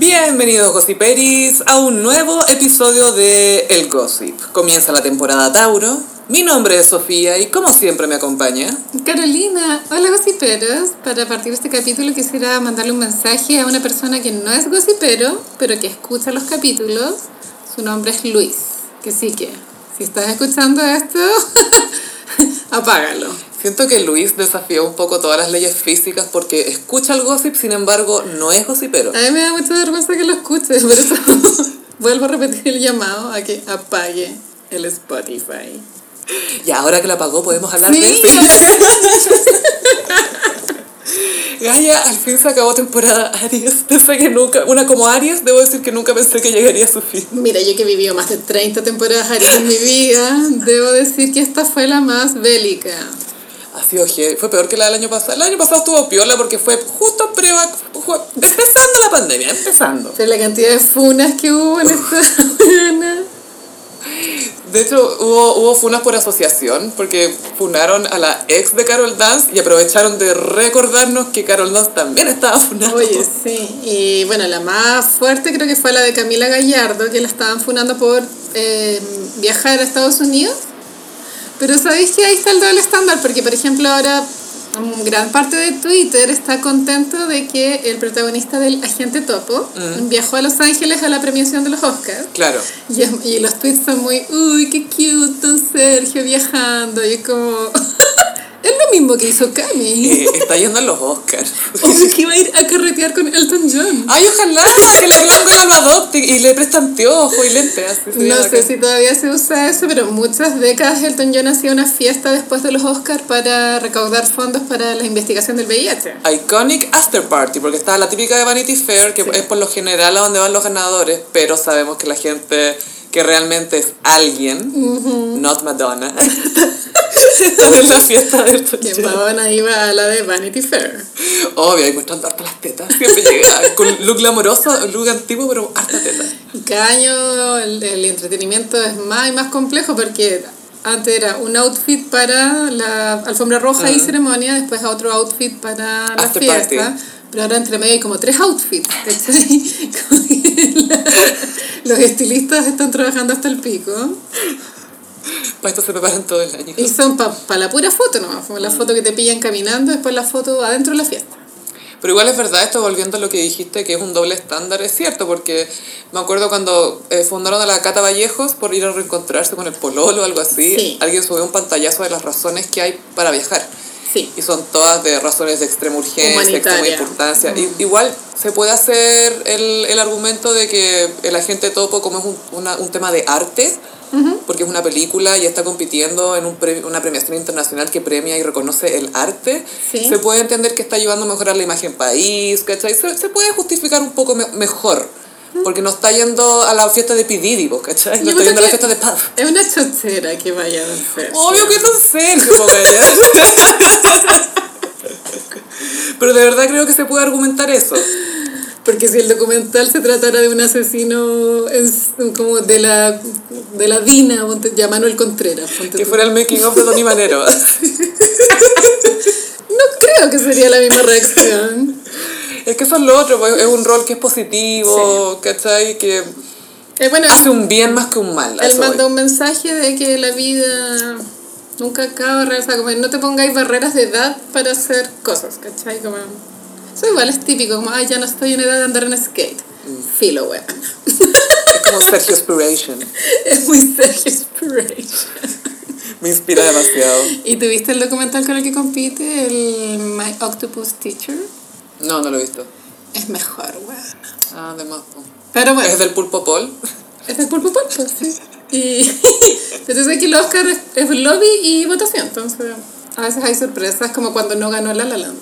Bienvenidos Gossiperis a un nuevo episodio de El Gossip. Comienza la temporada Tauro. Mi nombre es Sofía y como siempre me acompaña. Carolina, hola gossiperos. Para partir de este capítulo quisiera mandarle un mensaje a una persona que no es gossipero, pero que escucha los capítulos. Su nombre es Luis. Que sí que, si estás escuchando esto, apágalo. Siento que Luis desafió un poco todas las leyes físicas porque escucha el gossip, sin embargo, no es gossipero. A mí me da mucha vergüenza que lo escuches, por eso vuelvo a repetir el llamado a que apague el Spotify. Y ahora que lo apagó, podemos hablar Sí, de eso. Gaia, al fin se acabó temporada Aries. Pensé que nunca, una como Aries, debo decir que nunca pensé que llegaría a su fin. Mira, yo que he vivido más de 30 temporadas Aries en mi vida, debo decir que esta fue la más bélica. Ha sido heavy. Fue peor que la del año pasado. El año pasado estuvo piola porque fue justo prueba, fue empezando la pandemia, empezando. Pero la cantidad de funas que hubo en esta buena. De hecho, hubo, hubo funas por asociación porque funaron a la ex de Carol Dance y aprovecharon de recordarnos que Carol Dance también estaba funada. Oye, sí. Y bueno, la más fuerte creo que fue la de Camila Gallardo, que la estaban funando por eh, viajar a Estados Unidos. Pero sabéis que ahí está el doble estándar, porque por ejemplo ahora mm, gran parte de Twitter está contento de que el protagonista del Agente Topo viajó a Los Ángeles a la premiación de los Oscars. Claro. Y, y los tweets son muy, uy, qué cute, don Sergio viajando. Y es como, es lo mismo que hizo Cami. Eh, está yendo a los Oscars. Obvio que iba a ir a carretear con Elton John. Ay, ojalá que la Glándula lo adopte y le preste anteojo y lentes. No sé bacán. si todavía se usa eso, pero muchas décadas Elton John hacía una fiesta después de los Oscars para recaudar fondos para la investigación del VIH. Iconic After Party, porque está la típica de Vanity Fair, que es por lo general a donde van los ganadores, pero sabemos que la gente que realmente es alguien, not Madonna, está en la fiesta de Elton Que. Madonna iba a la de Vanity Fair. Obvio, ahí mostrando harta las tetas. Siempre llega con look glamoroso, look antiguo, pero harta teta. Y Cada año el, el entretenimiento es más y más complejo porque antes era un outfit para la alfombra roja y ceremonia, después otro outfit para la fiesta. party. Pero ahora entre medio hay como tres outfits, ¿cachai? La- los estilistas están trabajando hasta el pico. Para esto se preparan todo el año. Y son para la pura foto nomás, como la foto que te pillan caminando, después la foto adentro de la fiesta. Pero igual es verdad esto, volviendo a lo que dijiste, que es un doble estándar, es cierto, porque me acuerdo cuando eh, fundaron a la Cata Vallejos por ir a reencontrarse con el pololo o algo así, Sí. alguien subió un pantallazo de las razones que hay para viajar. Sí. Y son todas de razones de extrema urgencia, extrema Humanitaria. importancia. Y, igual se puede hacer el, el argumento de que el agente topo, como es un, una- un tema de arte, porque es una película y está compitiendo en un pre- una premiación internacional que premia y reconoce el arte, Sí. se puede entender que está ayudando a mejorar la imagen país, ¿cachai? Se, se puede justificar un poco me- mejor. Porque no está yendo a la fiesta de P. Diddy, ¿vos, ¿cachai? No está yendo a la fiesta de Puff. Es una chochera que vaya a vencer. Obvio que no sé. Pero de verdad creo que se puede argumentar eso. Porque si el documental se tratara de un asesino es como de la, de la Dina, ya Manuel Contreras. ponte Que tú. fuera el making of de Tony Manero. No creo que sería la misma reacción. Es que eso es lo otro, pues, es un rol que es positivo, ¿cachai? Que Eh, bueno, hace un bien más que un mal. él manda voy. un mensaje de que la vida nunca acaba, o sea, como no te pongáis barreras de edad para hacer cosas, ¿cachai? Como, eso igual es típico, como, ay, ya no estoy en edad de andar en skate. Mm. Filo, weón. Es como Sergio Inspiration. Es muy Sergio Inspiration. Me inspira demasiado. ¿Y tuviste el documental con el que compite, el My Octopus Teacher? No, no lo he visto. Es mejor, weón. Ah, de más. Pero bueno, ¿Es del Pulpo Paul? es el pulpo pulpo, sí. Y entonces aquí el Oscar es, es lobby y votación, entonces a veces hay sorpresas, como cuando no ganó La La Land.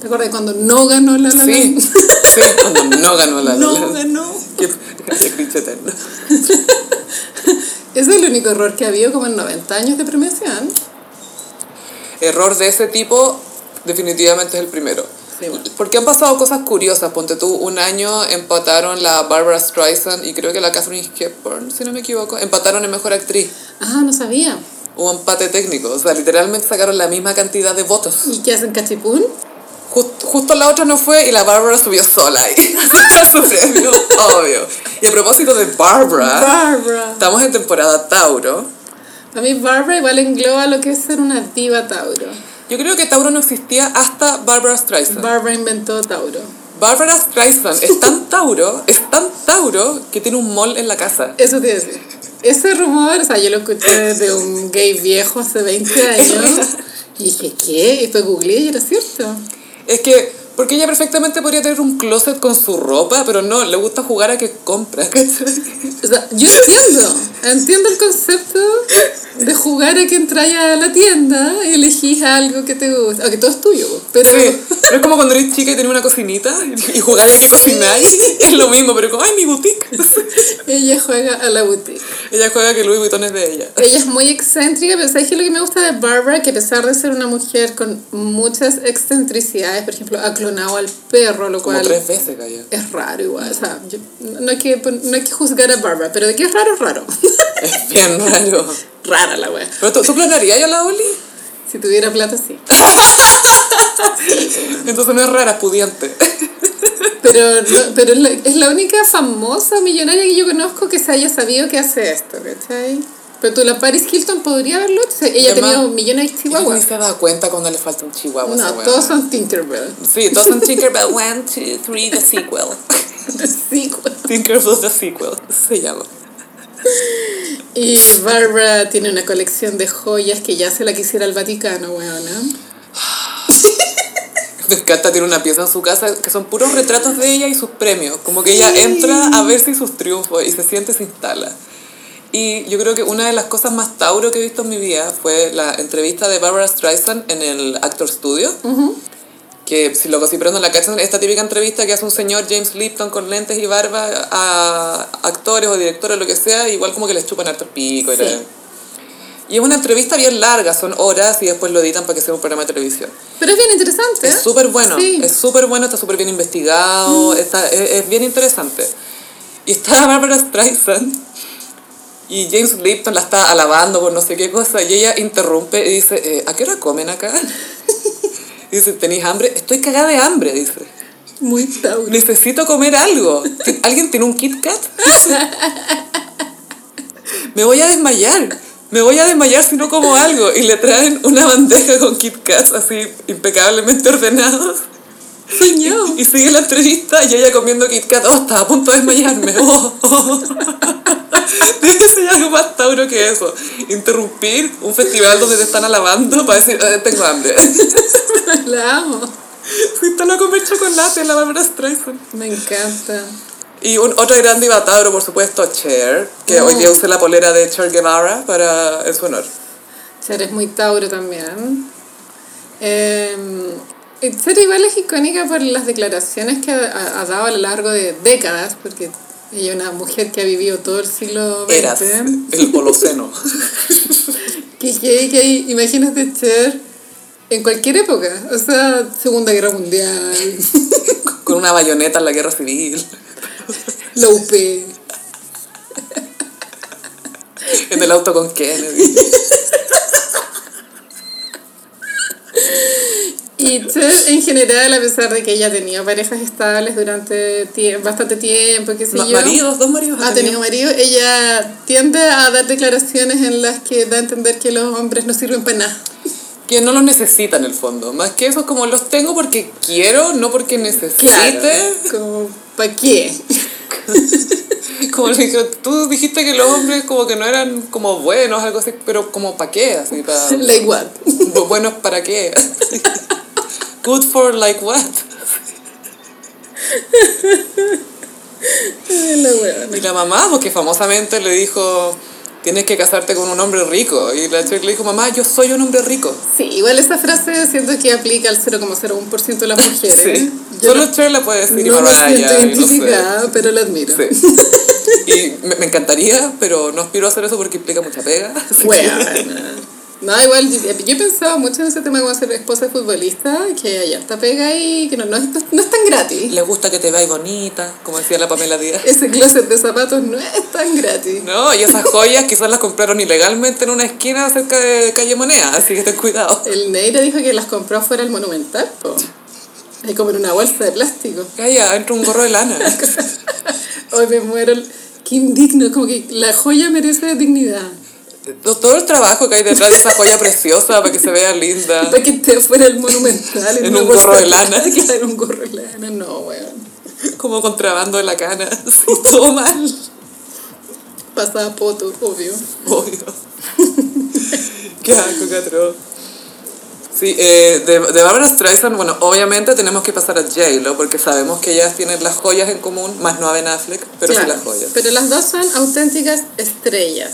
¿Te acuerdas de cuando no ganó La La Sí. Land? Sí, cuando no ganó la No La Land. ganó. Qué, qué cringe eterno. Ese es el único error que ha habido como en 90 años de premiación. Error de ese tipo, definitivamente es el primero. Sí, bueno. Porque han pasado cosas curiosas. Ponte tú, un año empataron la Barbara Streisand y creo que la Catherine Hepburn, si no me equivoco, empataron en Mejor Actriz. Ah, no sabía. Hubo empate técnico. O sea, literalmente sacaron la misma cantidad de votos. ¿Y qué hacen cachipún? Jus- justo la otra no fue y la Bárbara subió sola ahí. a su premio, obvio. Y a propósito de Barbara, Barbara. estamos en temporada Tauro. A mí Barbara igual engloba lo que es ser una diva Tauro. Yo creo que Tauro no existía hasta Barbara Streisand. Barbara inventó Tauro. Barbara Streisand es tan Tauro, es tan Tauro que tiene un mall en la casa. Eso te decir. Ese rumor, o sea, yo lo escuché de un gay viejo hace 20 años. Y dije, ¿qué? Y después googleé y era cierto. Es que, porque ella perfectamente podría tener un closet con su ropa, pero no, le gusta jugar a que compra. O sea, yo entiendo, entiendo el concepto de jugar a que entráis a la tienda y elegís algo que te gusta, aunque todo es tuyo, pero Sí, es como cuando eres chica y tenés una cocinita y jugar a que cocináis. Es lo mismo, pero como, ay, mi boutique. ella juega a la boutique. Ella juega que Louis Vuitton es de ella. Ella es muy excéntrica, pero ¿sabes qué es lo que me gusta de Barbara? Que a pesar de ser una mujer con muchas excentricidades, por ejemplo, ha al perro, lo Como cual tres veces, calla. es raro igual. O sea, yo- no, hay que, pon- no hay que juzgar a Barbara, pero de que es raro, es raro. Es bien raro. Rara la wea. ¿Pero tú, tú planearías a la Oli? Si tuviera plata, sí. Entonces no es rara, es pudiente. Pero, no- pero es, la, es la única famosa millonaria que yo conozco que se haya sabido que hace esto, ¿cachai? Pero tú, la Paris Hilton podría haberlo hecho. Ella ha Además, tenido millones de chihuahuas. ni se da cuenta cuando le falta un chihuahua No, todos son Tinkerbell. Sí, todos son Tinkerbell 1, 2, 3, the sequel. Sí, güey. Tinkerbell the sequel, se llama. Y Barbara tiene una colección de joyas que ya se la quisiera el Vaticano, weona. Me encanta, tiene una pieza en su casa que son puros retratos de ella y sus premios. Como que ella entra a ver si sus triunfos y se siente, se instala. Y yo creo que una de las cosas más Tauro que he visto en mi vida fue la entrevista de Barbara Streisand en el Actor Studio. Que si lo pero no la cachan, esta típica entrevista que hace un señor James Lipton con lentes y barba a actores o directores o lo que sea, igual como que les chupan hartos pico. Y, Sí. le- y es una entrevista bien larga, son horas y después lo editan para que sea un programa de televisión. Pero es bien interesante. Es súper bueno, Sí. Mm. es súper bueno, está súper bien investigado, está, es, es bien interesante. Y está Barbara Streisand y James Lipton la está alabando por no sé qué cosa y ella interrumpe y dice, eh, ¿a qué hora comen acá? Y dice, ¿tenéis hambre? Estoy cagada de hambre, dice. Muy Tauro. Necesito comer algo. ¿Alguien tiene un Kit Kat? Me voy a desmayar. Me voy a desmayar si no como algo. Y le traen una bandeja con Kit Kats así impecablemente ordenados. Soy yo. Y sigue la entrevista y ella comiendo Kit Kat. Oh, estaba a punto de desmayarme. Oh, oh. Debe ser algo más tauro que eso. Interrumpir un festival donde te están alabando para decir, "Eh, tengo hambre. La amo. Fuiste a comer chocolate, la Barbara Streisand. Me encanta. Y un, otro gran diva tauro, por supuesto, Cher, que hoy día usé la polera de Cher Guevara para, en su honor. Cher es muy Tauro también. Eh, Cher igual es icónica por las declaraciones que ha, ha dado a lo largo de décadas, porque es una mujer que ha vivido todo el siglo XX. Eras el Holoceno. Que, que, que imagínate Cher en cualquier época, o sea, Segunda Guerra Mundial, con una bayoneta en la guerra civil, UP. en el auto con Kennedy. Y Cher en general, a pesar de que ella ha tenido parejas estables durante tie- bastante tiempo, qué sé Ma- yo. maridos, dos maridos. Ha tenido marido, ella tiende a dar declaraciones en las que da a entender que los hombres no sirven para nada. Que no los necesita en el fondo. Más que eso, como los tengo porque quiero, no porque necesite. Claro. Como, ¿para qué? Como le dije, tú dijiste que los hombres como que no eran como buenos, algo así, pero como para qué, así para... Like what? buenos para qué. Good for like what. La huevona. Y la mamá, porque famosamente le dijo, tienes que casarte con un hombre rico. Y la chica le dijo, mamá, yo soy un hombre rico. Sí, igual esa frase siento que aplica al 0,01% de las mujeres. Sí. Yo Solo no, Cher la puede decir y no me Mariah, siento y no identificada, pero la admiro. Sí. Y me, me encantaría, pero no aspiro a hacer eso porque implica mucha pega. Huevona. No, igual, yo, yo he pensado mucho en ese tema como ser esposa de futbolista, que hay harta pega y que no, no, es, no es tan gratis. Le gusta que te veas bonita, como decía la Pamela Díaz. Ese closet de zapatos no es tan gratis. No, y esas joyas quizás las compraron ilegalmente en una esquina cerca de Calle Moneda, así que ten cuidado. El Neira dijo que las compró fuera del Monumental, po. Es como en una bolsa de plástico. Calla, entra un gorro de lana. Hoy me muero. Qué indigno, como que la joya merece dignidad. Todo el trabajo que hay detrás de esa joya preciosa para que se vea linda. Para que esté fuera del monumental. En una un gorro de lana. Claro, en un gorro de lana. No, weón. Como contrabando de la cana. Sí, todo mal. Pasaba poto, obvio. Obvio. Qué asco, atroz. Sí, eh, de, de Barbara Streisand, bueno, obviamente tenemos que pasar a J-Lo porque sabemos que ellas tienen las joyas en común, más no a Ben Affleck, pero Claro, sí las joyas. Pero las dos son auténticas estrellas.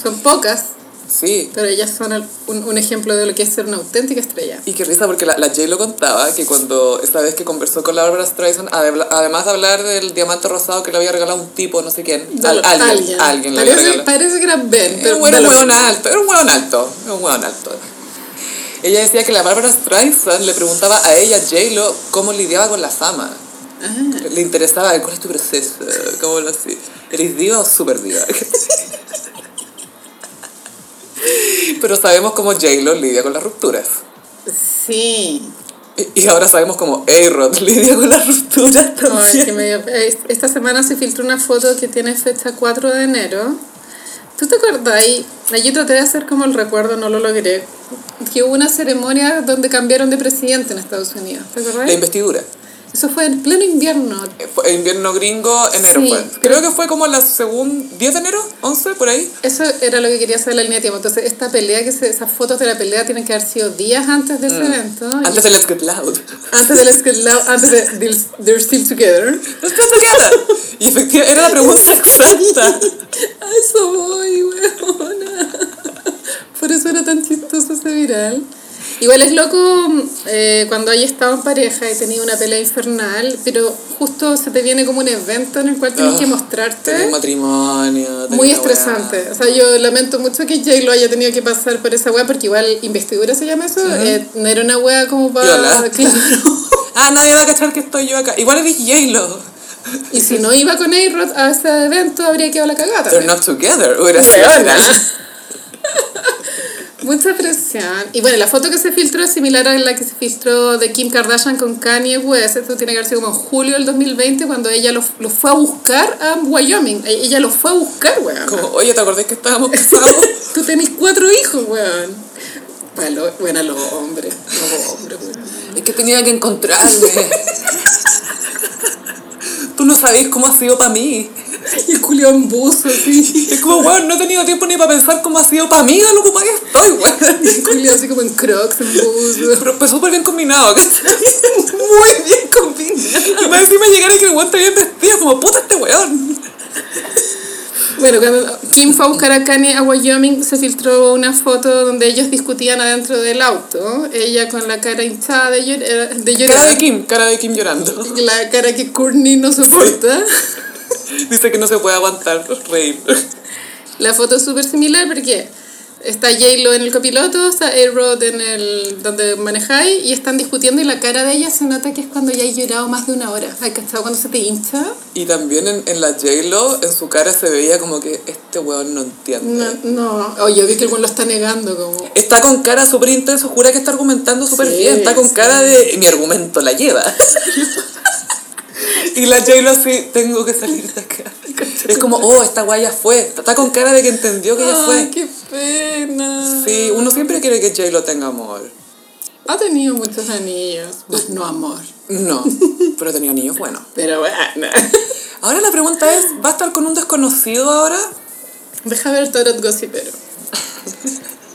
Son pocas, Sí, pero ellas son el- un, un ejemplo de lo que es ser una auténtica estrella. y qué risa porque la, la J-Lo contaba que cuando esa vez que conversó con la Barbara Streisand, ade- además de hablar del diamante rosado que le había regalado un tipo, no sé quién, al- alguien, alguien, le había parece, parece que era Ben, Era pero un lo hueón alto, era un hueón alto, era un hueón alto. Ella decía que la Barbara Streisand le preguntaba a ella, J-Lo, cómo lidiaba con la fama. Ah, Le interesaba, ¿cuál es tu proceso? ¿Cómo lo así? ¿Eres diva o super diva? Pero sabemos cómo J-Lo lidia con las rupturas. sí. Y- Y ahora sabemos cómo A-Rod lidia con las rupturas Ay, también. que me dio- Esta semana se filtró una foto que tiene fecha 4 de enero. ¿Tú te acuerdas? ahí? Yo traté de hacer como el recuerdo, no lo logré. Que hubo una ceremonia donde cambiaron de presidente en Estados Unidos. ¿Te acuerdas? La investidura. Eso fue en pleno invierno. Eh, fue Invierno gringo, enero Sí, fue. pero- Creo que fue como la segunda, 10 de enero, 11, por ahí. Eso era lo que quería hacer la línea de tiempo. Entonces, esta pelea, que se- esas fotos de la pelea tienen que haber sido días antes de ese evento. Mm. Antes de Let's Get Loud. antes de Let's Get Loud, antes de They're- They're Still Together. Let's Get Together. Y efectivamente, era la pregunta exacta. A eso voy, weona. Por eso era tan chistoso ese viral. Igual es loco eh, cuando hay estado en pareja y tenido una pelea infernal, pero justo se te viene como un evento en el cual tienes Ah, que Tenía mostrarte. un matrimonio. Muy estresante. weá. O sea, yo lamento mucho que Jay lo haya tenido que pasar por esa wea, porque igual investidura se llama eso. eh, no era una wea como para. Claro. Ah, nadie va a cachar que estoy yo acá. Igual eres J-Lo. Y si no iba con A-Rod a ese evento, habría quedado la cagada. They're not together. Hubiera sido. Mucha presión. Y bueno, la foto que se filtró es similar a la que se filtró de Kim Kardashian con Kanye West. Esto tiene que haber sido como en julio del 2020 cuando ella lo, lo fue a buscar a Wyoming. E- Ella lo fue a buscar, weón. Como, oye, ¿te acordás que estábamos casados? Tú tenés cuatro hijos, weón. Lo, bueno, los hombres. Los hombres, weón. es que tenía que encontrarme. Tú no sabés cómo ha sido para mí. Y el culión buzo, así. Es como, weón, no he tenido tiempo ni para pensar cómo ha sido para mí de lo ocupada que estoy, weón. Y el culión así como en crocs, en buzo. Pero pues súper bien combinado, ¿cachai? Muy bien combinado. Y más encima llegar y que el weón está bien vestido, como puta este weón. Bueno, cuando Kim fue a buscar a Kanye a Wyoming, se filtró una foto donde ellos discutían adentro del auto. Ella con la cara hinchada de, llor- de llorar. Cara de Kim, cara de Kim llorando. La cara que Courtney no soporta. Dice que no se puede aguantar reír. La foto es súper similar porque está J-Lo en el copiloto, está A-Rod en el donde manejáis y están discutiendo y la cara de ella se nota que es cuando ya hay llorado más de una hora. ¿Hay cachado cuando se te hincha? Y también en, en la J-Lo, en su cara se veía como que este weón no entiende. No, no. Yo vi que el buen lo está negando como... Está con cara súper intenso, jura que está argumentando súper Sí, bien. Está con sí. cara de mi argumento la lleva. y la J-Lo así, tengo que salir de acá. Es como, oh, esta guaya fue. Está con cara de que entendió que ya Ay, fue. qué pena. Sí, uno siempre quiere que J-Lo tenga amor. Ha tenido muchos anillos, más no amor. No, pero tenía niños buenos. Pero bueno. Ahora la pregunta es, ¿va a estar con un desconocido ahora? Deja ver el tarot gossipero.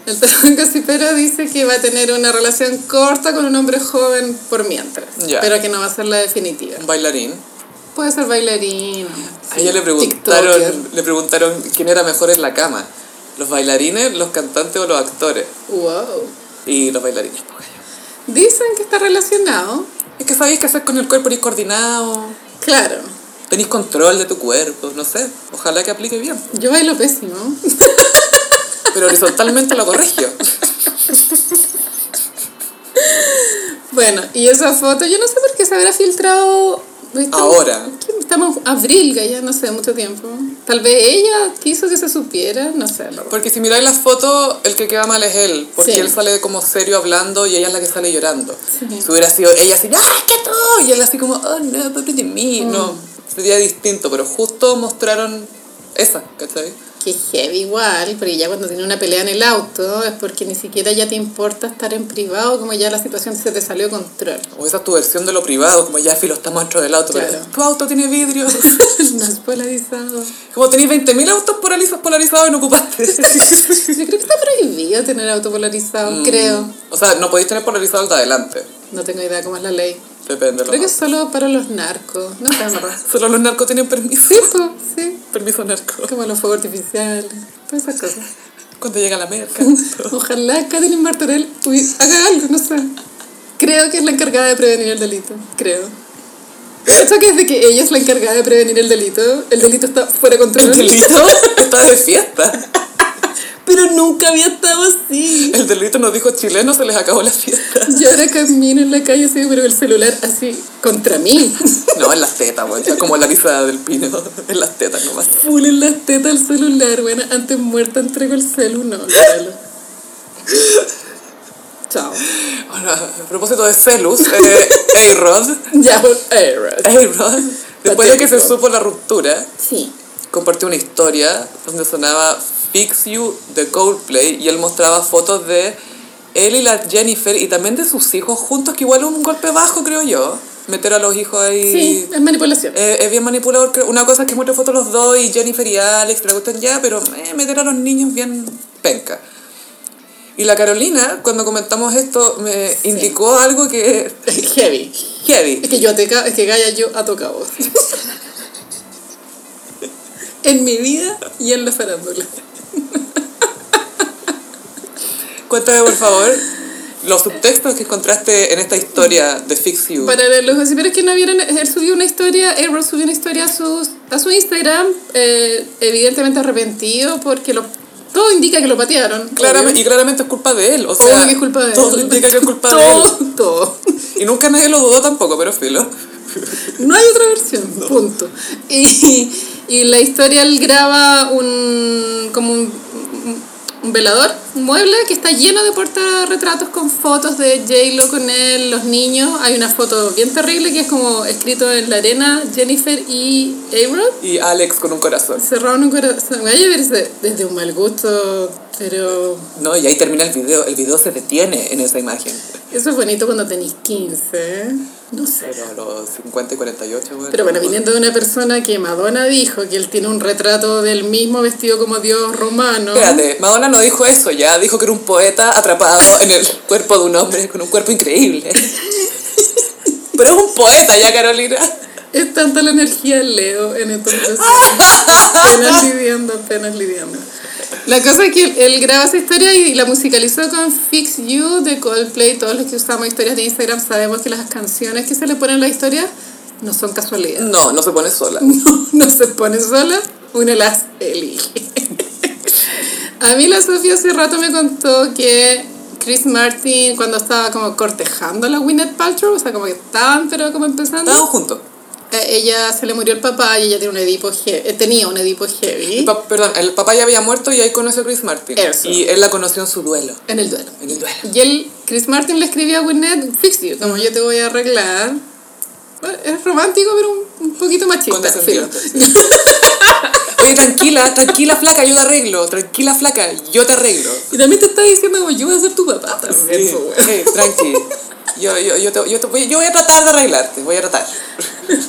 El tarot gossipero dice que va a tener una relación corta con un hombre joven por mientras. Ya. Pero que no va a ser la definitiva. Un bailarín. Puede ser bailarino. A ella le TikToker. preguntaron, le preguntaron quién era mejor en la cama. ¿Los bailarines, los cantantes o los actores? Wow. Y los bailarines. pues. Dicen que está relacionado. Es que sabéis qué hacer con el cuerpo, eres coordinado, Claro. tenéis control de tu cuerpo, no sé. Ojalá que aplique bien. Yo bailo pésimo. Pero horizontalmente lo corrigió. Bueno, y esa foto, yo no sé por qué se habrá filtrado. ¿viste? Ahora. ¿Qué? Estamos abril, ya no sé, mucho tiempo. Tal vez ella quiso que se supiera, no sé. la. Porque si miráis las fotos, el que queda mal es él. Porque Sí. él sale como serio hablando y ella es la que sale llorando. Sí. Si hubiera sido ella así, ¡ah, que tú! Y él así como, oh no, pobre de mí. Mm. No, sería distinto, pero justo mostraron esa, ¿cachai? Que heavy igual, porque ya cuando tiene una pelea en el auto es porque ni siquiera ya te importa estar en privado, como ya la situación se te salió de control. O esa es tu versión de lo privado, como ya filo estamos dentro del auto, pero Claro. tu auto tiene vidrios. no es polarizado. como tenéis 20.000 autos polarizados, polarizados y no ocupaste. Yo creo que está prohibido tener auto polarizado, creo. O sea, no podéis tener polarizado el de adelante. No tengo idea cómo es la ley. Depende. Creo que es solo para los narcos. No sé. Solo los narcos tienen permiso. Sí, po, sí. Permiso narco. Como los fuegos artificiales, todas esas cosas. Cuando llega la merca. Ojalá Catherine Martorell uy, haga algo, no sé. Creo que es la encargada de prevenir el delito. Creo. Eso que desde que ella es la encargada de prevenir el delito, el delito está fuera de control. El delito está de fiesta. Pero nunca había estado así. El delito nos dijo chileno, se les acabó la fiesta. Yo ahora camino en la calle así, pero el celular así, contra mí. No, en las tetas. Como la lisa del pino. En las tetas nomás. Full en las tetas el celular, bueno, antes muerta entrego el celu, no. Chao. Bueno, a propósito de Celus, eh, A-Rod. Ya, era. A-Rod. Después de que se supo la ruptura, Sí. Compartió una historia donde sonaba Fix You de Coldplay y él mostraba fotos de él y la Jennifer y también de sus hijos juntos, que igual un golpe bajo, creo yo. Meter a los hijos ahí. Sí, es manipulación. Eh, es bien manipulador. Una cosa es que muestre fotos los dos y Jennifer y Alex, le gustan ya, pero eh, meter a los niños bien penca. Y la Carolina, cuando comentamos esto, me indicó algo que Heavy. heavy. Es que yo ca- es que Gaia yo a tocado. en mi vida y en la farándula. Cuéntame, por favor, los subtextos que encontraste en esta historia de Fix You. Para los gossiperos que no vieron, él subió una historia, Errol subió una historia a, sus, a su Instagram, eh, evidentemente arrepentido porque lo, todo indica que lo patearon. Claramente, obvio. y claramente es culpa de él. O sea, Obvio que es culpa de todo él. indica que es culpa todo, de él. Todo. Y nunca nadie lo dudó tampoco, pero filo. No hay otra versión, punto. Y, y la historia él graba un como un, un velador, un mueble que está lleno de portarretratos con fotos de J-Lo con él, los niños. Hay una foto bien terrible que es como escrito en la arena Jennifer y A-Rod. Y Alex con un corazón. Cerrado en un corazón. Vaya a verse desde un mal gusto, pero No, y ahí termina el video. El video se detiene en esa imagen. eso es bonito cuando tenéis 15. No sé. Pero los 50 y 48, bueno. Pero bueno, viniendo de una persona que Madonna dijo que él tiene un retrato del mismo vestido como Dios romano. Espérate, Madonna no dijo eso ya, dijo que era un poeta atrapado en el cuerpo de un hombre con un cuerpo increíble. Pero es un poeta ya, Carolina. Es tanta la energía Leo en esta situación. apenas lidiando, apenas lidiando. La cosa es que él, él graba esa historia y la musicalizó con Fix You de Coldplay. Todos los que usamos historias de Instagram sabemos que las canciones que se le ponen en la historia no son casualidad. No, no se pone sola. no, no se pone sola, uno las elige. A mí la Sofía hace rato me contó que Chris Martin, cuando estaba como cortejando a la Gwyneth Paltrow, o sea, como que estaban, pero como empezando, Estábamos juntos. Eh, ella se le murió el papá y ella tiene un Edipo heavy, tenía un Edipo El heavy pa- perdón, el papá ya había muerto y ahí conoció a Chris Martin. Eso. Y él la conoció en su duelo. en el duelo. En el duelo. Y él, Chris Martin le escribió a Gwyneth, fix you, como yo te voy a arreglar. Bueno, Es romántico, pero un, un poquito machista. Condescendiente. Oye, tranquila, tranquila, flaca, yo te arreglo. Tranquila, flaca, yo te arreglo. Y también te está diciendo como yo voy a ser tu papá también. Sí, weón. sí, tranqui. Yo, yo, yo, te, yo, te voy, yo voy a tratar de arreglarte, voy a tratar.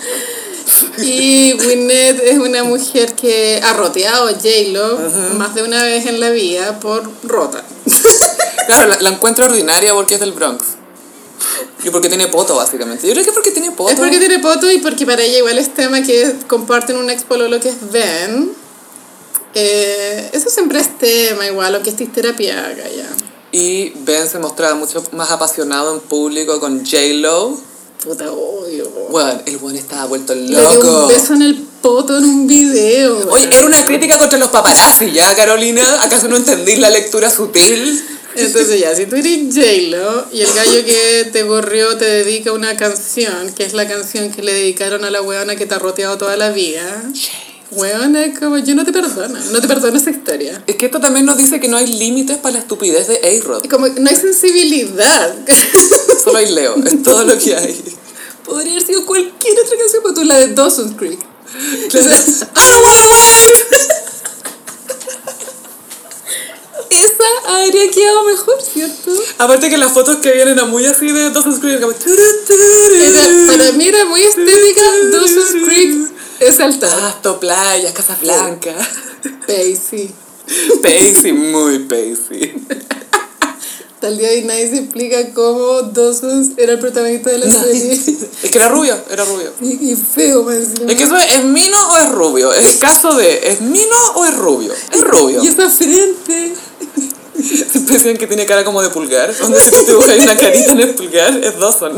Y Gwyneth es una mujer que ha roteado a J-Lo más de una vez en la vida por rota. Claro, la, la encuentro ordinaria porque es del Bronx. Y porque tiene poto, básicamente. Yo creo que es porque tiene poto. Es porque tiene poto y porque para ella igual es tema que comparten un ex pololo que es Ben. Eh, eso siempre es tema igual, aunque estés terapia acá ya. Y Ben se mostraba mucho más apasionado en público con J-Lo. Puta po. Bueno, el buen estaba vuelto Le dio loco. un beso en el poto en un video. Oye, era una crítica contra los paparazzi, ¿ya, Carolina? ¿Acaso no entendís la lectura sutil? Entonces ya, si tú eres J-Lo y el gallo que te borrió te dedica una canción, que es la canción que le dedicaron a la weona que te ha roteado toda la vida. Es como yo no te perdono, no te perdono esa historia. Es que esto también nos dice que no hay límites para la estupidez de A-Rod. Y como no hay sensibilidad. Solo hay Leo, es todo lo que hay. Podría haber sido cualquier otra canción, pero tú la de Dawson's Creek. Claro. ¡I don't wanna wait! Esa habría quedado mejor, ¿cierto? Aparte que las fotos que vienen eran muy así de Dawson's Creek, como... para mí era muy estética Dawson's Creek es alta. Pasto, playa, Casa Blanca. Pacey. Pacey, muy Pacey. Hasta el día de hoy nadie se explica cómo Dawson era el protagonista de la serie. Es que era rubio, era rubio. Y, y feo, más encima. Es que eso es, ¿es mino o es rubio? Es el caso de, ¿es mino o es rubio? Es rubio. Y esa frente. Decían que tiene cara como de pulgar. Donde si tú te dibujas una carita en el pulgar, es Dawson.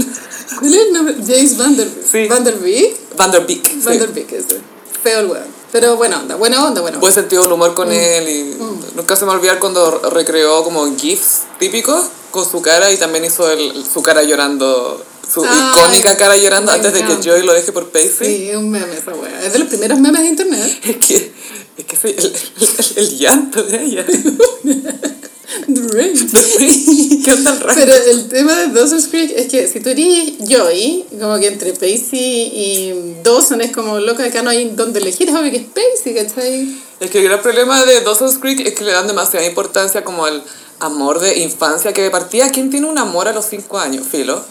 ¿Cuál es el nombre? James Vanderbeek. Sí. Vanderbeek. Van der Beek. sí. Vanderbeek, ese. Feo el weón. Pero buena onda, buena onda, buena onda. Buen sentido del humor con él y nunca se me olvidar cuando recreó como GIFs típicos con su cara y también hizo el, su cara llorando, su Ay, icónica cara llorando antes de que. Joey lo deje por Pacey. Sí, es un meme esa wea. Es de los primeros memes de internet. Es que, es que el, el- el llanto de ella. Drake. ¿Qué onda el? Pero el tema de Dawson's Creek es que si tú eres Joey, como que entre Pacey y Dawson es como loco, acá no hay donde elegir, es obvio que es Pacey, ¿cachai? Es que el gran problema de Dawson's Creek es que le dan demasiada importancia como al amor de infancia que de partida, ¿quién tiene un amor a los 5 años? Filo.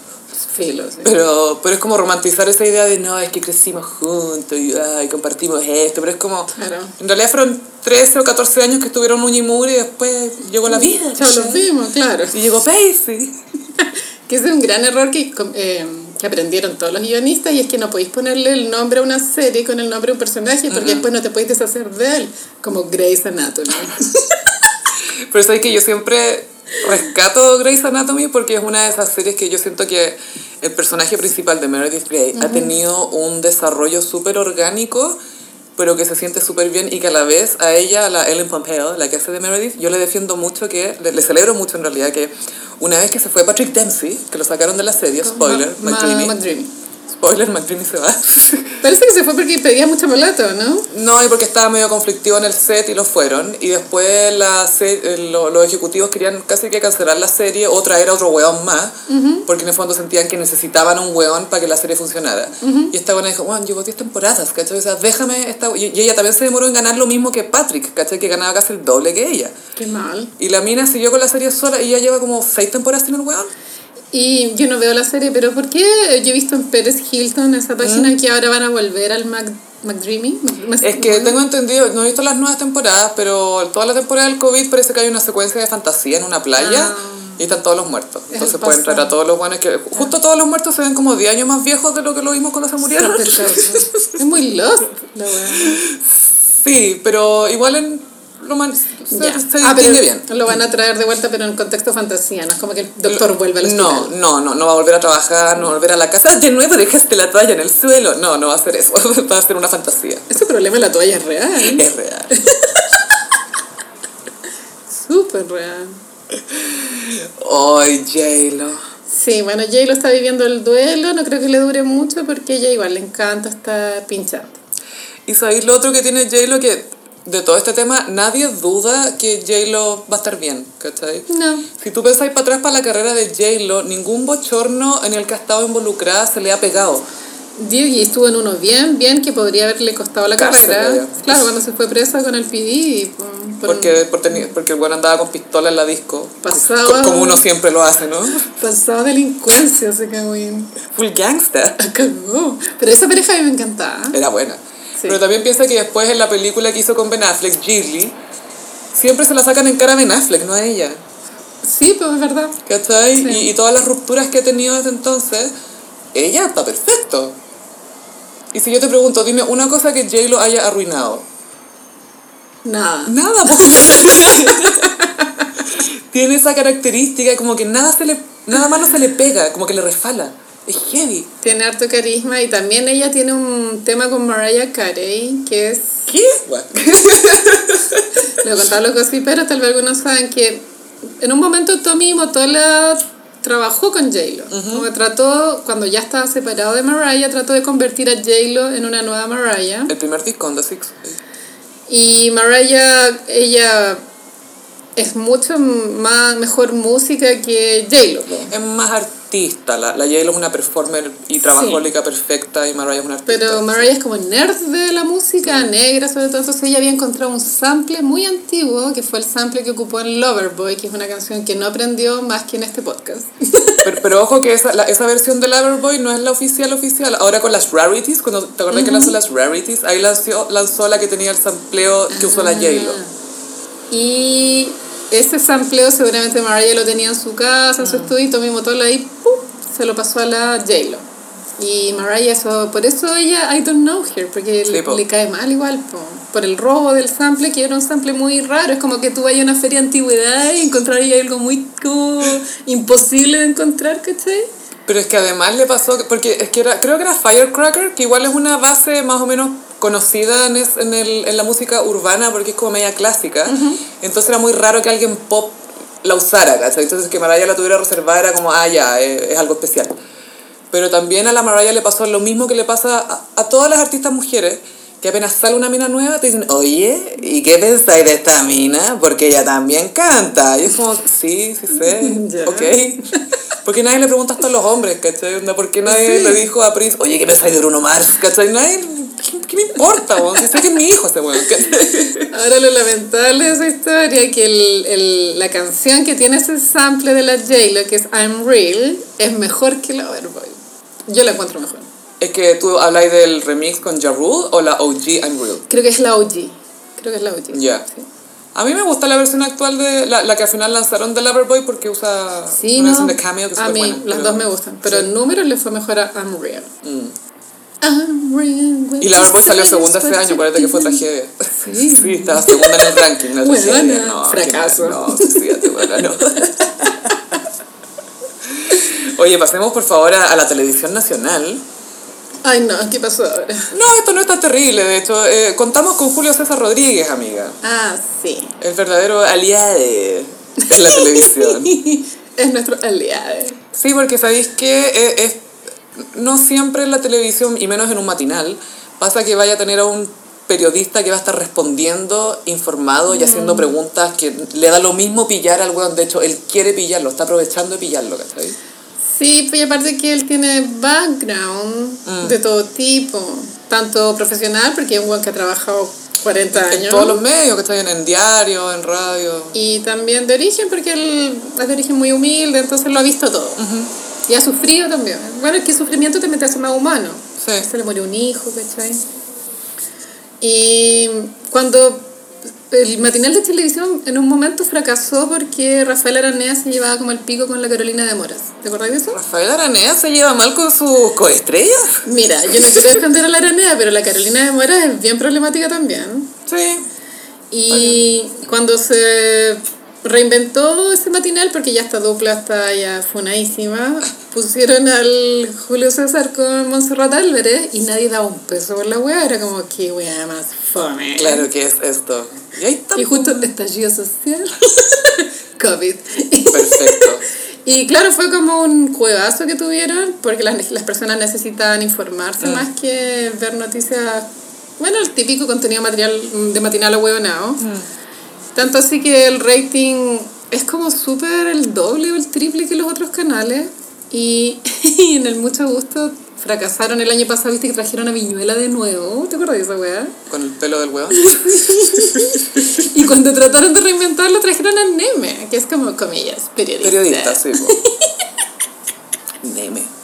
Filo, sí. Pero, pero es como romantizar esa idea de no, es que crecimos juntos y ay, compartimos esto, pero es como... Claro. En realidad fueron 13 o 14 años que estuvieron un y mugre y después llegó la vida. Chao, los vimos, claro. Y llegó Pacey. Que es un gran error que, eh, que aprendieron todos los guionistas y es que no podéis ponerle el nombre a una serie con el nombre de un personaje porque después no te podéis deshacer de él, como Grey's Anatomy. Pero sabes que yo siempre rescato Grey's Anatomy porque es una de esas series que yo siento que el personaje principal de Meredith Grey ha tenido un desarrollo súper orgánico, pero que se siente súper bien y que a la vez a ella, a la Ellen Pompeo, la que hace de Meredith, yo le defiendo mucho que, le, le celebro mucho en realidad que una vez que se fue Patrick Dempsey, que lo sacaron de la serie, spoiler, Ma- McDreamy. Spoiler, McDreamy se va. Parece que se fue porque pedía mucha plata, ¿no? No, y porque estaba medio conflictivo en el set y lo fueron. Y después la se- eh, lo- los ejecutivos querían casi que cancelar la serie o traer a otro weón más. Porque en el fondo sentían que necesitaban un weón para que la serie funcionara. Y esta buena dijo, bueno, llevo 10 temporadas, ¿cachai? O sea, déjame esta... Y y ella también se demoró en ganar lo mismo que Patrick, ¿cachai? Que ganaba casi el doble que ella. Qué mal. Y la mina siguió con la serie sola y ya lleva como 6 temporadas sin el weón. Y yo no veo la serie, pero ¿por qué yo he visto en Pérez Hilton esa página que ahora van a volver al Mac, McDreamy? Mac- Es que tengo entendido, no he visto las nuevas temporadas, pero toda la temporada del COVID parece que hay una secuencia de fantasía en una playa Ah. y están todos los muertos. Es Entonces pueden traer a todos los buenos que... Justo todos los muertos se ven como 10 años más viejos de lo que lo vimos cuando se murieron. Es muy lost la wea. Sí, pero igual en lo man- se, Ya. se Ah, bien. Lo van a traer de vuelta, pero en contexto fantasía, no es como que el doctor vuelve al No, hospital. no, no, no va a volver a trabajar, no va a volver a la casa. De nuevo dejaste la toalla en el suelo. No, no va a hacer eso. Va a ser una fantasía. Ese problema de la toalla es real. Es real. Súper real. Ay, J-Lo. Sí, bueno, Jay lo está viviendo el duelo, no creo que le dure mucho porque ella igual le encanta estar pinchando. Y sabéis lo otro que tiene J-Lo que de todo este tema nadie duda que J-Lo va a estar bien, ¿cachai? No. Si tú pensáis para atrás para la carrera de J-Lo, ningún bochorno en el que ha estado involucrada se le ha pegado. Diego estuvo en uno bien, bien que podría haberle costado la Cárcel, carrera. ya. Claro, cuando se fue presa con el PD. por- por- Porque, por porque el bueno andaba con pistola en la disco. Pasaba- Co- Como uno siempre lo hace, ¿no? Pasaba delincuencia ese cagüín. Full gangsta. Cagó. Pero esa pareja a mí me encantaba. Era buena. Sí. Pero también piensa que después en la película que hizo con Ben Affleck, Gilly, siempre se la sacan en cara a Ben Affleck, no a ella. Sí, pues es verdad. ¿Cachai? Sí. Y, y todas las rupturas que he tenido desde entonces, ella está perfecto. Y si yo te pregunto, dime una cosa que J-Lo haya arruinado. Nada. Nada, po. Tiene esa característica como que nada se le nada más no se le pega, como que le resfala. Es heavy. Tiene harto carisma y también ella tiene un tema con Mariah Carey que es ¿Qué? Lo he contado los gossiperos, tal vez algunos saben que en un momento Tommy Motola trabajó con J-Lo. Como que trató, cuando ya estaba separado de Mariah, trató de convertir a J-Lo en una nueva Mariah. El primer disco, The Six. Y Mariah, ella es mucho más mejor música que J-Lo. Es más artista. La, la J-Lo es una performer y trabajólica perfecta y Mariah es una artista. Pero Mariah es como nerd de la música, negra sobre todo. Entonces ella había encontrado un sample muy antiguo, que fue el sample que ocupó en Loverboy, que es una canción que no aprendió más que en este podcast. Pero, pero ojo que esa, la- esa versión de Loverboy no es la oficial oficial. Ahora con las Rarities, cuando te acordás que lanzó las Rarities, ahí lanzó, lanzó la que tenía el sampleo que usó la J-Lo. Y ese sampleo seguramente Mariah lo tenía en su casa, en Mm. su estudio, y Tommy Motola ahí ¡pum! se lo pasó a la J-Lo. Y Mariah, eso, por eso ella, I don't know her, porque Sí, le, le cae mal igual, po. por el robo del sample, que era un sample muy raro. Es como que tú vayas a una feria de antigüedad y encontrarías algo muy como imposible de encontrar, ¿cachai? Pero es que además le pasó, que- porque es que era, creo que era Firecracker, que igual es una base más o menos conocida en, es- en, el, en la música urbana porque es como media clásica. Entonces era muy raro que alguien pop la usara, ¿cachai? Entonces que Mariah la tuviera reservada era como, ah, ya, es, es algo especial. Pero también a la Mariah le pasó lo mismo que le pasa a, a todas las artistas mujeres, que apenas sale una mina nueva te dicen, oye, ¿y qué pensáis de esta mina? Porque ella también canta. Y es como, sí, sí sé, Ya. ok. Porque nadie le pregunta esto a los hombres, ¿cachai? Onda, ¿Por qué nadie Sí. le dijo a Prince, oye, ¿qué pensáis de Bruno Mars? ¿Cachai? Nadie, ¿qué, qué me importa, weón? Si sé que es mi hijo ese weón. Ahora lo lamentable de esa historia que el, el- la canción que tiene ese sample de la J-Lo, que es I'm Real, es mejor que la Overboy. Yo la encuentro mejor. Es que tú habláis del remix con Ja Rule o la OG I'm Real. Creo que es la OG. Creo que es la OG. Ya. Sí, A mí me gusta la versión actual de la, la que al final lanzaron de Loverboy porque usa Sí, una no. versión de cameo que es A mí buena, las pero- dos me gustan, pero sí. en números le fue mejor a I'm Real. Mm. I'm real. Y Loverboy salió segunda este año, acuérdate que fue tragedia. Sí. Sí, estaba segunda en el ranking. La Buena, tragedia. No, fracaso. No, suicídate, buena, no. Oye, pasemos por favor a, a la televisión nacional. Ay, no, ¿qué pasó ahora? No, esto no está terrible, de hecho. eh, contamos con Julio César Rodríguez, amiga. Ah, sí. El verdadero aliado en la televisión. es nuestro aliado. Sí, porque sabéis que eh, es, no siempre en la televisión, y menos en un matinal, pasa que vaya a tener a un periodista que va a estar respondiendo, informado y haciendo preguntas que le da lo mismo pillar al weón. De hecho, él quiere pillarlo, está aprovechando de pillarlo, ¿cachai? Sí, pues y aparte que él tiene background Mm. de todo tipo, tanto profesional, porque es un buen que ha trabajado 40 En años, todos los medios, que están en diario, en radio. y también de origen, porque él es de origen muy humilde, entonces lo ha visto todo. Y ha sufrido también. Bueno, es que el sufrimiento también te hace más humano. Sí. Se le murió un hijo, ¿cachai? Y cuando el matinal de televisión en un momento fracasó porque Rafael Aranea se llevaba como el pico con la Carolina de Moras. ¿Te acordás de eso? Rafael Aranea se lleva mal con sus coestrellas. Mira, yo no quiero defender a la Aranea, pero la Carolina de Moras es bien problemática también. Sí. Y cuando se reinventó ese matinal, porque ya esta dupla está ya funadísima, pusieron al Julio César con Montserrat Álvarez y nadie daba un peso por la wea, era como que wea más fome. Claro que es esto. Y ahí está. Y justo estallido social, COVID. Perfecto. Y claro, fue como un cuevazo que tuvieron, porque las, las personas necesitaban informarse Mm. más que ver noticias, bueno, el típico contenido material de matinal o huevonao. Mm. Tanto así que el rating es como súper el doble o el triple que los otros canales. Y, y en el Mucho Gusto fracasaron el año pasado, viste que trajeron a Viñuela de nuevo. ¿Te acuerdas de esa weá? Con el pelo del weón. Y cuando trataron de reinventarlo, trajeron a Neme, que es como, comillas, periodista. Periodista, sí. Neme.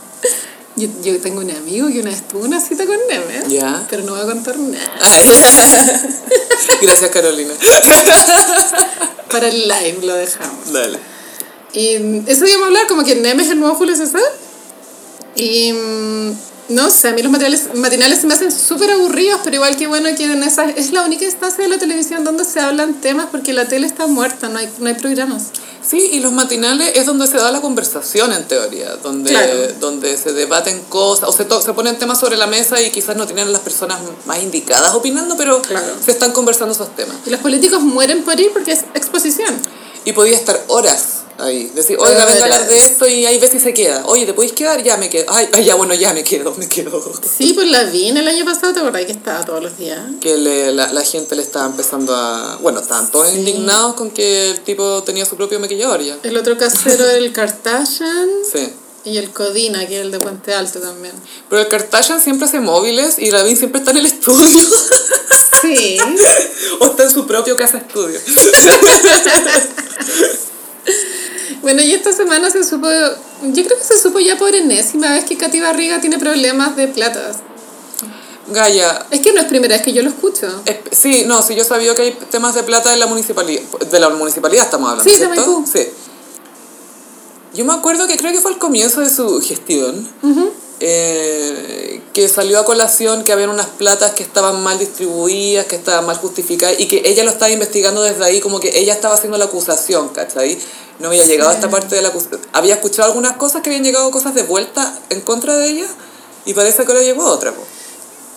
Yo, yo tengo un amigo que una vez tuvo una cita con Neme, Ya. pero no voy a contar nada. Gracias, Carolina. Para el live lo dejamos. Dale. Y eso íbamos a hablar, como que Neme es el nuevo Julio César. Y mm, no sé, a mí los materiales, matinales se me hacen súper aburridos, pero igual que bueno que en esa, es la única instancia de la televisión donde se hablan temas porque la tele está muerta, no hay, no hay programas. Sí, y los matinales es donde se da la conversación en teoría, donde, Claro. donde se debaten cosas, o se, to- se ponen temas sobre la mesa y quizás no tienen las personas más indicadas opinando, pero Claro. se están conversando esos temas. Y los políticos mueren por ir porque es exposición. Y podía estar horas ahí. Decir, oiga, venga a hablar de esto y ves si se queda. Oye, ¿te podéis quedar? Ya me quedo. Ay, ay, ya, bueno, ya me quedo, me quedo. Sí, pues la vi en el año pasado, ¿te acordás que estaba todos los días? Que le- la, la gente le estaba empezando a... Bueno, estaban todos Sí. indignados con que el tipo tenía su propio maquillador ya. El otro casero era el Kardashian Sí. y el Codina, que es el de Puente Alto también. Pero el Kardashian siempre hace móviles y Lavín siempre está en el estudio. Sí. o está en su propio casa estudio. Bueno, y esta semana se supo, yo creo que se supo ya por enésima vez que Katy Barriga tiene problemas de plata. Gaya, Es que no es primera vez que yo lo escucho. Es- Sí, no, sí, yo sabía que hay temas de plata de la municipalidad. De la municipalidad estamos hablando, Sí, de ¿cierto? Sí. Yo me acuerdo que creo que fue al comienzo de su gestión, eh, que salió a colación que habían unas platas que estaban mal distribuidas, que estaban mal justificadas, y que ella lo estaba investigando desde ahí, como que ella estaba haciendo la acusación, ¿cachai? No había llegado a esta parte de la acusación. Había escuchado algunas cosas que habían llegado cosas de vuelta en contra de ella, y parece que ahora llegó otra.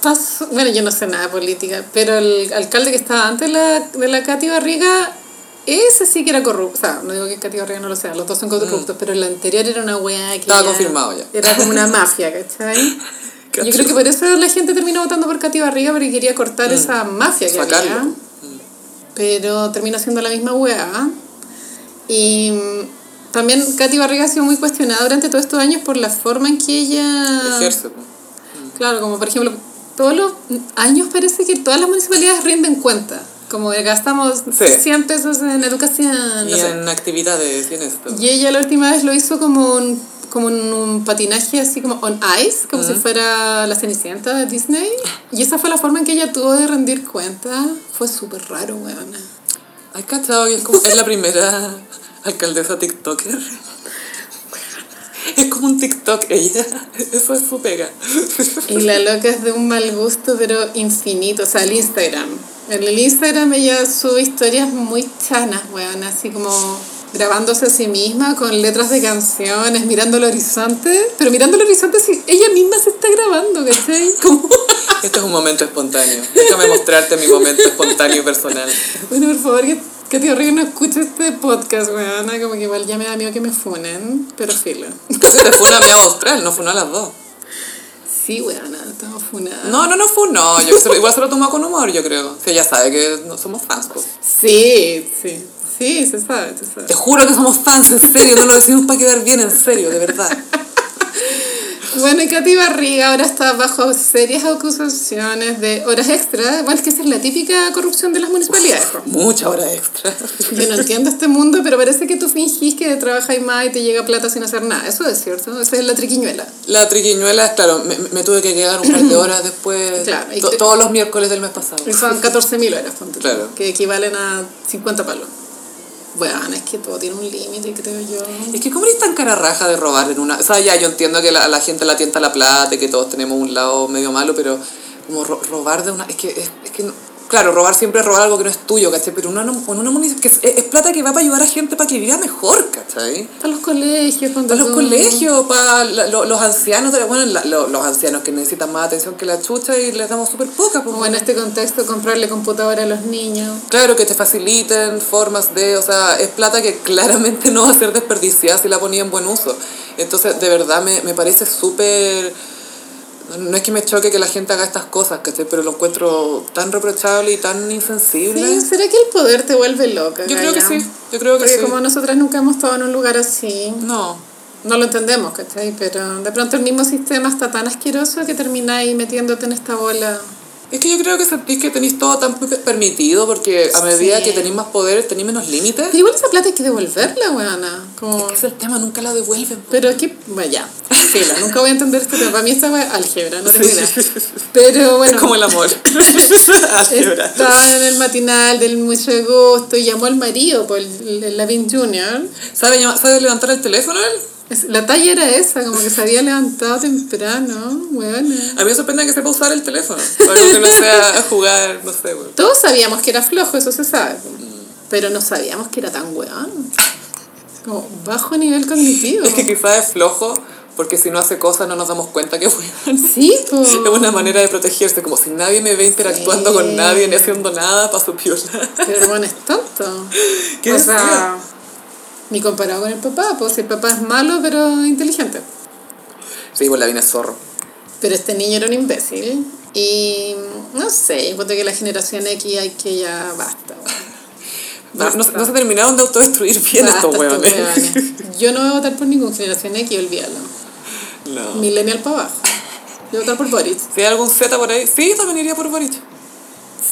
Pasó- bueno, yo no sé nada de política, pero el alcalde que estaba antes de la, de la Katy Barriga, ese sí que era corrupto. O sea, no digo que Katy Barriga no lo sea, los dos son corruptos, pero el anterior era una weá que. Mm. Estaba ya- confirmado ya. Era como una mafia, ¿cachai? Yo creo que por eso la gente terminó votando por Katy Barriga porque quería cortar esa mafia que Mm. Sacarlo. había. Pero terminó siendo la misma weá. Y mm, también Katy Barriga ha sido muy cuestionada durante todos estos años por la forma en que ella... Ejerce. po. Claro, como por ejemplo, todos los años parece que todas las municipalidades rinden cuenta. Como que gastamos Sí. 100 pesos en educación, no Y sé. en actividades, esto. Y ella la última vez lo hizo como un, como un patinaje así como on ice, como si fuera la Cenicienta de Disney. Y esa fue la forma en que ella tuvo de rendir cuenta. Fue súper raro, weona. ¿Has cachado que es, como, es la primera alcaldesa TikToker? Es como un TikTok ella. Eso es su pega. Y la loca es de un mal gusto, pero infinito. O sea, el Instagram. En el Instagram ella sube historias muy chanas, weón. Así como grabándose a sí misma con letras de canciones, mirando el horizonte. Pero mirando el horizonte, si ella misma se está grabando, ¿cachai? Como... Esto es un momento espontáneo. Déjame mostrarte mi momento espontáneo y personal. Bueno, por favor, que, que tío Rick no escuche este podcast, weón. Como que igual ya me da miedo que me funen, pero filo. Casi te fue una mea austral, no fue una a las dos. Sí, weón, estamos funadas. No, no, no fue no. Yo, se lo- igual se lo tomó con humor, yo creo. Si ella sabe que no somos fans. pues. Sí, sí. Sí, se sabe, se sabe. Te juro que somos fans, en serio. No lo decimos para quedar bien, en serio, de verdad. Bueno, y Katy Barriga ahora está bajo serias acusaciones de horas extra. Bueno, es que esa es la típica corrupción de las municipalidades. po. Mucha hora extra. Yo no entiendo este mundo, pero parece que tú fingís que trabajas más y te llega plata sin hacer nada. Eso es cierto, esa es la triquiñuela. La triquiñuela claro, me, me tuve que quedar un par de horas después. Claro, y to- que- todos los miércoles del mes pasado. Y son 14.000 horas, ponte Claro. que equivalen a 50 palos. Bueno, es que todo tiene un límite, creo yo. Es que, ¿cómo eres tan cara raja de robar en una.? O sea, ya yo entiendo que la, la gente la tienta la plata que todos tenemos un lado medio malo, pero como ro- robar de una. Es que, es, es que no- Claro, robar siempre es robar algo que no es tuyo, ¿cachai? Pero una, una munici- que es, es plata que va para ayudar a gente para que viva mejor, ¿cachai? Para los colegios, Para los colegios, para la- lo- los ancianos, de- bueno, la- lo- los ancianos que necesitan más atención que la chucha y les damos súper poca. pues, Como en este contexto, comprarle computadora a los niños. Claro, que te faciliten formas de, o sea, es plata que claramente no va a ser desperdiciada si la ponía en buen uso. Entonces, de verdad me, me parece súper... No es que me choque que la gente haga estas cosas, ¿cachai? Pero lo encuentro tan reprochable y tan insensible. Sí, ¿será que el poder te vuelve loca? yo creo que sí, yo creo que Porque sí. como nosotras nunca hemos estado en un lugar así, No, no lo entendemos, ¿cachai? Pero de pronto el mismo sistema está tan asqueroso que termináis metiéndote en esta bola. Es que yo creo que sentís que tenéis todo tan pe- permitido porque a medida Sí. que tenéis más poder, tenéis menos límites. Pero igual esa plata hay que devolverla, weona. Como... Es que es el tema, nunca la devuelven. Pero aquí, bueno, ya, filo, nunca voy a entender este tema. Para mí esta wea álgebra, no tengo idea. Pero bueno, Es como el amor. Álgebra. estaba en el matinal del mucho gusto y llamó al marido, por el, el Lavin Jr. ¿Sabe, ¿Sabe levantar el teléfono él? La talla era esa, como que se había levantado temprano, weona. A mí me sorprende que sepa usar el teléfono. Algo que no sea jugar, no sé, güey. Todos sabíamos que era flojo, eso se sabe. Pero no sabíamos que era tan weón. Como bajo nivel cognitivo. Es que quizás es flojo porque si no hace cosas no nos damos cuenta que es weón. Sí, po. Es una manera de protegerse, como si nadie me ve interactuando Sí. con nadie ni haciendo nada para su piola. Pero bueno, es tonto. ¿Qué o sea, Ni comparado con el papá, pues el papá es malo pero inteligente. Sí, pues la viene zorro. Pero este niño era un imbécil. Y no sé, encuentro que la generación X hay que ya basta. No, no, no se terminaron de autodestruir bien Basta estos huevones. Yo no voy a votar por ningún generación X, olvídalo. No. Millennial para abajo. Yo voy a votar por Boris. Si hay algún Z por ahí, sí, también iría por Boric.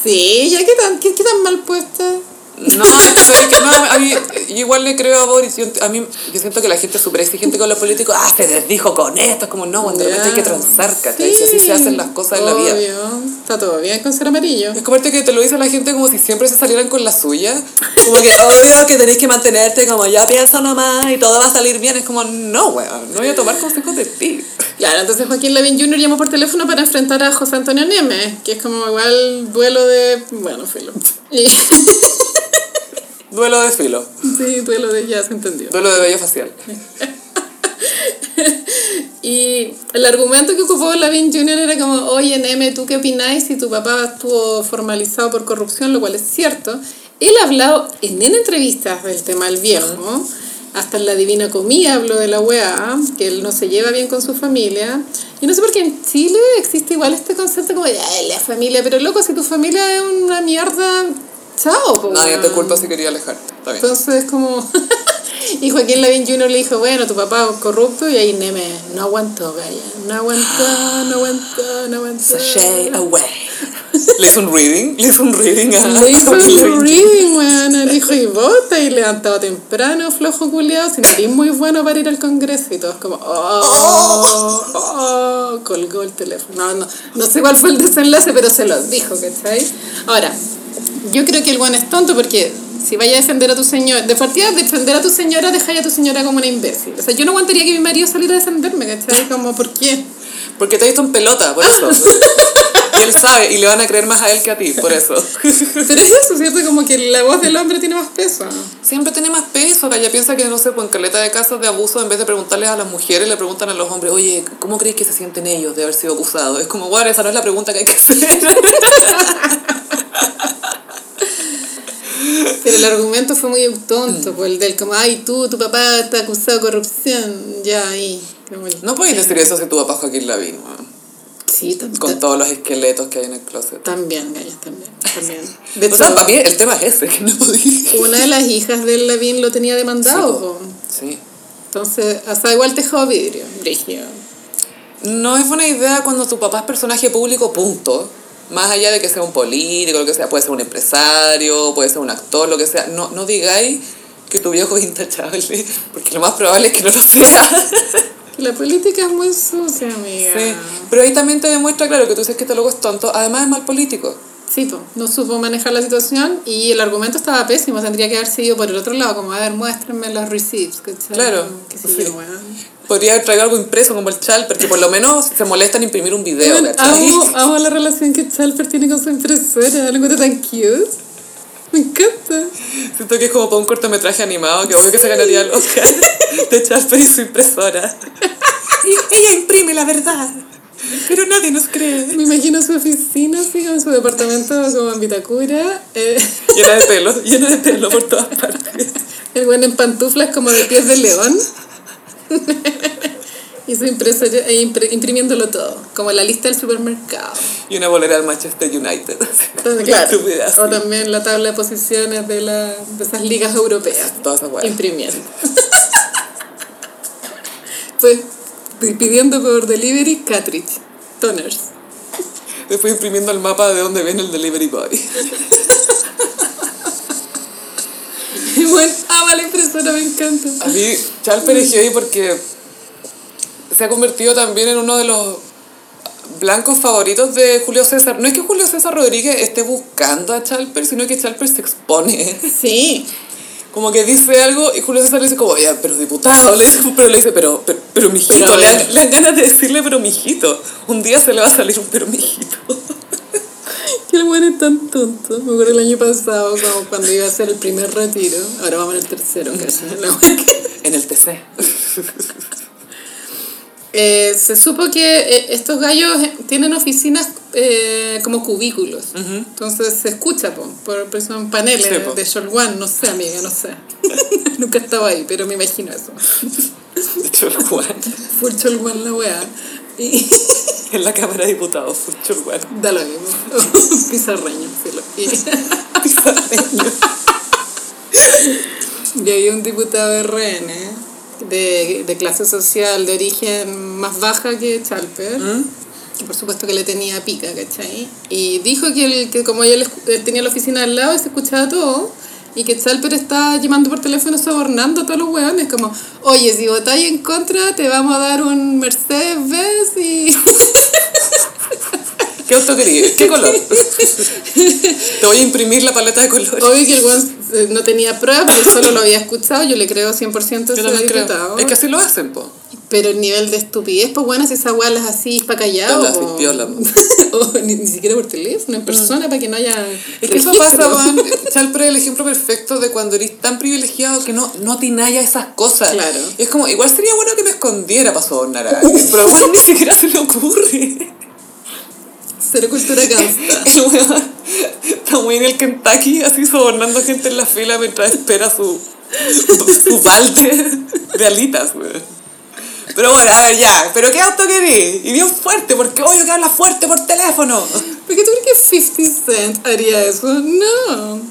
Sí, ya qué tan, qué, qué tan mal puesta. No, ¿sabes qué? no, a mí, yo igual le creo a Boris. Yo, a mí, yo siento que la gente es súper exigente con los políticos. Ah, se desdijo con esto. Es como, no, cuando repente hay que transar, ¿cachai? Así se hacen las cosas en la vida. Obvio. Está todo bien con ser amarillo. Es como que te lo dice la gente como si siempre se salieran con la suya. Como que, obvio que tenéis que mantenerte como ya piensa nomás y todo va a salir bien. Es como, no, weón, no voy a tomar consejos de ti. Claro, entonces Joaquín Lavín Jr. llamó por teléfono para enfrentar a José Antonio Neme, que es como igual duelo de... Bueno, filo. Y, Duelo de filo. sí, duelo de... ya se entendió. Duelo de vello facial. Y el argumento que ocupó Lavín Jr. era como, oye, Neme, ¿tú qué opináis si tu papá estuvo formalizado por corrupción? Lo cual es cierto. Él ha hablado en, en entrevistas del tema del viejo, hasta en La Divina Comida habló de la weá, que él no se lleva bien con su familia. Y no sé por qué en Chile existe igual este concepto como, ya, la familia, pero loco, si tu familia es una mierda, chao. po, Nadie te weón. culpa si quería alejarte. Está bien. Entonces, como. y Joaquín Lavín Jr. le dijo, bueno, tu papá es corrupto, y ahí Neme no aguantó, Gaya. No aguantó, no aguantó, no aguantó. Sashay away. Le hizo un reading, le hizo un reading a Le hizo un reading, weón. Le dijo, y vota, y levantado temprano, flojo culiado, sin eres muy bueno para ir al congreso. Y todos como, oh, oh, colgó el teléfono. No, no, no sé cuál fue el desenlace, pero se lo dijo, ¿cachai? Ahora, yo creo que el buen es tonto porque si vaya a defender a tu señora, de partida defender a tu señora, dejáis a tu señora como una imbécil. O sea, yo no aguantaría que mi marido saliera a defenderme, ¿cachai? Como, ¿por qué? Porque te ha visto en pelota, por eso. y él sabe, y le van a creer más a él que a ti, por eso. Pero es eso, ¿cierto? Como que la voz del hombre tiene más peso. Siempre tiene más peso, que ella piensa que, no sé, pues en caleta de casos de abuso, en vez de preguntarles a las mujeres, le preguntan a los hombres, oye, ¿cómo crees que se sienten ellos de haber sido abusados? Es como, bueno, esa no es la pregunta que hay que hacer. Pero el argumento fue muy tonto, pues el del como, ay, tú, tu papá está acusado de corrupción, ya ahí. No podéis decir eso si tu papá Joaquín Lavín. Sí, tam- con todos los esqueletos que hay en el closet. también, gallas, también. también. De o sea, para mí el tema es ese, que no podéis. una de las hijas del Lavín lo tenía demandado, Sí. Sí. Entonces, hasta igual tejado vidrio, brígido. No es buena idea cuando tu papá es personaje público, punto. Más allá de que sea un político, lo que sea, puede ser un empresario, puede ser un actor, lo que sea. No, no digáis que tu viejo es intachable, porque lo más probable es que no lo sea. La política es muy sucia, amiga. Sí. Pero ahí también te demuestra, claro, que tú dices que este loco es tonto, además es mal político. Sí, po, no supo manejar la situación y el argumento estaba pésimo, tendría que haber sido por el otro lado, como, a ver, muéstrenme los receipts, ¿cachai? Claro, Que sí. weón. Podría traído algo impreso como el Chalper, que por lo menos se molesta en imprimir un video, Bueno, amo, amo la relación que Chalper tiene con su impresora, lo encuentro tan cute. Me encanta. Siento que es como para un cortometraje animado, que obvio que se ganaría el Oscar de Chalper y su impresora. Y ella imprime la verdad, pero nadie nos cree. Me imagino su oficina, así, con su departamento como en Vitacura. Eh, Llena de pelo, llena de pelo por todas partes. el buen en pantuflas como de pies de león. y su impresora impre- imprimiéndolo todo, como la lista del supermercado. Y una bolera del Manchester United. Entonces, claro, o también la tabla de posiciones de, la, de esas ligas europeas. Todas esas weas. Imprimiendo. pues pidiendo por delivery cartridge, toners. Después imprimiendo el mapa de dónde viene el delivery boy. Ama la impresora, me encanta. A mí, Chalper es heavy porque se ha convertido también en uno de los blancos favoritos de Julio César. No es que Julio César Rodríguez esté buscando a Chalper, sino que Chalper se expone. Sí, Como que dice algo y Julio César le dice como, ya, pero diputado, le dice, pero le dice, pero, pero, pero mijito, Pero- le dan ganas de decirle, pero mijito. Un día se le va a salir un pero mijito. Bueno es tan tonto. Me acuerdo el año pasado, como cuando iba a hacer el primer retiro. Ahora vamos en el tercero, wea En el TC. Eh, se supo que eh, estos gallos eh, tienen oficinas eh, como cubículos. Entonces se escucha, po, por, por son paneles Sí, de Short One, no sé, amiga, no sé. Nunca estaba ahí, pero me imagino eso. Cholguán. Full Cholguán la weá. Y En la Cámara de Diputados, fue Cholguán. da lo mismo. Pizarreño, filo. Y, y había un diputado de RN de, de clase social de origen más baja que Chalper. Que por supuesto que le tenía pica, ¿cachai? Y dijo que, el, que como escu- él tenía la oficina al lado y se escuchaba todo, y que Chalper está llamando por teléfono sobornando a todos los hueones, como, oye, si votáis en contra, te vamos a dar un Mercedes-Benz y... ¿Qué auto querías? ¿Qué color? Te voy a imprimir la paleta de colores. Obvio que el weón eh, no tenía pruebas, pero solo lo había escuchado, yo le creo 100% a Yo también creo. Es que así lo hacen, po. Pero el nivel de estupidez, pues bueno, si esa weá las así para callado. Las o, piola. o ni, ni siquiera por teléfono, en persona, para que no haya. Es que eso pasa, weón. Chalper es el ejemplo perfecto de cuando eres tan privilegiado que no, no atinaya esas cosas. Claro. Y es como, igual sería bueno que me escondiera para sobornar a alguien, pero bueno, ni siquiera se le ocurre. Cero cultura gangsta. Está muy en el Kentucky, así sobornando gente en la fila mientras espera su, su balde de alitas, weón. Pero bueno, a ver, ya, ¿pero qué auto querés? Y bien fuerte, porque obvio que habla fuerte por teléfono. ¿Por qué tú crees que 50 Cent haría eso? No. no.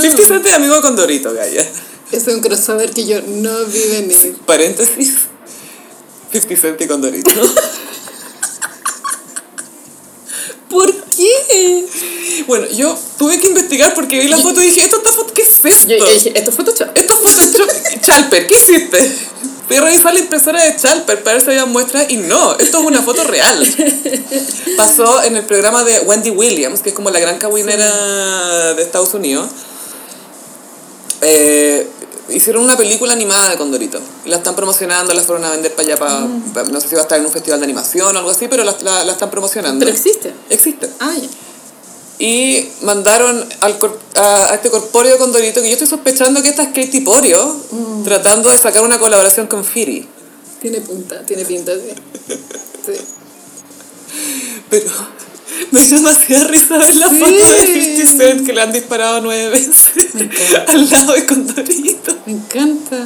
50 Cent es amigo con Dorito, Gaya. Es un crossover que yo no vi venir. Paréntesis. 50 Cent y con Dorito. ¿Por qué? Bueno, yo tuve que investigar porque vi la foto y dije, ¿esto está foto? ¿Qué es esto? Yo, yo dije, esto es Photoshop. Esto es Photoshop. Chalper, ¿qué hiciste? Fui a revisar la impresora de Chalper para ver si había muestras y no, esto es una foto real. Pasó en el programa de Wendy Williams, que es como la gran cabuinera de Estados Unidos. Eh, hicieron una película animada de Condorito. Y la están promocionando, la fueron a vender para allá, para, para- no sé si va a estar en un festival de animación o algo así, pero la, la- la están promocionando. Pero existe. Existe. Ah, ya. Y mandaron al cor- a, a este corpóreo Condorito, que yo estoy sospechando que esta es Katy Porio, tratando de sacar una colaboración con Firi. Tiene punta, tiene pinta, sí. Sí. Pero me dio demasiada risa ver la Sí. foto de 50 Cent que le han disparado nueve veces al lado de Condorito. Me encanta.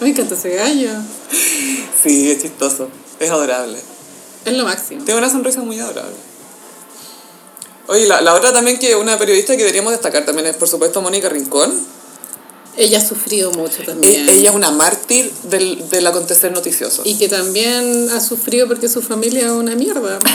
Me encanta ese gallo. Sí, es chistoso. Es adorable. Es lo máximo. Tiene una sonrisa muy adorable. Oye, la, la otra también que una periodista que deberíamos destacar también es, por supuesto, Mónica Rincón. Ella ha sufrido mucho E- también. ella es una mártir del, del acontecer noticioso. Y que también ha sufrido porque su familia es una mierda.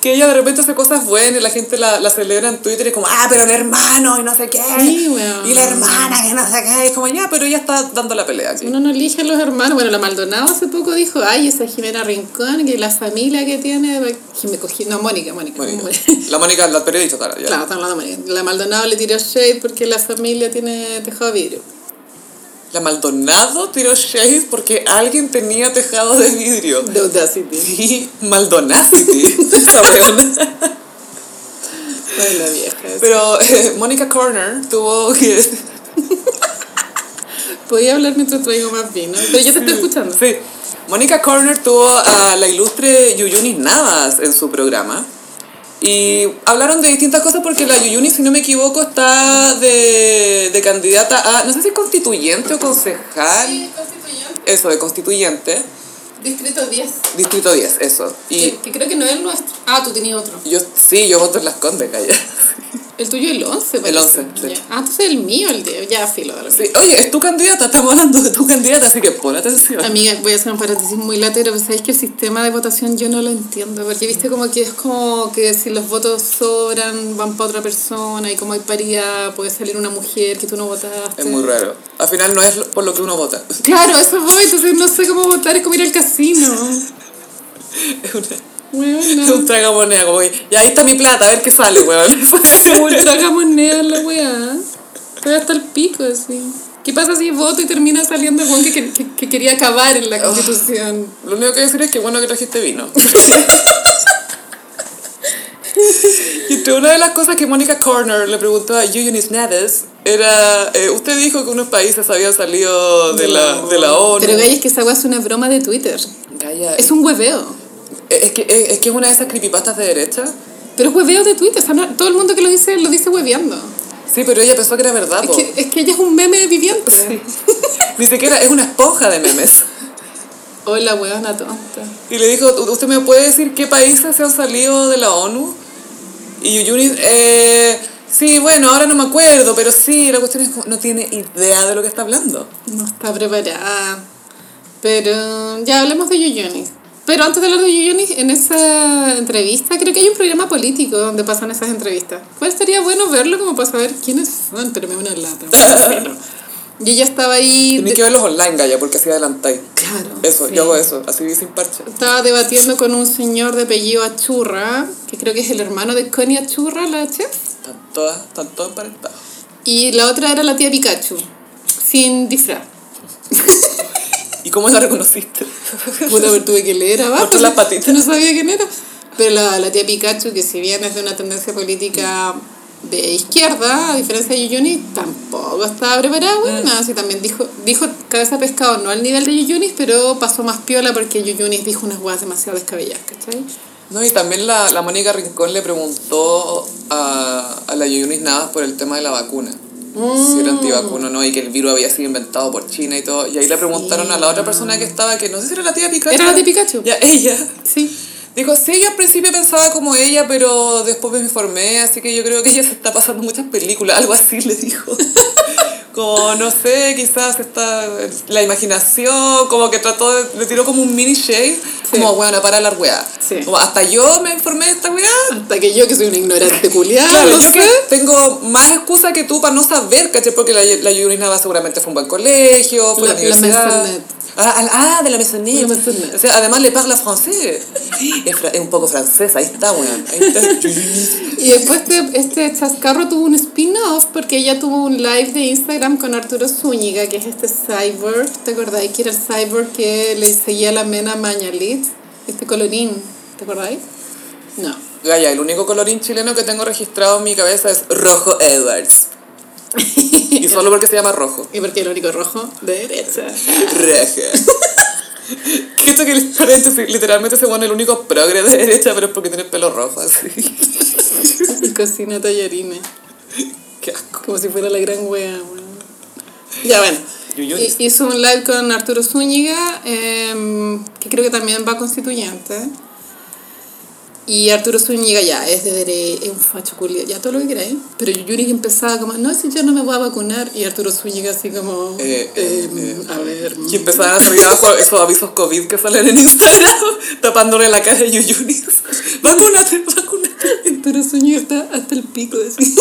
que ella de repente hace cosas buenas y la gente la, la celebra en Twitter y es como, ah, pero el hermano y no sé qué. Sí, weón. Y la hermana que no sé qué. Es como, ya, pero ella está dando la pelea aquí. Uno no elige a los hermanos. Bueno, la Maldonado hace poco dijo, ay, esa Jimena Rincón, que la familia que tiene... Jime- cogí- No, Mónica, Mónica. Mónica. La Mónica, la periodista, claro. ya. Claro, estamos hablando de Mónica. La Maldonado le tiró shade porque la familia tiene tejado vidrio. La Maldonado tiró shade porque alguien tenía tejado de vidrio. The Audacity. Sí, Maldonacity. esa. Ay, la vieja. Pero eh, Mónica Corner tuvo que... Podía hablar mientras traigo más vino. Pero yo te estoy escuchando. Sí. Mónica Corner tuvo a la ilustre Yuyunis Navas en su programa. Y hablaron de distintas cosas porque la Yuyunis, si no me equivoco, está de, de candidata a, no sé si constituyente o concejal. Eso, de constituyente. Distrito 10. Distrito 10, eso. Y Que, que creo que no es el nuestro. Ah, tú tenías otro. yo, sí, yo voto en Las Condes, calla. El tuyo el 11, El parece. 11, sí. Ya. Ah, entonces el mío, el de... Ya, filo. de lo Sí, oye, es tu candidata, estamos hablando de tu candidata, así que pon atención. Amiga, voy a hacer un paréntesis muy latero, pero sabéis que el sistema de votación yo no lo entiendo, porque viste como que es como que si los votos sobran van para otra persona y como hay paridad puede salir una mujer que tú no votaste. Es muy raro. Al final no es por lo que uno vota. Claro, eso voy, entonces no sé cómo votar, es como ir al casino. Es una- Es un tragamoneda, como que, ya ahí está mi plata, a ver qué sale, weón. ultra gamonea la weá. Estoy hasta el pico, así. ¿Qué pasa si voto y termina saliendo el weón que, que, que quería acabar en la constitución? Lo único que decir es que bueno que trajiste vino. y entre una de las cosas que Mónica Corner le preguntó a Eugenius Neves era, eh, usted dijo que unos países habían salido de la, de la ONU. Pero Gaya, es que esa es una broma de Twitter. Es un hueveo. Es, que, es, es que es una de esas creepypastas de derecha. Pero es hueveo de Twitter, todo el mundo que lo dice, lo dice hueveando. Sí, pero ella pensó que era verdad, Es que, es que ella es un meme viviente. Ni siquiera es una esponja de memes. Hoy la huevona tonta. Y le dijo, "¿U- ¿usted me puede decir qué países se han salido de la ONU? Y Yuyuni, eh, sí, bueno, ahora no me acuerdo, pero sí, la cuestión es que no tiene idea de lo que está hablando. No está preparada. Pero ya hablemos de Yuyunis. Pero antes de hablar de Yuyunis, en esa entrevista, creo que hay un programa político donde pasan esas entrevistas. ¿Cuál estaría bueno verlo como para saber quiénes son? Pero me da una lata. y ella estaba ahí... De- que verlos online, Gaya, porque así adelantáis. Claro. Eso, sí. yo hago eso, así sin parche. Estaba debatiendo con un señor de apellido Achurra, que creo que es el hermano de Connie Achurra, la chef. Están todas, están todas emparentadas. Y la otra era la tía Pikachu, sin disfraz. ¿Y cómo la reconociste? Puta, pero tuve que leer abajo. Mostró las patitas. No sabía quién era. Pero la, la tía Pikachu, que si bien es de una tendencia política de izquierda, a diferencia de Yuyunis, tampoco estaba preparada, bueno, así también dijo, dijo cabeza pescado, no al nivel de Yuyunis, pero pasó más piola porque Yuyunis dijo unas huevas demasiado descabelladas, ¿cachai? No, y también la, la Mónica Rincón le preguntó a, a la Yuyunis Navas por el tema de la vacuna. Si era antivacuna o no, y que el virus había sido inventado por China y todo. Y ahí le preguntaron a la otra persona que estaba, que no sé si era la tía Pikachu. Era la tía Pikachu. Ya, ella. Sí. Dijo, sí, yo al principio pensaba como ella, pero después me informé, así que yo creo que ella se está pasando muchas películas, algo así le dijo. como, no sé, quizás está la imaginación, como que trató de, le tiró como un mini shade, como, bueno, para la weá. Sí. Como, hasta yo me informé de esta weá. Hasta que yo, que soy una ignorante culiada, Claro, no yo sé. que tengo más excusa que tú para no saber, ¿cachai? Porque la, la Yuri Nava seguramente fue un buen colegio, fue a la, La- la universidad. Maisonnette. Ah, ah, de la Maisonnette. O sea, además le parla francés. Es, fra- es un poco francés, ahí está, weón. Ahí está. Y después este, este chascarro tuvo un spin-off porque ella tuvo un live de Instagram con Arturo Zúñiga, que es este cyborg, ¿te acordáis? Que era el cyborg que le seguía la mena Mañalit, este colorín, ¿te acordáis? No. Gaya, el único colorín chileno que tengo registrado en mi cabeza es Rojo Edwards. Y solo porque se llama Rojo. ¿Y por qué el único rojo? De derecha. Rojo. Que esto que paréntesis, literalmente se pone el único progre de derecha, pero es porque tiene el pelo rojo, así. Y cocina tallarines. Qué asco. Como si fuera la gran wea. Ya, bueno. Hizo un live con Arturo Zúñiga, em, que creo que también va constituyente. Y Arturo Zúñiga ya es de derecha, es un facho ya todo lo que queráis. Pero Yuri que empezaba como, no, si yo no me voy a vacunar. Y Arturo Zúñiga así como, Eh, eh, em, a ver. Y empezaban a salir abajo esos avisos COVID que salen en Instagram, tapándole la cara a Yuyunis. Vacúnate, vacúnate. Arturo Zúñiga está hasta el pico, así.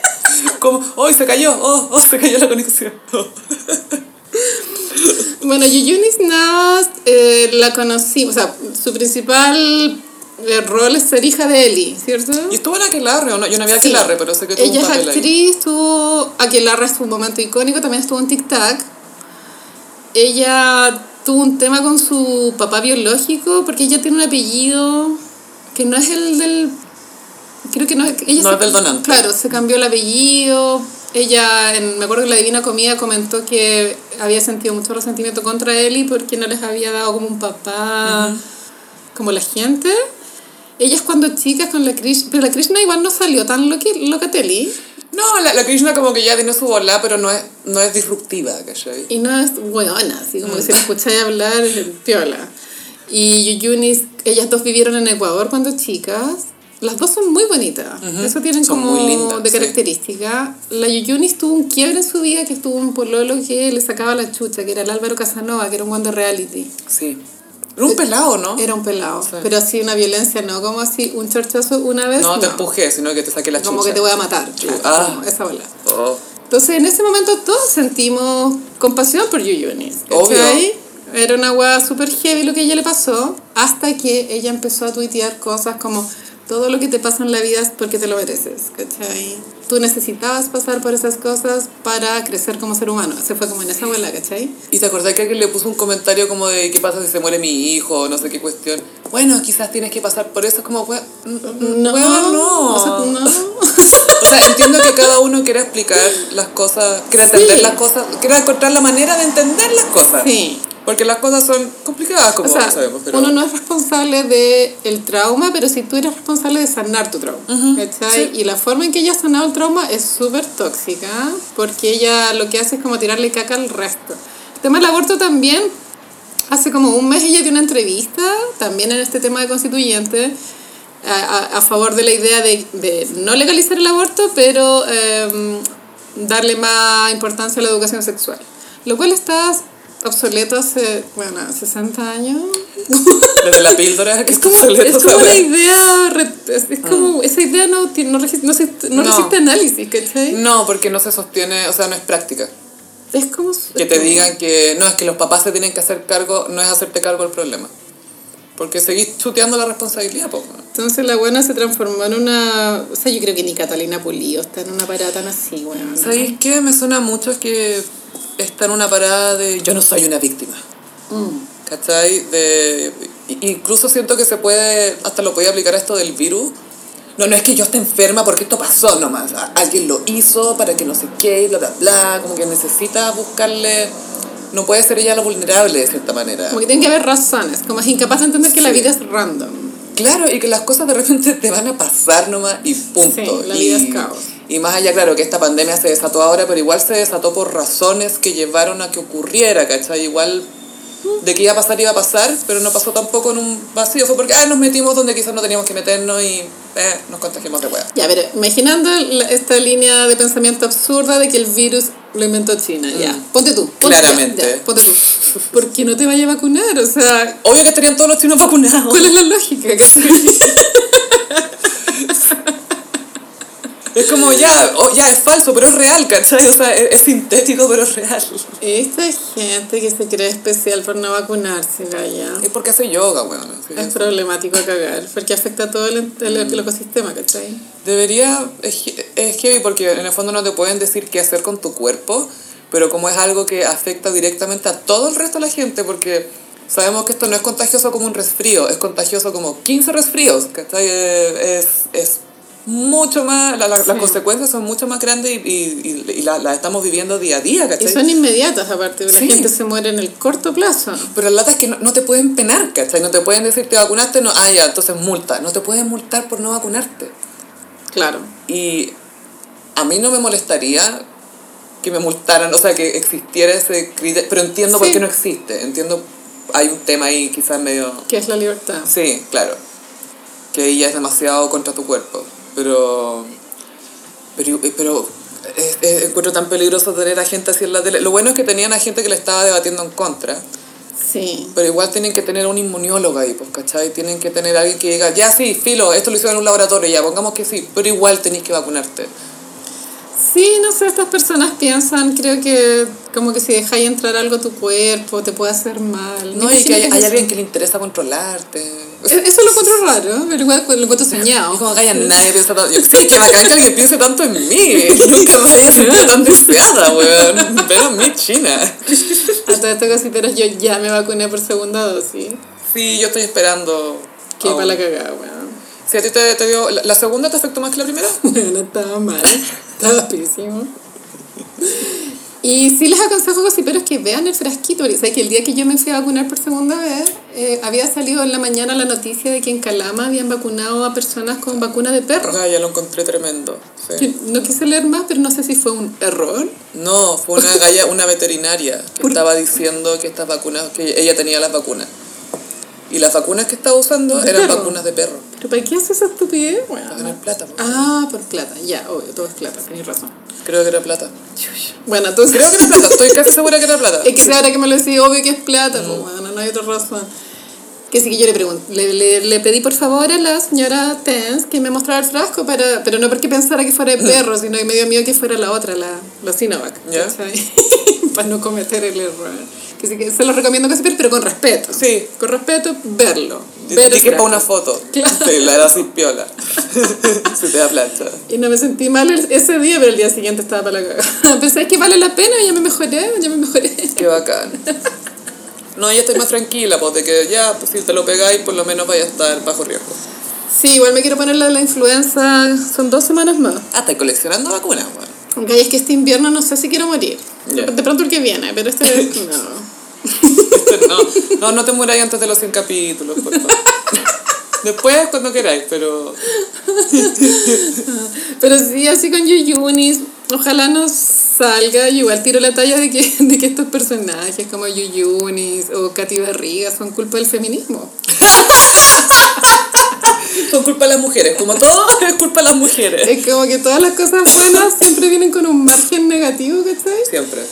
Como, hoy se cayó, oh, oh, se cayó la conexión. Oh. Bueno, Yuyunis Navas eh, la conocí, o sea, su principal eh, rol es ser hija de Eli, ¿cierto? ¿Y estuvo en Aquelarre o no? Yo no vi Sí. Aquelarre, pero sé que tuvo Ella un es papel ahí. actriz, tuvo Aquelarre es un momento icónico, también estuvo en Tic Tac. Ella tuvo un tema con su papá biológico porque ella tiene un apellido que no es el del creo que no es ella No se- es del donante. Claro, se cambió el apellido. Ella, en, me acuerdo que la Divina Comida comentó que había sentido mucho resentimiento contra Eli porque no les había dado como un papá como la gente. Ella es cuando chicas con la Krishna, pero la Krishna igual no salió tan locatelli No, la, la Krishna como que ya tiene su bola, pero no es, no es disruptiva, ¿cachai? y no es hueona, así como que si la escucháis hablar es piola. Y Yuyunis, ellas dos vivieron en Ecuador cuando chicas. Las dos son muy bonitas. Eso tienen Son como muy lindas, de sí. característica. La Yuyunis tuvo un quiebre en su vida que estuvo un pololo que le sacaba la chucha, que era el Álvaro Casanova, que era un guando reality. Sí. Era un pelado, ¿no? Era un pelado. Sí. Pero así una violencia, no como así un chorchazo una vez. No te empujé, sino que te saqué la chucha. Como que te voy a matar. claro, Ah. esa bola. Oh. Entonces, en ese momento todos sentimos compasión por Yuyunis. Obvio. ¿cachai? Era una weá súper heavy lo que a ella le pasó, hasta que ella empezó a tuitear cosas como todo lo que te pasa en la vida es porque te lo mereces, ¿cachai? Tú necesitabas pasar por esas cosas para crecer como ser humano. Se fue como en esa abuela, ¿cachai? Y te acordás que alguien le puso un comentario como de qué pasa si se muere mi hijo, no sé qué cuestión. Bueno, quizás tienes que pasar por eso, es como, "Wea- No, wea, no. O sea, no. O sea, entiendo que cada uno quiera explicar las cosas, quiera entender Sí. las cosas, quiera encontrar la manera de entender las cosas. Sí. Porque las cosas son complicadas, como O sea, sabemos. Pero... uno no es responsable del el trauma, pero si tú eres responsable de sanar tu trauma. ¿cachai? Y la forma en que ella ha sanado el trauma es súper tóxica, porque ella lo que hace es como tirarle caca al resto. El tema del aborto también, hace como un mes ella dio una entrevista, también en este tema de constituyente, a, a- a favor de la idea de, de no legalizar el aborto, pero em, darle más importancia a la educación sexual. Lo cual está obsoleto hace, bueno, 60 años. Desde la píldora Es como, es como la idea, es, es como, esa idea no, no, resiste, no, resiste- no resiste análisis, ¿cachai? No, porque no se sostiene, o sea, no es práctica. Es como... Que te digan que no, es que los papás se tienen que hacer cargo, no es hacerte cargo del problema. Porque seguís chuteando la responsabilidad, po. Entonces la buena se transformó en una... O sea, yo creo que ni Catalina Polillo está en una parada tan así, weón. ¿Sabéis qué? Me suena mucho que está en una parada de yo no soy una víctima. Mm. ¿Cachai? De, incluso siento que se puede, hasta lo podía aplicar a esto del virus. No, no es que yo esté enferma porque esto pasó nomás. Alguien lo hizo para que no sé qué, y bla, bla, bla. Como que necesita buscarle... No puede ser ella la vulnerable de cierta manera. Como que tiene que haber razones, como es incapaz de entender que la vida es random. Claro, y que las cosas de repente te van a pasar nomás y punto. Sí, la y, vida es caos. Y más allá, claro, que esta pandemia se desató ahora, pero igual se desató por razones que llevaron a que ocurriera, ¿cachai? Igual de que iba a pasar, iba a pasar, pero no pasó tampoco en un vacío. Fue porque ah, nos metimos donde quizás no teníamos que meternos y eh, nos contagiamos de hueá. Ya, pero imaginando esta línea de pensamiento absurda de que el virus lo inventó China, ya. Ponte tú. Ponte Claramente. Ya, ya, ponte tú. ¿Por qué no te vaya a vacunar? O sea, Obvio que estarían todos los chinos vacunados. ¿cuál es la lógica? Es como ya, oh, ya es falso, pero es real, ¿cachai? O sea, es, es sintético, pero es real. Esta gente que se cree especial por no vacunarse, Gaya. Es porque hace yoga, weón. Sí, Es problemático a cagar, porque afecta a todo el, el- el ecosistema, ¿cachai? Debería, es, es heavy porque en el fondo no te pueden decir qué hacer con tu cuerpo, pero como es algo que afecta directamente a todo el resto de la gente, porque sabemos que esto no es contagioso como un resfrío, es contagioso como 15 resfríos, ¿cachai? Eh, Es, es mucho más, la- la- las consecuencias son mucho más grandes y, y, y, y la- las estamos viviendo día a día, Y ¿cachai? son inmediatas, aparte, la Sí. gente se muere en el corto plazo. Pero la lata es que no, no te pueden penar, ¿cachai? No te pueden decir, te vacunaste, no, ah, ya, entonces multa. No te pueden multar por no vacunarte. Claro. Y a mí no me molestaría que me multaran, o sea, que existiera ese criterio, pero entiendo por qué no existe. Entiendo, hay un tema ahí quizás medio... ¿Qué es la libertad? Sí, claro. Que ella es demasiado contra tu cuerpo. Pero... Pero, pero es- es- encuentro tan peligroso tener a gente así en la tele. Lo bueno es que tenían a gente que le estaba debatiendo en contra. Sí. Pero igual tienen que tener un inmuniólogo ahí, pues, ¿cachai? Tienen que tener alguien que diga, ya sí, filo, esto lo hicieron en un laboratorio, ya, pongamos que sí, pero igual tenéis que vacunarte. Sí, no sé, estas personas piensan, creo que como que si dejáis entrar algo a tu cuerpo te puede hacer mal. No, y que hay, hay alguien que le interesa controlarte. Eso lo encuentro raro, pero igual lo encuentro soñado. Como que nadie piensa tanto. Sí, que bacán que alguien piense tanto en mí. Nunca me había sentido tan deseada, weón. Pero en mí, China. A todas estas cositas yo ya me vacuné por segunda dosis. Sí, yo estoy esperando. Qué aún. para la cagada, weón. Si a ti te, te dio. ¿la, segunda te afectó más que la primera? Bueno, estaba mal, estaba pésimo. Y sí les aconsejo gossiperos que vean el frasquito. porque ¿Sabes que el día que yo me fui a vacunar por segunda vez, eh, había salido en la mañana la noticia de que en Calama habían vacunado a personas con vacuna de perro? Ah, ya lo encontré tremendo. sí. No quise leer más, pero no sé si fue un error. No, fue una galla, una veterinaria que estaba diciendo que estas vacunas, que ella tenía las vacunas. Y las vacunas que estaba usando ¿De eran perro? vacunas de perro. ¿Pero para qué hace esa estupidez? Bueno, Para ganar plata. po. Ah, por plata. Ya, obvio, todo es plata, tenés razón. Creo que era plata. Bueno, entonces... Creo que era plata, estoy casi segura que era plata. Es que si ahora que me lo decís, obvio que es plata, pues bueno, no hay otra razón. Que sí que yo le pregunto, le, le, le pedí por favor a la señora Tens que me mostrara el frasco, para, pero no porque pensara que fuera de perro, sino que me dio miedo que fuera la otra, la, la Sinovac. Ya. ¿cachai? para no cometer el error. Que sí que se lo recomiendo que se pero con respeto. Sí. Con respeto, verlo. Y ver que para una foto. Claro. Sí, la era así piola. Se te da plancha. Y no me sentí mal ese día, pero el día siguiente estaba para la cagada. Pensé que vale la pena, ya me mejoré, ya me mejoré. Qué bacán. No, ya estoy más tranquila, pues de que ya, pues si te lo pegáis, por lo menos vaya a estar bajo riesgo. Sí, igual me quiero poner la la influenza, son dos semanas más. Ah, estáis coleccionando vacunas, bueno. Aunque es que este invierno no sé si quiero morir. De pronto el que viene, pero este no. Esto no, no, no te muráis antes de los 100 capítulos, por favor. Después, cuando queráis, pero... Pero sí, así con Yuyunis, ojalá nos salga, yo igual tiro la talla de que, de que estos personajes como Yuyunis o Katy Barriga son culpa del feminismo. Son culpa de las mujeres, como todo es culpa de las mujeres. Es como que todas las cosas buenas siempre vienen con un margen negativo, ¿cachai? Siempre.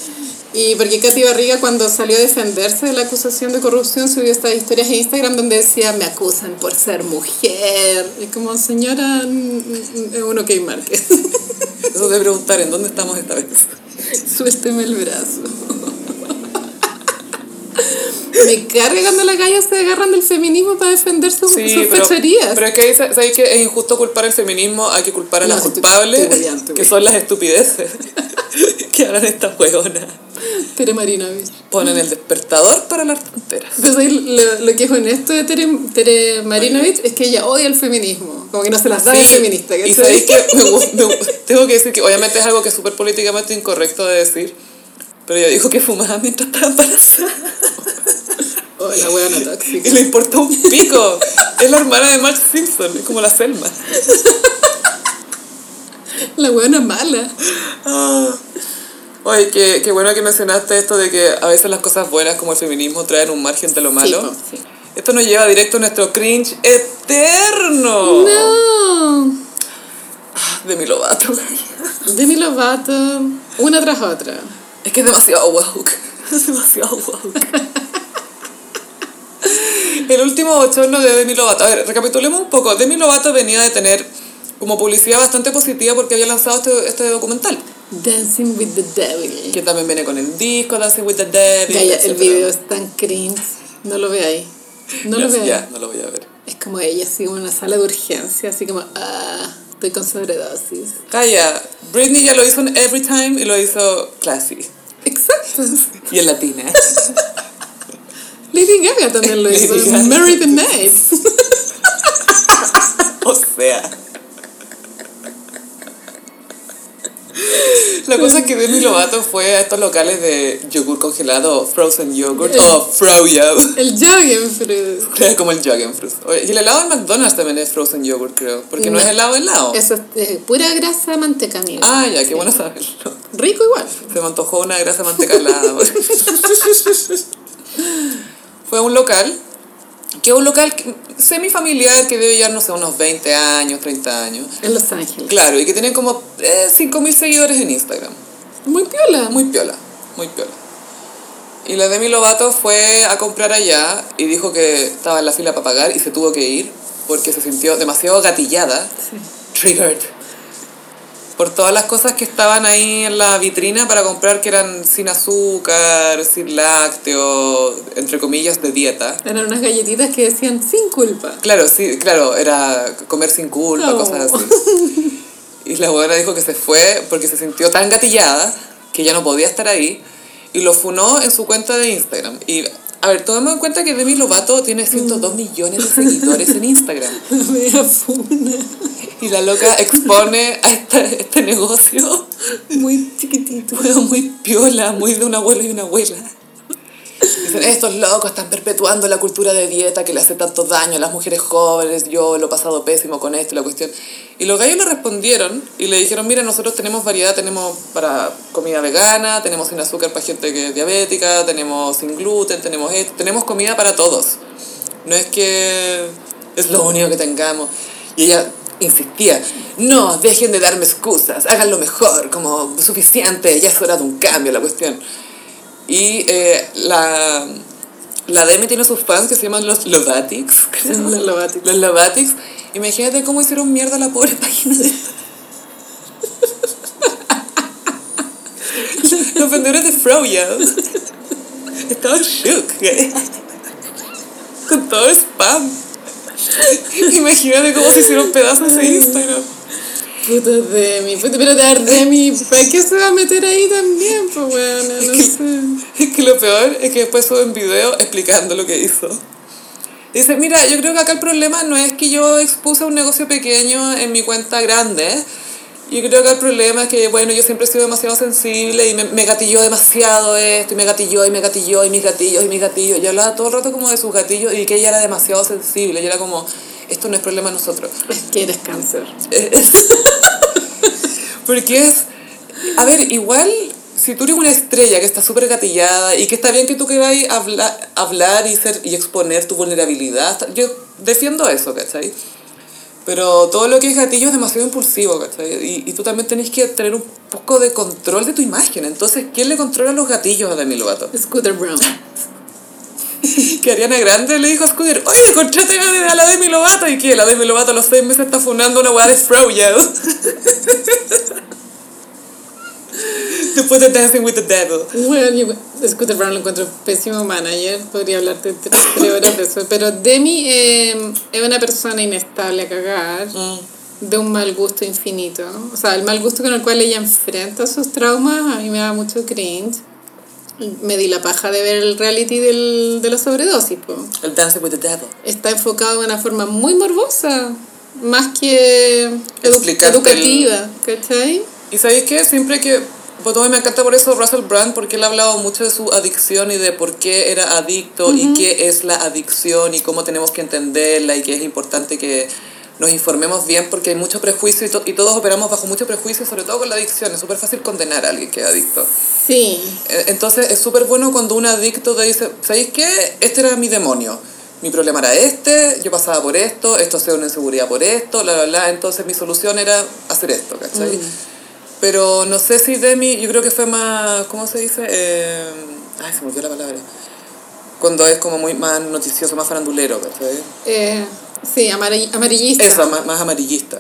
Y porque Katy Barriga cuando salió a defenderse de la acusación de corrupción subió estas historias en Instagram donde decía me acusan por ser mujer. Y como señora, es uno que marque. Eso de preguntar en dónde estamos esta vez. Suélteme el brazo. Me carga cuando las gallas se agarran del feminismo para defender sus, sus pero, pero es que ahí sa- sabéis que es injusto culpar al feminismo, hay que culpar a No, las culpables, que son las estupideces que hagan estas hueonas. Tere Marinovich. Ponen el despertador para las tonteras. ¿sabes? lo, lo que es honesto de Tere, Tere Marinovich es que ella odia el feminismo. Como que no se las da de Sí, feminista. Y ¿cachai? sabéis que me me tengo que decir que obviamente es algo que es súper políticamente incorrecto de decir, pero ella dijo que fumaba mientras estaba embarazada. Oh, la hueona tóxica. Y le importó un pico. Es la hermana de Marge Simpson, es como la Selma. La hueona mala. Ah. Oye, qué, qué bueno que mencionaste esto de que a veces las cosas buenas como el feminismo traen un margen de lo malo. sí. Esto nos lleva directo a nuestro cringe eterno No. de mi Lovato. Demi Lovato, una tras otra. Es que es demasiado woke. Es demasiado woke. El último bochorno de Demi Lovato. A ver, recapitulemos un poco. Demi Lovato venía de tener como publicidad bastante positiva porque había lanzado este, este documental. Dancing with the Devil. Que también viene con el disco Dancing with the Devil. Gaya, el etcétera. video es tan cringe. No lo veáis. No lo Ya, veáis. ya, no lo voy a ver. Es como ella, así como en una sala de urgencia, así como, ah, estoy con sobredosis. Calla, Britney ya lo hizo en Every Time y lo hizo classy. Exacto. Y en latina. Lady Gaga también lo hizo. Gaga. Mary the Night. o sea. La cosa es que Demi Lovato fue a estos locales de yogur congelado, frozen yogurt, o froyo, El Jagenfruit. es como el Jagenfruit. Y el helado del McDonald's también es frozen yogurt, creo, porque no, No. es helado helado. Eso es eh, pura grasa manteca, amiga. Ah, ya, qué bueno saberlo. Rico igual. Se me antojó una grasa manteca helada. Fue a un local, que es un local semifamiliar que debe llevar, no sé, unos 20 años, 30 años. En Los Ángeles. Claro, y que tiene como eh, 5.000 seguidores en Instagram. Muy piola. Muy piola, muy piola. Y la Demi Lovato fue a comprar allá y dijo que estaba en la fila para pagar y se tuvo que ir porque se sintió demasiado gatillada, triggered, por todas las cosas que estaban ahí en la vitrina para comprar que eran sin azúcar, sin lácteo, entre comillas, de dieta. Eran unas galletitas que decían sin culpa. Claro, sí, claro, era comer sin culpa, Oh. cosas así. Y la buena dijo que se fue porque se sintió tan gatillada que ya no podía estar ahí y lo funó en su cuenta de Instagram. Y, a ver, tomemos en cuenta que Demi Lovato tiene 102 millones de seguidores en Instagram. Y la loca expone a esta- este negocio Muy chiquitito. Muy piola, muy de un abuelo y una abuela. Dicen, estos locos están perpetuando la cultura de dieta que le hace tanto daño a las mujeres jóvenes, yo lo he pasado pésimo con esto la cuestión. Y los gallos le respondieron y le dijeron, mira, nosotros tenemos variedad, tenemos para comida vegana, tenemos sin azúcar para gente que es diabética, tenemos sin gluten, tenemos esto, tenemos comida para todos. No es que es lo único que tengamos. Y ella insistía, no, dejen de darme excusas, háganlo mejor, como suficiente, ya es hora de un cambio la cuestión. Y eh, la, la Demi tiene sus fans que se llaman los Lovatics. Los Lovatics. Los Lovatics. Imagínate cómo hicieron mierda la pobre página de... Los vendedores de Froyo. Estaban shook. güey. Con todo spam. Imagínate cómo se hicieron pedazos ese Instagram. Puta Demi. Puta, pero de Demi, ¿para qué se va a meter ahí también? Pues bueno, no sé. Es que lo peor es que después suben video explicando lo que hizo. Dice, mira, yo creo que acá el problema no es que yo expuse un negocio pequeño en mi cuenta grande Y creo que el problema es que, bueno, yo siempre he sido demasiado sensible y me, me gatilló demasiado esto, y me gatilló, y me gatilló, y mis gatillos, y mis gatillos. Y hablaba todo el rato como de sus gatillos y que ella era demasiado sensible. Y era como, esto no es problema de nosotros. Es que eres cáncer. Es- Porque es. A ver, igual, si tú eres una estrella que está súper gatillada y que está bien que tú queráis habla, hablar y, ser, y exponer tu vulnerabilidad, yo defiendo eso, ¿cachai? Pero todo lo que es gatillo es demasiado impulsivo, ¿cachai? Y, y tú también tenés que tener un poco de control de tu imagen. Entonces, ¿quién le controla los gatillos a Demi Lovato? Scooter Brown. Que Ariana Grande le dijo a Scooter, oye, contrate a la Demi Lovato. ¿Y que La Demi Lovato a los seis meses está fundando una weá de Froyo. Después de Dancing with the Devil. Bueno, Scooter Brown lo encuentro pésimo manager, podría hablarte tres, tres horas de eso. Pero Demi eh, es una persona inestable a cagar, de un mal gusto infinito. O sea, el mal gusto con el cual ella enfrenta sus traumas, a mí me da mucho cringe. Me di la paja de ver el reality del, de la sobredosis, po. El Dancing with the Devil. Está enfocado de una forma muy morbosa, más que edu- educativa, ¿cachai? Y sabéis qué? Siempre que. Pues me encanta por eso Russell Brand, porque él ha hablado mucho de su adicción y de por qué era adicto y qué es la adicción y cómo tenemos que entenderla y que es importante que nos informemos bien porque hay mucho prejuicio y, to- y todos operamos bajo mucho prejuicio, sobre todo con la adicción. Es súper fácil condenar a alguien que es adicto. Sí, Eh, Entonces es súper bueno cuando un adicto te dice, ¿sabéis qué? Este era mi demonio. Mi problema era este, yo pasaba por esto, esto ha sido una inseguridad por esto, bla, bla, bla. Entonces mi solución era hacer esto, ¿cachai? Pero no sé si Demi, yo creo que fue más, ¿cómo se dice? Eh, ay, se me olvidó la palabra. Cuando es como muy más noticioso, más farandulero, ¿cachai? eh, sí, amari- amarillista. Eso, más, más amarillista.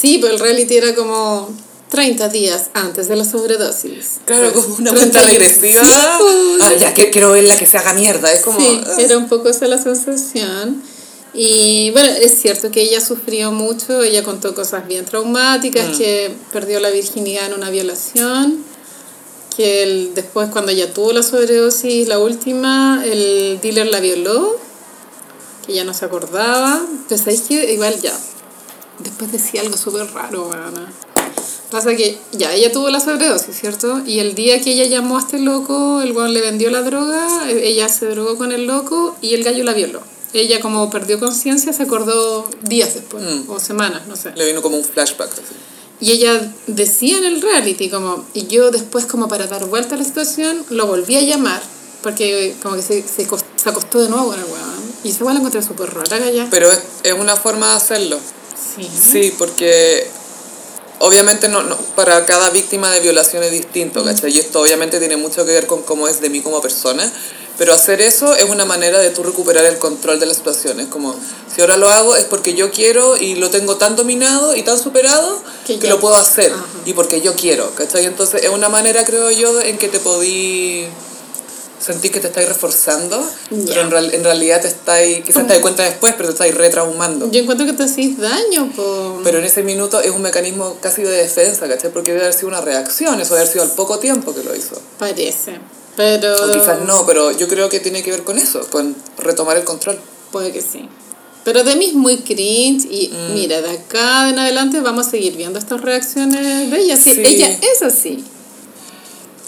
Sí, pero el reality era como 30 días antes de la sobredosis. Claro, como una 30 cuenta regresiva. Ah, ya que, quiero verla que se haga mierda. Es como... Sí, ah. era un poco esa la sensación. Y bueno, es cierto que ella sufrió mucho, ella contó cosas bien traumáticas, que perdió la virginidad en una violación, que el- después cuando ella tuvo la sobredosis, la última, el dealer la violó, que ya no se acordaba. Pero sabéis que igual ya, después decía algo súper raro, weona. Pasa que ya, ella tuvo la sobredosis, ¿cierto? Y el día que ella llamó a este loco, el weón le vendió la droga, ella se drogó con el loco y el gallo la violó. Ella como perdió conciencia se acordó días después, Mm. o semanas, no sé. Le vino como un flashback. así. Y ella decía en el reality como, y yo después como para dar vuelta a la situación, lo volví a llamar, porque como que se, se, se acostó de nuevo con el weón. Y ese weón la encontré súper rara, ya Pero es, es una forma de hacerlo. Sí. Sí, porque obviamente no, no, para cada víctima de violación es distinto, ¿cachai? Y esto obviamente tiene mucho que ver con cómo es de mí como persona. Pero hacer eso es una manera de tú recuperar el control de la situación. Es como, si ahora lo hago es porque yo quiero y lo tengo tan dominado y tan superado Que lo puedo hacer. Ajá. Y porque yo quiero, ¿cachai? Entonces es una manera, creo yo, en que te podí sentir que te estáis reforzando, Ya. pero en, real- en realidad te estáis, quizás te das cuenta después, pero te estáis retraumando. Yo encuentro que te hacís daño, po. Pero en ese minuto es un mecanismo casi de defensa, ¿cachai? Porque debe haber sido una reacción, eso debe haber sido al poco tiempo que lo hizo. Parece. Pero... O quizás no, pero yo creo que tiene que ver con eso, con retomar el control. Puede que sí. Pero Demi es muy cringe y Mm. mira, de acá en adelante vamos a seguir viendo estas reacciones de ella. Sí. Ella es así.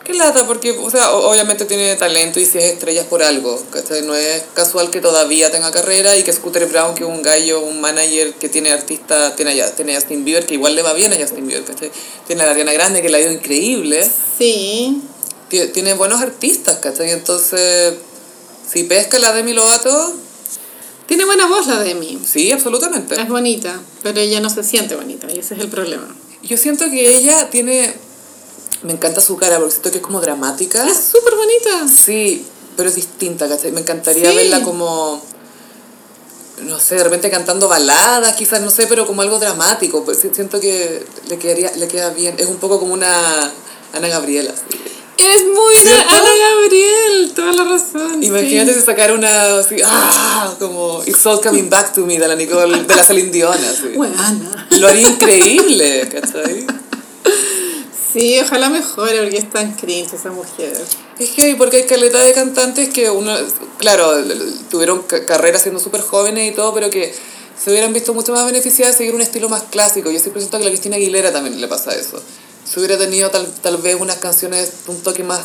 Qué lata, porque, o sea, obviamente tiene talento y si es estrella es por algo, ¿cachai? No es casual que todavía tenga carrera y que Scooter Brown, que es un gallo, un manager que tiene artista, tiene a, tiene a Justin Bieber, que igual le va bien a Justin Bieber, ¿cachai? Tiene a Ariana Grande, que la ha ido increíble. Sí. Tie- Tiene buenos artistas, ¿cachai? Entonces, si pesca la Demi Lovato, Tiene buena voz la Demi. sí, absolutamente. Es bonita, pero ella no se siente bonita y ese es el problema. Yo siento que ella tiene... Me encanta su cara porque siento que es como dramática. Es súper bonita. Sí, pero es distinta, ¿cachai? Me encantaría Sí. verla como... No sé, de repente cantando baladas, quizás, no sé, pero como algo dramático. Pues siento que le, quedaría, le queda bien. Es un poco como una Ana Gabriela. Es muy. Ana Gabriel, toda la razón. Imagínate sí. si sacara una así, ¡ah! Como It's All Coming Back to Me de la Nicole, de la Celine Dion, así. Buena. Lo haría increíble, ¿cachai? Sí, ojalá mejore porque es tan cringe esa mujer. Es que porque hay caleta de cantantes que uno, claro, tuvieron ca- carreras siendo súper jóvenes y todo, pero que se hubieran visto mucho más beneficiadas de seguir un estilo más clásico. Yo siempre siento que a la Cristina Aguilera también le pasa eso. Se hubiera tenido tal, tal vez unas canciones un toque más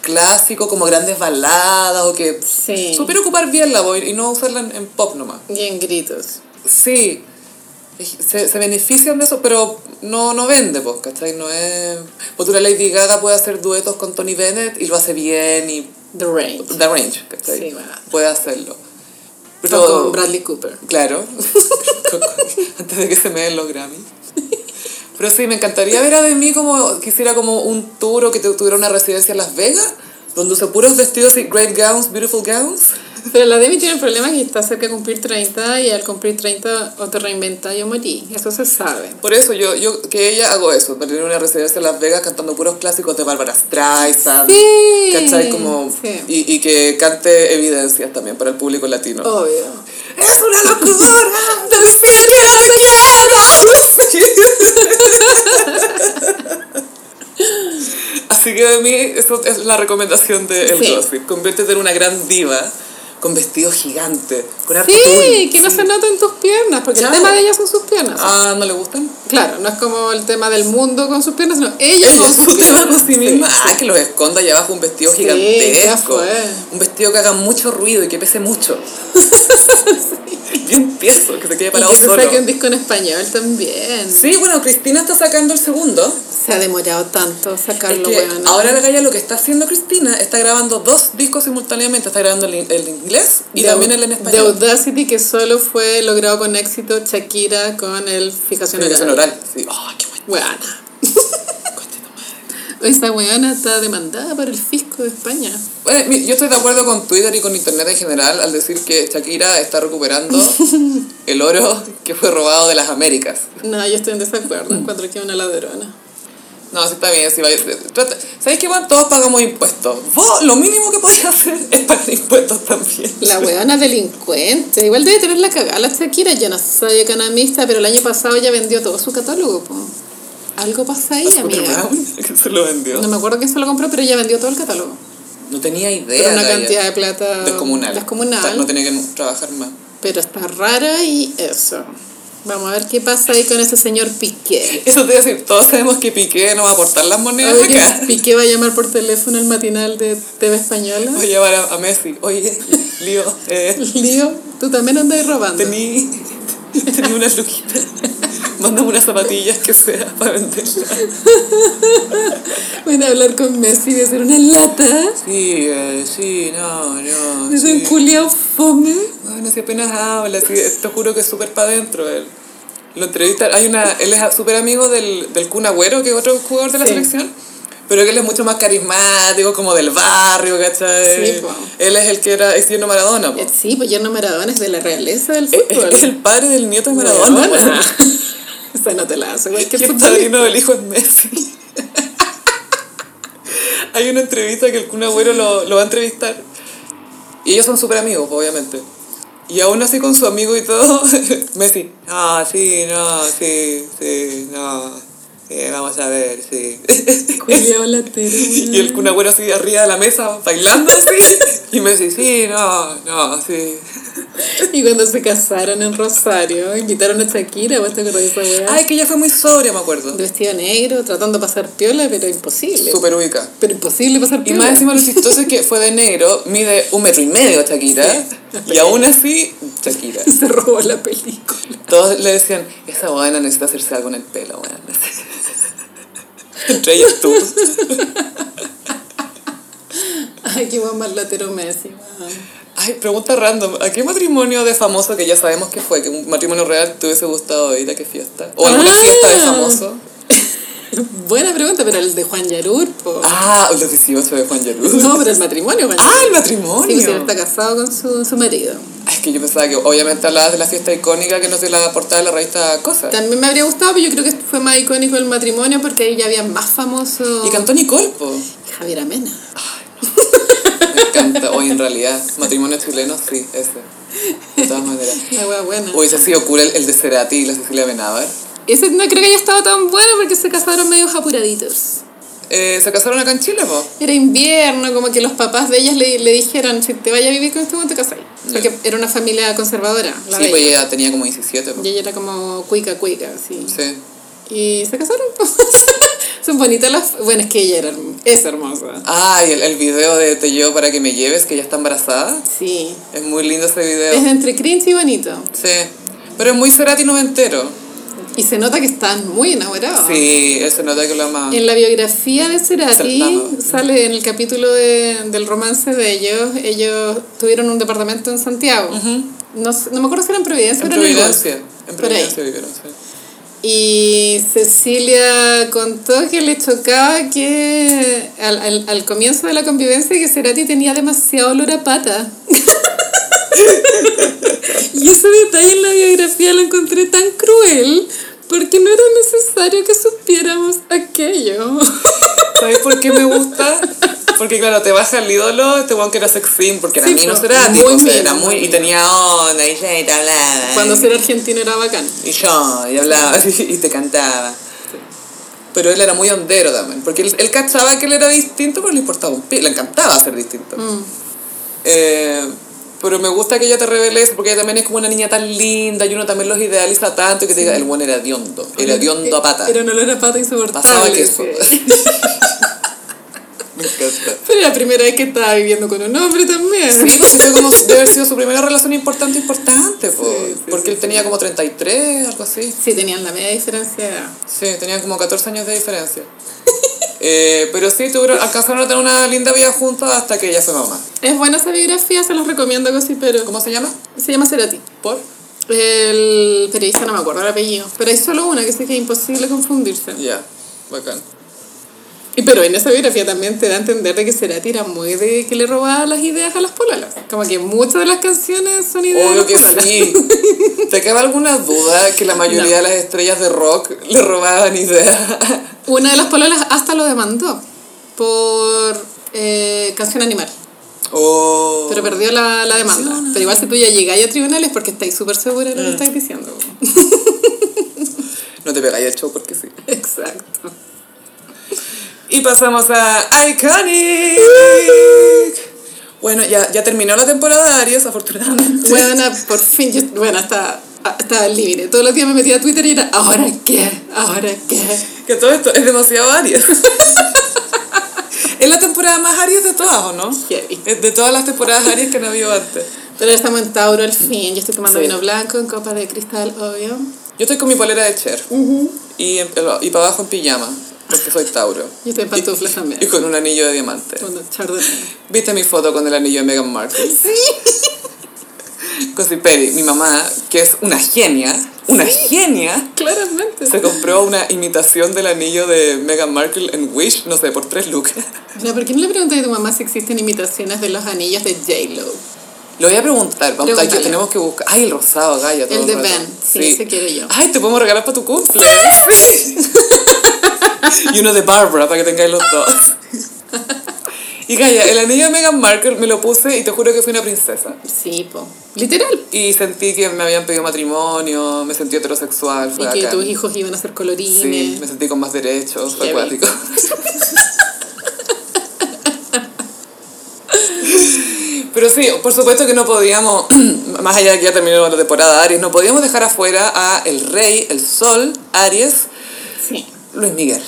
clásico, como grandes baladas, o que Sí. supiera ocupar bien la voz y no usarla en, en pop nomás. Y en gritos. Sí, se, se benefician de eso, pero no, no vende, pues, ¿cachai? No es... Pues la Lady Gaga puede hacer duetos con Tony Bennett y lo hace bien y... The Range. The Range, ¿cachai? Sí, bueno. Puede hacerlo. Pero con Bradley Cooper. Claro, antes de que se me den los Grammy. Pero sí, me encantaría ver a Demi como, quisiera como un tour o que tu- tuviera una residencia en Las Vegas, donde use puros vestidos y great gowns, beautiful gowns. Pero la Demi tiene el problema que está cerca de cumplir 30 y al cumplir 30 o te reinventa yo morí. Eso se sabe. Por eso yo, yo que ella hago eso, para tener una residencia en Las Vegas cantando puros clásicos de Barbara Streisand. Sí. ¿Cachai? Como, Sí. y, y que cante evidencias también para el público latino. Obvio. Es una locura, Así que de mí, eso es la recomendación de El Sí. Gossip. Conviértete en una gran diva con vestido gigante, con Sí, que no se noten tus piernas, porque Claro. el tema de ella son sus piernas. Ah, ¿no le gustan? Claro, no es como el tema del mundo con sus piernas, sino ella Ella con sus piernas. con sí misma. Ah, que los esconda allá abajo un vestido Sí, gigantesco. Un vestido que haga mucho ruido y que pese mucho. Bien tieso, que se quede Y parado que se solo. saque un disco en español también. Sí, bueno, Cristina está sacando el segundo. Se ha demorado tanto Es sacarlo, que weón. ahora la galla lo que está haciendo Cristina está grabando dos discos simultáneamente. Está grabando el, el inglés y De- también el en español. Audacity, que solo fue logrado con éxito Shakira con el Fijación Oral. oral. Sí. Ay, qué bueno. Weana. Esa weona está demandada por el fisco de España. Bueno, yo estoy de acuerdo con Twitter y con Internet en general al decir que Shakira está recuperando el oro que fue robado de las Américas. No, yo estoy en desacuerdo. Encuentro que es una ladrona. No, sí está bien, sí trata- ¿Sabéis qué, bueno? Todos pagamos impuestos. Vos, lo mínimo que podéis hacer es pagar impuestos también. La weona delincuente. Igual debe tener la cagada la Shakira. Yo no soy economista, pero el año pasado ya vendió todo su catálogo. po. Algo pasa ahí, amiga. Que se lo vendió. No me acuerdo quién se lo compró, pero ella vendió todo el catálogo. No tenía Pero idea. una la cantidad de plata Descomunal. descomunal. O sea, no tenía que trabajar más. Pero está rara y eso. Vamos a ver qué pasa ahí con ese señor Piqué. Eso te iba a decir, todos sabemos que Piqué no va a aportar las monedas Oye, acá. Piqué va a llamar por teléfono al matinal de TV Española. Voy a llevar a, a Messi. Oye, Lío, eh, Lío, tú también andas robando. tení, tení unas luquitas. Mándame unas zapatillas que sea para venderlas. Voy a hablar con Messi de hacer una lata. Sí, eh, sí, no, no. Es un sí. culiao fome. Bueno, si apenas habla, sí, te juro que es súper para adentro él. Lo entrevista, hay una, él es súper amigo del, del Kun Agüero, que es otro jugador de la Sí. selección, pero que él es mucho más carismático, como del barrio, ¿cachai? Sí, po. Él es el que era ex yerno Maradona, po. Eh, Sí, pues Yerno Maradona es de la realeza del Es, fútbol. es el padre del nieto de Maradona. Weona. Esa no te la hace, güey. Y el padrino del hijo es Messi. Hay una entrevista que el Kun Agüero lo, lo va a entrevistar. Y ellos son súper amigos, obviamente. Y aún así con su amigo y todo, Messi, ah, sí, no, sí, sí, no, sí, vamos a ver, sí. Y el Kun Agüero así arriba de la mesa, bailando así. Y Messi, sí, no, no, sí. Y cuando se casaron en Rosario, invitaron a Shakira, ¿vos te acordás de esa weá? Ay, que ella fue muy sobria, me acuerdo. De vestido negro, tratando de pasar piola, pero imposible. Súper ubica. Pero imposible pasar Y piola. más encima lo chistoso es que fue de negro, mide un metro y medio Shakira, Sí. y aún así, Shakira. Se robó la película. Todos le decían, esa buena necesita hacerse algo en el pelo, weón. Entre ellas tú. Ay, qué buen más latero Messi, weón. Ay, pregunta random. ¿A qué matrimonio de famoso que ya sabemos que fue, que un matrimonio real te hubiese gustado ir a qué fiesta? ¿O alguna Ah. fiesta de famoso? Buena pregunta, pero el de Juan Yarur, po. Ah, los 18 de Juan Yaruz. No, pero el matrimonio, Juan Ah, Yarur. el Sí, matrimonio. pues él está casado con su, su marido. Ay, es que yo pensaba que obviamente hablabas de la fiesta icónica que nos dio la portada de la revista Cosa. También me habría gustado, pero yo creo que fue más icónico el matrimonio porque ahí ya había más famosos. Y cantó Nicole, po. Javier Amena. Me encanta. Hoy en realidad, matrimonio chileno, sí, ese. De todas maneras. Una wea buena. Hubiese sido cool el, el de Cerati y la Cecilia Benavar. Ese no creo que haya estado tan bueno porque se casaron medio apuraditos. eh, se casaron acá en Chile, po. Era invierno, como que los papás de ellas le, le dijeron, si te vayas a vivir con este te casas. Porque era una familia conservadora, la Sí, pues ella. tenía como 17, po. Y ella era como cuica, cuica, así. Sí. Y se casaron. Son bonitas las... Bueno, es que ella era, es hermosa. Ah, y el, el video de Te llevo para que me lleves, que ella está embarazada. Sí. Es muy lindo ese video. Es entre cringe y bonito. Sí. Pero es muy Cerati noventero. Y se nota que están muy enamorados. Sí, él se nota que lo ama. En la biografía de Cerati sale en el capítulo de- del romance de ellos, ellos tuvieron un departamento en Santiago. no, sé- no me acuerdo si era en Providencia En en. Providencia. En ahí. Providencia vivieron, sí. Y Cecilia contó que le chocaba que al, al, al comienzo de la convivencia que Cerati tenía demasiado olor a pata. y ese detalle en la biografía lo encontré tan cruel porque no era necesario que supiéramos aquello. ¿Sabes por qué me gusta? Porque claro, te baja el ídolo, este weón que era sex symbol, porque era Sí, Mino po, Cerati, muy o sea, Mino, era muy, muy y tenía onda, y ya, y te hablaba. Cuando y- ser argentino era bacán. Y yo, y hablaba, y te cantaba. Pero él era muy hondero también, porque él, él cachaba que él era distinto, pero le importaba un pi, le encantaba ser distinto. Mm. Eh, pero me gusta que ella te revele eso, porque ella también es como una niña tan linda, y uno también los idealiza tanto, y que te diga, el buen era diondo, era diondo a pata. Era un olor a pata insoportable. Pasaba queso. me encanta. Pero la primera vez que estaba viviendo con un hombre también. Sí, porque fue como, debe haber sido su primera relación importante, importante, po, Sí, sí, porque él tenía como 33, algo así. Sí, tenían la media diferencia. Sí, tenían como 14 años de diferencia. Eh, pero sí, tuvieron, alcanzaron a tener una linda vida juntos hasta que ella fue mamá. Es buena esa biografía, se los recomiendo pero... ¿Cómo se llama? Se llama Cerati. ¿Por? El periodista no me acuerdo el apellido, pero hay solo una que sé que es imposible confundirse. Ya, bacán. Y pero en esa biografía también te da a entender de que Cerati era muy de que le robaba las ideas a las pololas. Como que muchas de las canciones son ideas Obvio de que las pololas. sí. ¿Te cabe alguna duda que la mayoría de las estrellas de rock le robaban ideas? Una de las pololas hasta lo demandó por eh, canción animal. Oh. Pero perdió la, la demanda. Pero igual si tú ya llegáis a tribunales porque estáis súper segura de lo que estáis diciendo. No te pegáis el show porque sí. Exacto. Y pasamos a Iconic. Bueno, ya, ya terminó la temporada de Aries, afortunadamente. Bueno, por fin, yo, bueno, hasta, hasta el límite. Todos los días me metía a Twitter y era, ¿ahora qué? ¿Ahora qué? Que todo esto es demasiado Aries. es la temporada más Aries de todas, ¿o no? Heavy. De todas las temporadas Aries que no habido antes. Pero ahora estamos en Tauro al fin. Yo estoy tomando Sí. vino blanco en copa de cristal, obvio. Yo estoy con mi polera de Cher. y, en- y para abajo en pijama, porque soy Tauro. Yo estoy en pantuflas también. Y con un anillo de diamante. Chardonnay. ¿Viste mi foto con el anillo de Meghan Markle? Sí. Con Cipedi, mi mamá, que es una genia, una genia, Claramente. se compró una imitación del anillo de Meghan Markle en Wish, no sé, por tres lucas. Mira, ¿por qué no le preguntas a tu mamá si existen imitaciones de los anillos de J-Lo? Lo voy a preguntar, vamos, hay que, tenemos que buscar. Ay, el rosado, Gaya, todo El de. Ben, sí, ese quiero yo. Ay, te podemos regalar para tu cumple. Sí. y uno de Barbara, para que tengáis los dos. Y Gaya, el anillo de Meghan Markle me lo puse y te juro que fui una princesa. Sí, po. Literal. Y sentí que me habían pedido matrimonio, me sentí heterosexual, fue Y que tus hijos iban a ser colorines. Sí, me sentí con más derechos, fue acuático. Pero sí, por supuesto que no podíamos, más allá de que ya terminó la temporada Aries, no podíamos dejar afuera a el rey, el sol, Aries, Sí. Luis Miguel.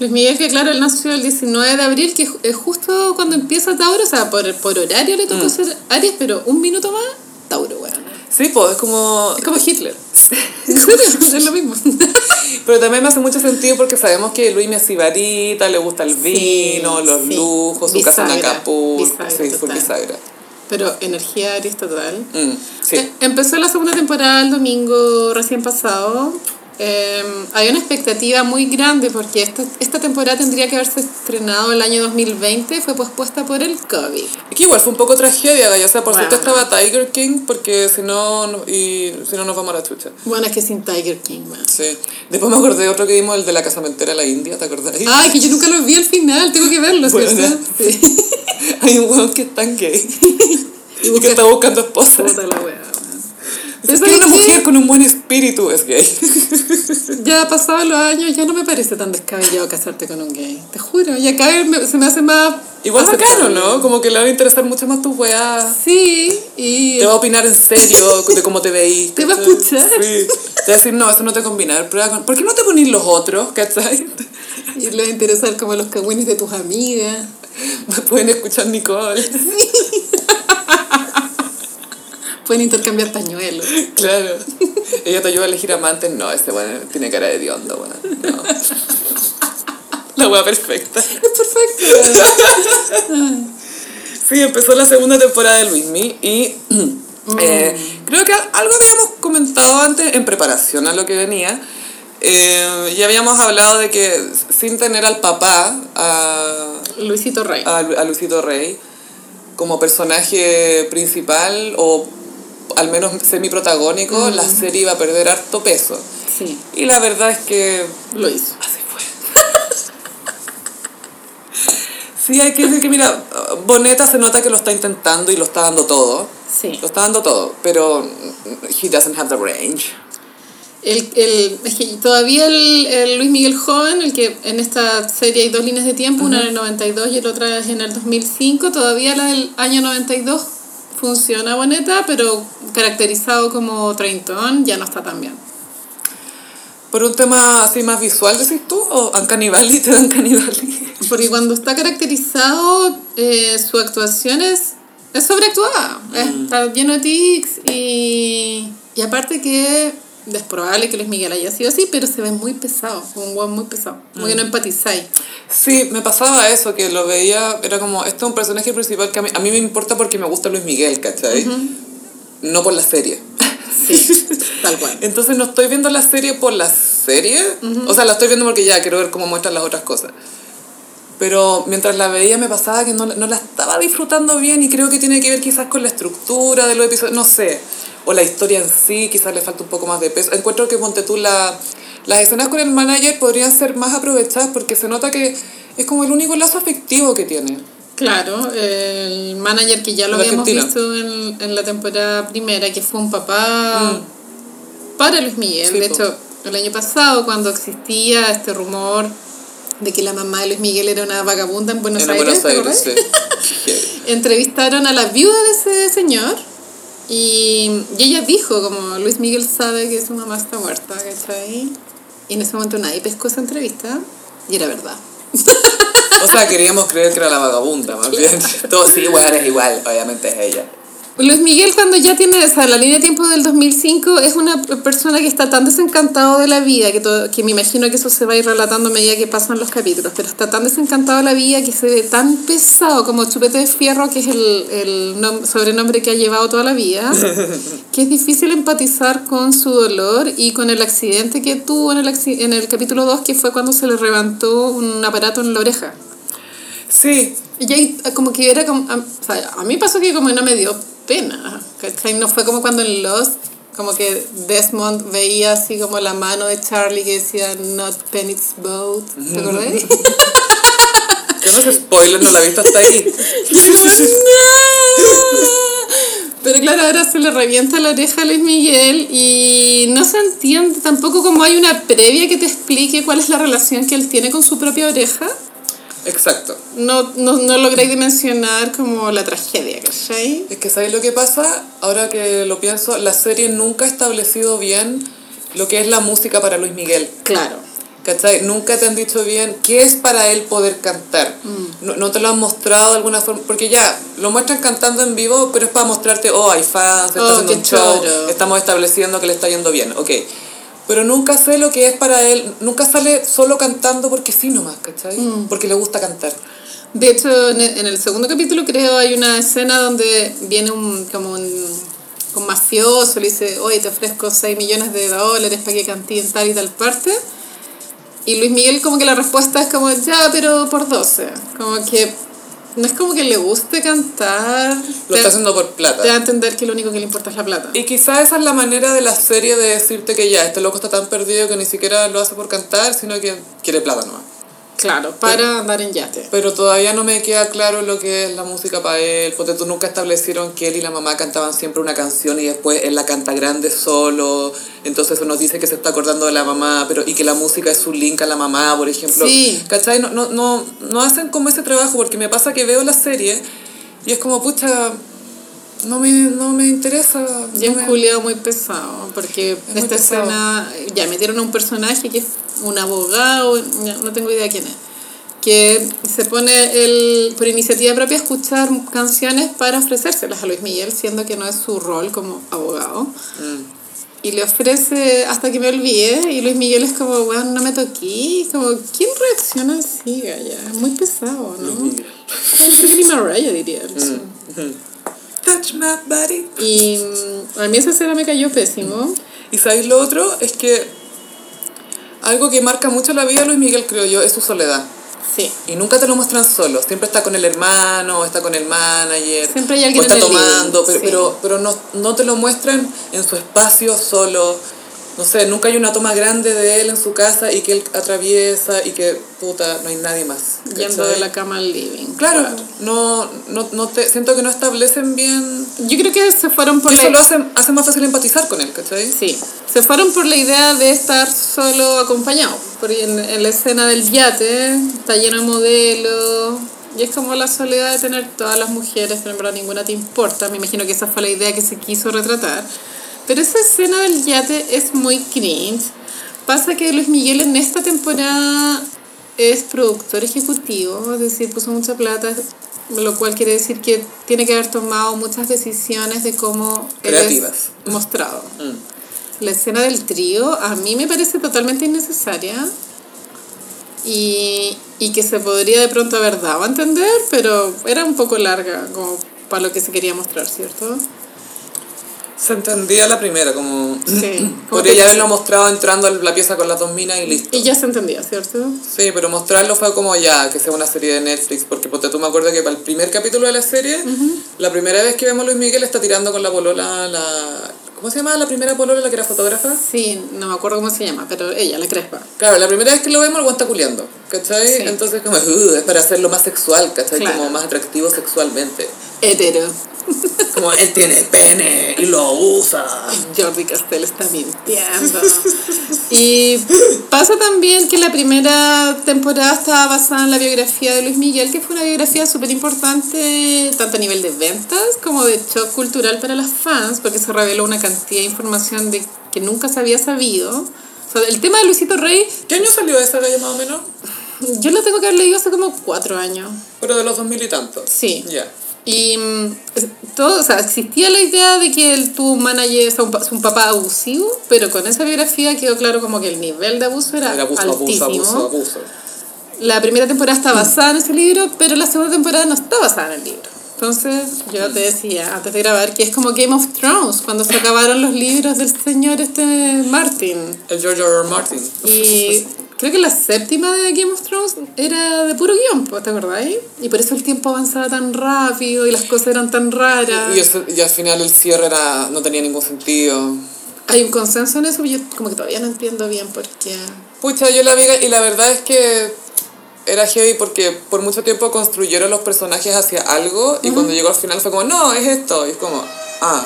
Luis Miguel, que claro, él nació el 19 de abril, que es justo cuando empieza Tauro, o sea, por, por horario le Mm. tocó ser Aries, pero un minuto más, Tauro, weón. Sí, pues es como... Es como Hitler. ¿En serio? Es lo mismo. Pero también me hace mucho sentido porque sabemos que Luis es sibarita, le gusta el vino, los sí. lujos, su casa en Acapulco. sí, full total. bisagra. Pero energía Aries total. Mm, sí. Eh, Empezó la segunda temporada el domingo recién pasado. Eh, hay una expectativa muy grande porque esta, esta temporada tendría que haberse estrenado el año 2020, fue pospuesta por el COVID. Es que igual fue un poco tragedia, Gaya. O sea, por Bueno. suerte estaba Tiger King, porque si no, y, si no nos vamos a la chucha. Bueno, es que sin Tiger King, man. Sí. Después me acordé de otro que vimos, el de la casamentera la India, ¿te acordás? Ay, que yo nunca lo vi al final, tengo que verlo, Bueno. ¿cierto? Sí. Hay un weón que es tan gay y que busca- está buscando esposa. Puta la wea, Es que una mujer con un buen espíritu es gay. Ya pasados los años, ya no me parece tan descabellado casarte con un gay. Te juro, vez me- se me hace más. Igual bacano, ¿no? Como que le va a interesar mucho más tu weá. Sí, y. Te va a opinar en serio de cómo te veís. Te va a escuchar. Sí. Te va a decir, no, eso no te combina. Prueba con... ¿Por qué no te ponís los otros? ¿Cachai? Y le va a interesar como los cagüines de tus amigas. Pueden escuchar Nicole. Pueden intercambiar pañuelos. Claro. Ella te ayuda a elegir amantes. No, ese bueno tiene cara de diondo, bueno. No. La wea perfecta. Es perfecto. Sí, empezó la segunda temporada de Luismi y eh, creo que algo habíamos comentado antes en preparación a lo que venía. Eh, ya habíamos hablado de que sin tener al papá, a, Luisito Rey. a, a Luisito Rey, como personaje principal o al menos semi-protagónico, la serie iba a perder harto peso. Sí, Y la verdad es que lo hizo. Así fue. Sí, hay que decir que, mira, Boneta se nota que lo está intentando y lo está dando todo. Sí. Lo está dando todo, pero he doesn't have the range. El, el, es que todavía el, el Luis Miguel joven, el que en esta serie hay dos líneas de tiempo, una en el 92 y la otra es en el 2005, todavía la del año 92 funciona boneta, pero caracterizado como treintón ya no está tan bien. ¿Por un tema así más visual, decís tú? ¿O Valley te da Uncanny Valley? Porque cuando está caracterizado, eh, su actuación es, es sobreactuada. Está lleno de tics y, y aparte que es probable que Luis Miguel haya sido así, pero se ve muy pesado, un guau muy pesado. Como que no empatizáis. Sí, me pasaba eso, que lo veía, era como, este es un personaje principal que a mí, a mí me importa porque me gusta Luis Miguel, ¿cachai? No por la serie. Sí, tal cual. Entonces no estoy viendo la serie por la serie. O sea, la estoy viendo porque ya quiero ver cómo muestran las otras cosas. Pero mientras la veía me pasaba que no, no la estaba disfrutando bien y creo que tiene que ver quizás con la estructura de los episodios, no sé. O la historia en sí, quizás le falta un poco más de peso. Encuentro que ponte tú la, las escenas con el manager podrían ser más aprovechadas porque se nota que es como el único lazo afectivo que tiene. Claro, el manager que ya lo habíamos visto en, en la temporada primera, que fue un papá para Luis Miguel. Sí, de hecho, el año pasado, cuando existía este rumor de que la mamá de Luis Miguel era una vagabunda en Buenos en Aires, Buenos ¿te Aires, acordás? sí. entrevistaron a la viuda de ese señor y, y ella dijo como Luis Miguel sabe que su mamá está muerta, ¿cachai? Y en ese momento nadie pescó esa entrevista y era verdad. O sea, queríamos creer que era la vagabunda, más bien. Todo sí, bueno, es igual, obviamente es ella. Luis Miguel cuando ya tiene, o sea, la línea de tiempo del 2005 es una persona que está tan desencantado de la vida, que, todo, que me imagino que eso se va a ir relatando a medida que pasan los capítulos, pero está tan desencantado de la vida que se ve tan pesado como Chupete de Fierro, que es el, el nom- sobrenombre que ha llevado toda la vida, que es difícil empatizar con su dolor y con el accidente que tuvo en el, en el capítulo 2, que fue cuando se le levantó un aparato en la oreja. Sí, Y ahí como que era como... A, o sea, a mí pasó que como no me dio pena. ¿cachai? No fue como cuando en Lost, como que Desmond veía así como la mano de Charlie que decía Not Penny's Boat. ¿Te acordás? que no es spoiler, no la he visto hasta ahí. Pero claro, ahora se le revienta la oreja a Luis Miguel y no se entiende tampoco como hay una previa que te explique cuál es la relación que él tiene con su propia oreja. Exacto. No, no, no lográis dimensionar como la tragedia, ¿cachai? Es que ¿sabes lo que pasa? Ahora que lo pienso, la serie nunca ha establecido bien lo que es la música para Luis Miguel. Claro. ¿Cachai? Nunca te han dicho bien qué es para él poder cantar. No, no te lo han mostrado de alguna forma. Porque ya, lo muestran cantando en vivo, pero es para mostrarte, oh, hay fans, está Oh, haciendo un show, choro. estamos estableciendo que le está yendo bien. Ok. Pero nunca sé lo que es para él. Nunca sale solo cantando porque sí nomás, ¿cachai? Porque le gusta cantar. De hecho, en el, en el segundo capítulo creo hay una escena donde viene un como un, un mafioso, le dice, oye, te ofrezco 6 millones de dólares para que cantí en tal y tal parte. Y Luis Miguel como que la respuesta es como, ya, pero por 12. Como que no es como que le guste cantar. Lo está haciendo por plata. te da a entender que lo único que le importa es la plata. Y quizá esa es la manera de la serie de decirte que ya, este loco está tan perdido que ni siquiera lo hace por cantar, sino que quiere plata nomás. Claro, para andar en yate. Pero todavía no me queda claro lo que es la música para él, porque tú nunca establecieron que él y la mamá cantaban siempre una canción y después él la canta grande solo, entonces eso nos dice que se está acordando de la mamá, pero y que la música es su link a la mamá, por ejemplo. Sí. ¿Cachai? No, no, no, no hacen como ese trabajo, porque me pasa que veo la serie y es como, pucha, no me, no me interesa. Y es no me- Julio muy pesado, porque muy esta pesado. escena, ya metieron a un personaje que es un abogado, no tengo idea quién es, que se pone el, por iniciativa propia a escuchar canciones para ofrecérselas a Luis Miguel, siendo que no es su rol como abogado. Mm. Y le ofrece hasta que me olvide, y Luis Miguel es como, bueno, no me toqué, como, ¿quién reacciona así, Gaya? Es muy pesado, ¿no? Es Pretty Mariah, diría. él. Touch my body. Y mm, a mí esa escena me cayó pésimo. Y sabéis lo otro, es que algo que marca mucho la vida de Luis Miguel, creo yo, es su soledad. Sí. Y nunca te lo muestran solo, siempre está con el hermano, está con el manager, Siempre hay alguien o está en el tomando, pero, sí. pero, pero no, no te lo muestran en su espacio solo. No sé, nunca hay una toma grande de él en su casa y que él atraviesa y que, puta, no hay nadie más. Yendo ¿cachai? de la cama al living. Claro, No, no, no te, siento que no establecen bien... Yo creo que se fueron por eso la... lo hace, hace más fácil empatizar con él, ¿cachai? Sí, se fueron por la idea de estar solo acompañado. Porque en, en la escena del yate está lleno de modelos. Y es como la soledad de tener todas las mujeres, pero en verdad ninguna te importa. Me imagino que esa fue la idea que se quiso retratar. Pero esa escena del yate es muy cringe. Pasa que Luis Miguel en esta temporada es productor ejecutivo, es decir, puso mucha plata, lo cual quiere decir que tiene que haber tomado muchas decisiones de cómo él es Creativas. mostrado. Mm. La escena del trío a mí me parece totalmente innecesaria y, y que se podría de pronto haber dado a entender, pero era un poco larga como para lo que se quería mostrar, ¿cierto? Se entendía la primera, como... Sí. Podría ya haberlo mostrado entrando a la pieza con las dos minas y listo. Y ya se entendía, ¿cierto? Sí, pero mostrarlo fue como ya, que sea una serie de Netflix, porque ponte tú me acuerdo que para el primer capítulo de la serie, la primera vez que vemos a Luis Miguel está tirando con la polola, la... ¿Cómo se llama la primera polola, la que era fotógrafa? Sí, no me acuerdo cómo se llama, pero ella, la crespa. Claro, la primera vez que lo vemos, el está culiando, ¿cachai? Sí. Entonces como, "Ugh", es para hacerlo más sexual, ¿cachai? Claro. Como más atractivo sexualmente. Hetero. Como, él tiene pene y lo usa. Jordi Castell está mintiendo. Y pasa también que la primera temporada estaba basada en la biografía de Luis Miguel, que fue una biografía súper importante, tanto a nivel de ventas como de shock cultural para las fans, porque se reveló una cantidad de información de que nunca se había sabido. O sea, el tema de Luisito Rey, ¿Qué año salió esa galla más o menos? yo lo tengo que haber leído hace como cuatro años. Pero de los dos mil y tantos. Sí. Ya. Y mm, todo, o sea, existía la idea de que él tuvo un manager, sea, un, pa- un papá abusivo, pero con esa biografía quedó claro como que el nivel de abuso era, Era abuso, abuso, altísimo. abuso, abuso. La primera temporada está basada en ese libro, pero la segunda temporada no está basada en el libro. Entonces, yo te decía antes de grabar que es como Game of Thrones, cuando se acabaron los libros del señor este Martin. El George R. R. Martin. Y creo que la séptima de Game of Thrones era de puro guion, ¿te acordáis? Y por eso el tiempo avanzaba tan rápido y las cosas eran tan raras. Y, ese- y al final el cierre era, no tenía ningún sentido. Hay un consenso en eso, pero yo como que todavía no entiendo bien por qué. Pucha, yo la vi y la verdad es que era heavy porque por mucho tiempo construyeron los personajes hacia algo y cuando llegó al final fue como, no, es esto. Y es como, ah,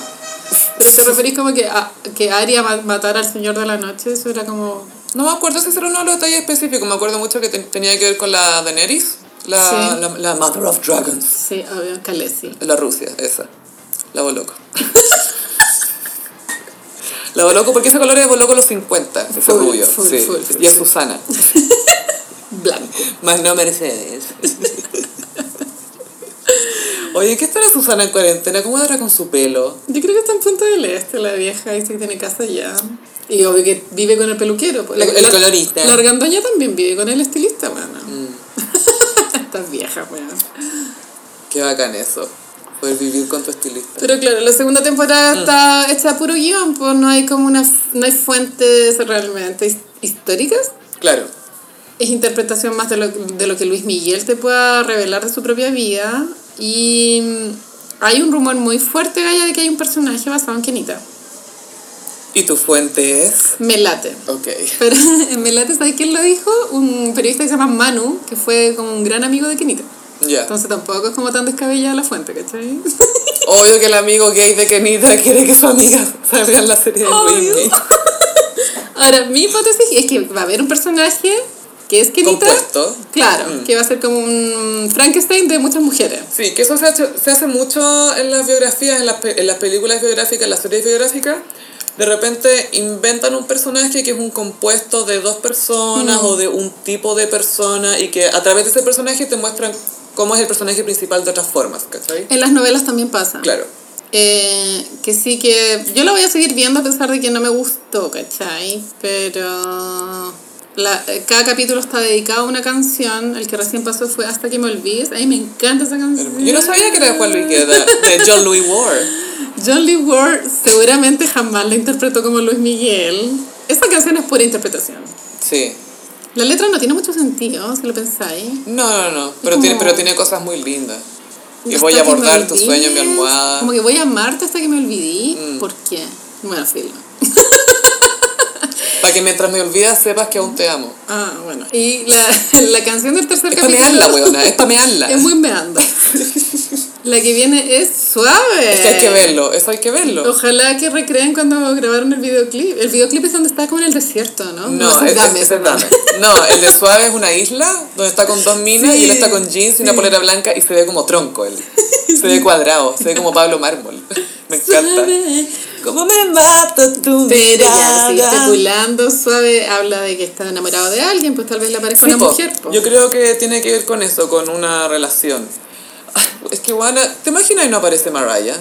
Pero te referís como que, a, que Arya ma- matara al Señor de la Noche, eso era como... no me acuerdo si era uno de los detalles específicos. Me acuerdo mucho que te- tenía que ver con la Daenerys, la, Sí. la, la Mother of Dragons. Sí, obvio, Khaleesi. La Rusia, esa. La Boloco. la Boloco, porque ese color es Boloco los 50, ese Full, rubio. full, sí. full, y es. Susana. Blanco. Más no Mercedes. Oye, ¿qué estará Susana en cuarentena? ¿Cómo andará con su pelo? Yo creo que está en Punta del Este, la vieja, y sí tiene casa allá. Y obvio que vive con el peluquero. pues. El- el colorista. La argandoña también vive con el estilista, bueno. Mm. Estas viejas, weón. Qué bacán eso. Poder vivir con tu estilista. Pero claro, la segunda temporada está hecha a puro guion, pues no hay como una, no hay fuentes realmente his- históricas. Claro. Es interpretación más de lo, de lo que Luis Miguel te pueda revelar de su propia vida. Y hay un rumor muy fuerte, Gaya, de que hay un personaje basado en Kenita. ¿Y tu fuente es? Me late. Ok. Pero en Me late, ¿sabes quién lo dijo? Un periodista que se llama Manu, que fue como un gran amigo de Kenita. Ya. Entonces tampoco es como tan descabellada la fuente, ¿cachai? Obvio que el amigo gay de Kenita quiere que su amiga salga en la serie de. Ahora, mi hipótesis es que va a haber un personaje que es Kenita. Compuesto. Claro, Mm. que va a ser como un Frankenstein de muchas mujeres. Sí, que eso se, hace mucho en las biografías, en las, en las películas biográficas, en las series biográficas. De repente inventan un personaje que es un compuesto de dos personas o de un tipo de persona y que a través de ese personaje te muestran cómo es el personaje principal de otras formas, ¿cachai? En las novelas también pasa. Claro. Eh, que sí que yo la voy a seguir viendo a pesar de que no me gustó, ¿cachai? Pero la- cada capítulo está dedicado a una canción. El que recién pasó fue Hasta que me olvides. A mí me encanta esa canción. Yo no sabía que era de Juan Luis de John Louis Ward. John Lee Ward seguramente jamás la interpretó como Luis Miguel. Esa canción es pura interpretación. Sí. La letra no tiene mucho sentido, si lo pensáis. No, no, no, pero, Como- tiene, pero tiene cosas muy lindas. Y voy a abordar tu sueño en mi almohada. Como que voy a amarte hasta que me olvidí. Mm. ¿Por qué? Bueno, filo. Para que mientras me olvidas sepas que aún te amo. Ah, bueno. Y la, la canción del tercer Es capítulo... pamearla, weona, es pamearla. Es muy meanda. La que viene es suave. Es que hay que verlo, eso hay que verlo. Ojalá que recreen cuando grabaron el videoclip. El videoclip es donde está como en el desierto, ¿no? No, ese ese, Dame, ese es Dame. No, el de Suave es una isla donde está con dos minas y él está con jeans y una polera blanca y se ve como tronco él. Se ve cuadrado, se ve como Pablo Mármol. Me encanta. Suave. ¿Cómo me mata tu Pero ya, sí, mirada? especulando suave, habla de que está enamorado de alguien, pues tal vez le aparezca Sí, una po. mujer. po. Yo creo que tiene que ver con eso, con una relación. Es que, Juana, ¿te imaginas y no aparece Mariah?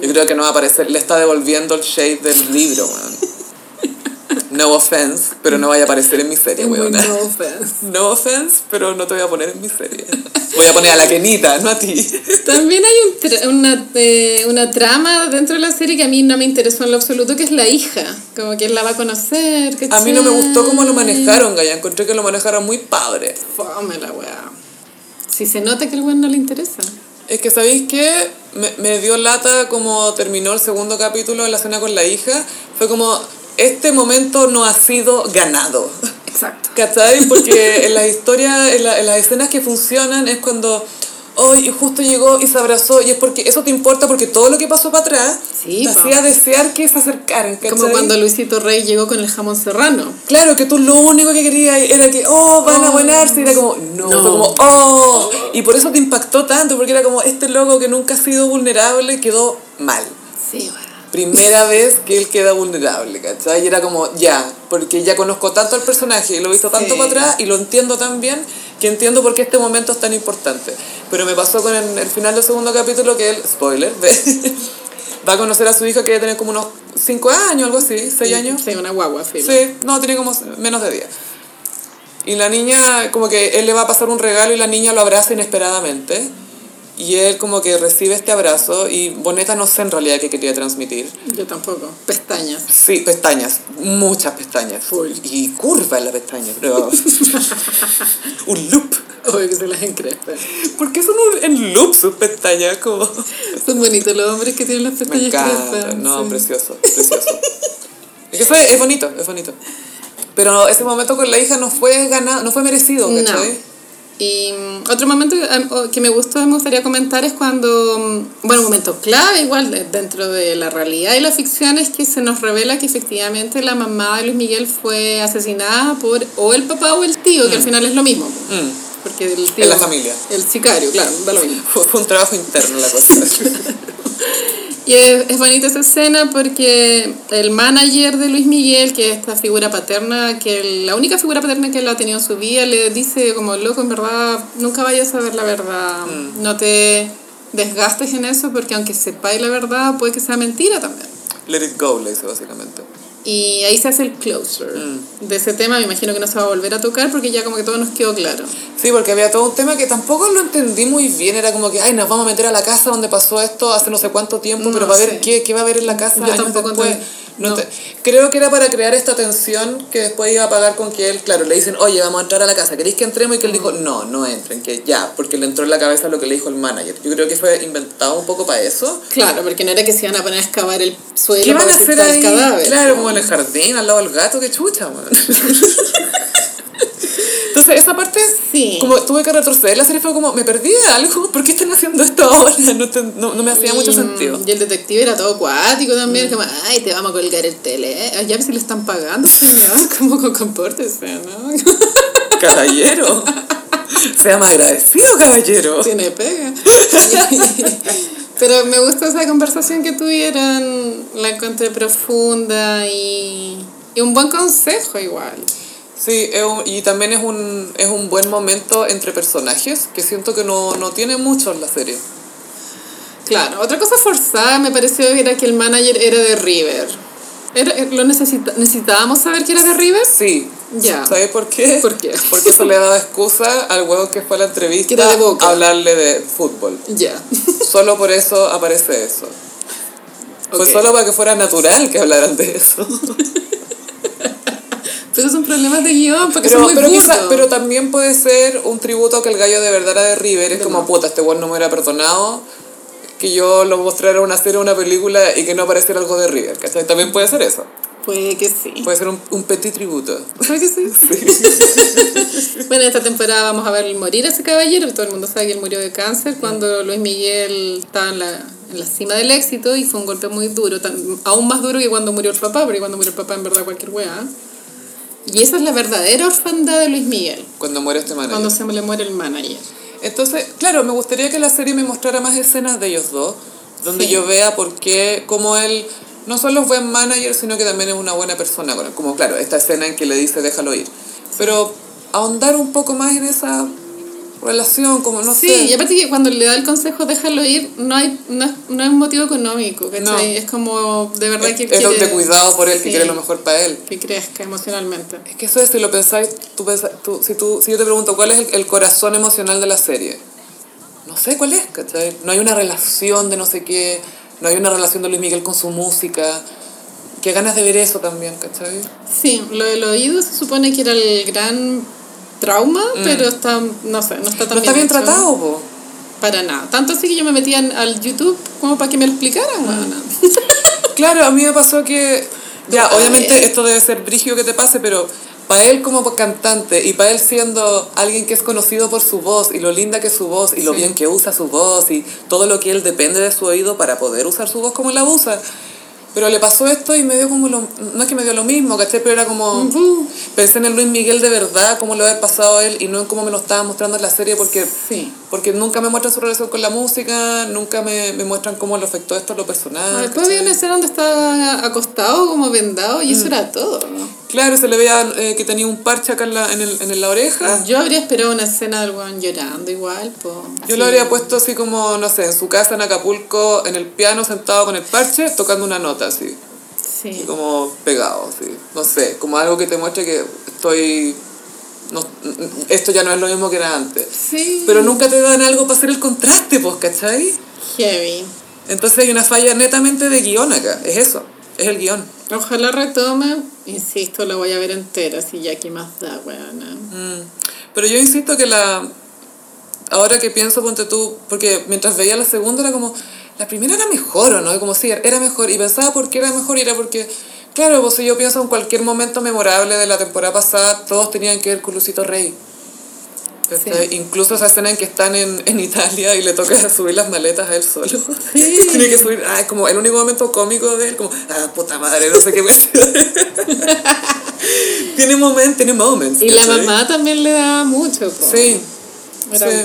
Yo creo que no va a aparecer, le está devolviendo el shade del libro, weón. No offense, pero no vaya a aparecer en mi serie, weona. no offense. No offense, pero no te voy a poner en mi serie. Voy a poner a la Kenita, no a ti. También hay un tra- una, eh, una trama dentro de la serie que a mí no me interesó en lo absoluto, que es la hija. Como que él la va a conocer. A mí no me gustó cómo lo manejaron, Gaya. Encontré que lo manejaron muy padre. Fome la weá. Si se nota que el weón no le interesa. Es que, ¿sabéis qué? Me, me dio lata como terminó el segundo capítulo de la cena con la hija. Fue como, este momento no ha sido ganado. Exacto. ¿Cachai? Porque en las historias, en, la- en las escenas que funcionan es cuando, hoy justo llegó y se abrazó. Y es porque eso te importa porque todo lo que pasó para atrás Sí, te hacía desear que se acercaran. ¿cachai? Como cuando Luisito Rey llegó con el jamón serrano. Claro, que tú lo único que querías era que, oh, van a Oh. buenarse. Y era como, no, No. fue como, oh. Y por eso te impactó tanto, porque era como, este loco que nunca ha sido vulnerable quedó mal. Sí, weá. Primera vez que él queda vulnerable, ¿cachai? Y era como, ya, porque ya conozco tanto al personaje y lo he visto tanto Sí. para atrás y lo entiendo tan bien que entiendo por qué este momento es tan importante. Pero me pasó con el, el final del segundo capítulo que él, spoiler, ve- va a conocer a su hija que debe tener como unos 5 años, algo así, 6 años. Sí, una guagua, filo. Sí, no, tiene como menos de 10. Y la niña, como que él le va a pasar un regalo y la niña lo abraza inesperadamente. Y él como que recibe este abrazo y Boneta no sé en realidad qué quería transmitir. Yo tampoco. Pestañas. Sí, pestañas, muchas pestañas. Y curva en la pestaña, pero... un loop. Obvio que se las encrespa. ¿Por qué son un- en loop sus pestañas? Como... Son bonitos los hombres que tienen las Me pestañas encanta, crespas. no, sí. precioso, precioso. Es es bonito, es bonito. Pero ese momento con la hija no fue ganado, no fue merecido, No. Y mm, otro momento que, am- o- que me gustó, me gustaría comentar es cuando, mm, bueno, un momento clave igual de- dentro de la realidad y la ficción es que se nos revela que efectivamente la mamá de Luis Miguel fue asesinada por o el papá o el tío, que al final es lo mismo. Mm. Porque el tío... En la familia. El sicario, claro, da lo mismo. Fue, fue un trabajo interno la cosa. Y es, es bonita esa escena porque el manager de Luis Miguel, que es esta figura paterna, que la única figura paterna que él ha tenido en su vida, le dice como, loco, en verdad, nunca vayas a saber la verdad, no te desgastes en eso porque aunque sepáis la verdad, puede que sea mentira también. Let it go, le dice básicamente. Y ahí se hace el closure de ese tema, me imagino que no se va a volver a tocar porque ya como que todo nos quedó claro. Sí, porque había todo un tema que tampoco lo entendí muy bien. Era como que, ay, nos vamos a meter a la casa donde pasó esto hace no sé cuánto tiempo, No pero va a ver qué, qué va a haber en la casa Yo años tampoco después. entendí. No No. te- creo que era para crear esta tensión que después iba a pagar con que él, claro, le dicen, oye, vamos a entrar a la casa, ¿queréis que entremos? Y que él dijo, no, no entren, que ya, porque le entró en la cabeza lo que le dijo el manager. Yo creo que fue inventado un poco para eso. Claro, porque no era que se iban a poner a excavar el suelo ¿Qué van a hacer ahí? el cadáver. Claro, como en el jardín, al lado del gato, qué chucha, man. Entonces, esa parte, Sí. como tuve que retroceder, la serie fue como, me perdí de algo, ¿por qué están haciendo esto ahora? No, te- no, no me hacía mucho sentido. Y el detective era todo acuático también, Mm. como, ay, te vamos a colgar el tele. ¿eh? Ya si le están pagando, señor, como con compórtese, ¿no? Caballero. Sea más agradecido, caballero. Tiene pega. Pero me gusta esa conversación que tuvieron, la encontré profunda y, y un buen consejo igual. Sí, es un- y también es un, es un buen momento entre personajes que siento que no, no tiene mucho en la serie. Claro, otra cosa forzada me pareció que era que el manager era de River. Era, lo necesita, necesitábamos saber que era de River. Sí. Ya. ¿Sabes por qué? ¿Por qué? Porque eso le daba excusa al huevo que fue a la entrevista Que era de Boca. a hablarle de fútbol. Ya. Solo por eso aparece eso. Fue Ok. solo para que fuera natural que hablaran de eso. Pero son problemas de guion, porque Pero, son muy pero, quizá- pero también puede ser un tributo a que el gallo de verdad era de River. Es como, puta, este weón no me hubiera perdonado que yo lo mostrara una serie o una película y que no apareciera algo de River, ¿cachai? También puede ser eso. Puede que sí. Puede ser un, un petit tributo. Puede que sí. bueno, esta temporada vamos a ver morir a ese caballero. Todo el mundo sabe que él murió de cáncer cuando Luis Miguel estaba en la, en la cima del éxito y fue un golpe muy duro, tan- aún más duro que cuando murió el papá, porque cuando murió el papá en verdad cualquier weá. Y esa es la verdadera orfandad de Luis Miguel, Cuando muere este manager. cuando se le muere el manager. Entonces, claro, me gustaría que la serie me mostrara más escenas de ellos dos, donde Sí. yo vea por qué, cómo él no solo es buen manager, sino que también es una buena persona. Como, claro, esta escena en que le dice déjalo ir. Pero ahondar un poco más en esa relación, como no Sí, sé. y aparte que cuando le da el consejo déjalo ir, no hay, no es, no es un motivo económico, ¿cachai? No. Es como de verdad es, que es quiere... de cuidado por él, que sí, quiere lo mejor para él. Que crezca emocionalmente. Es que eso es, si lo pensáis, tú pensa- tú- si, tú, si yo te pregunto cuál es el, el corazón emocional de la serie, no sé cuál es, ¿cachai? No hay una relación de no sé qué, no hay una relación de Luis Miguel con su música. Qué ganas de ver eso también, ¿cachai? Sí, lo del oído se supone que era el gran trauma, pero está, no sé, no está tan Mm. No está bien hecho. tratado, po. Para nada. Tanto así que yo me metía al YouTube como para que me lo explicaran, weona. Claro, a mí me pasó que, ya, obviamente esto debe ser brigio que te pase, pero para él como cantante y para él siendo alguien que es conocido por su voz y lo linda que es su voz y lo Sí. bien que usa su voz y todo lo que él depende de su oído para poder usar su voz como la usa. Pero le pasó esto y me dio como lo... No es que me dio lo mismo, ¿cachai? Pero era como... Pensé en el Luis Miguel de verdad, cómo le había pasado a él y no en cómo me lo estaba mostrando en la serie porque... Sí. Porque nunca me muestran su relación con la música, nunca me, me muestran cómo le afectó esto a lo personal. Después había una escena donde estaba acostado, como vendado, y eso era todo, ¿no? Claro, se le veía eh, que tenía un parche acá en la, en el, en la oreja. Yo habría esperado una escena del weón llorando igual, pues. Yo lo habría puesto así como, no sé, en su casa en Acapulco, en el piano, sentado con el parche, tocando una nota así. Así Sí. como pegado, así. No sé, como algo que te muestre que estoy... No, esto ya no es lo mismo que era antes. Sí. Pero nunca te dan algo para hacer el contraste, pues, ¿cachai? Heavy. Entonces hay una falla netamente de guion acá. Es eso, es el guion. Ojalá retome. Insisto, la voy a ver entera, si ya que más da, weona. Mm. Pero yo insisto que la... Ahora que pienso, ponte tú, porque mientras veía la segunda era como, la primera era mejor o no, y como si era mejor, y pensaba por qué era mejor, y era porque, claro, pues si yo pienso en cualquier momento memorable de la temporada pasada, todos tenían que ver con Lucito Rey. ¿Cachai? Incluso esa escena en que están en, en Italia y le toca subir las maletas a él solo. Tiene que subir, ah, es como el único momento cómico de él, como, ah, puta madre, no sé qué. tiene momentos, tiene moments. Y la mamá también le daba mucho, po. Sí, Era sí.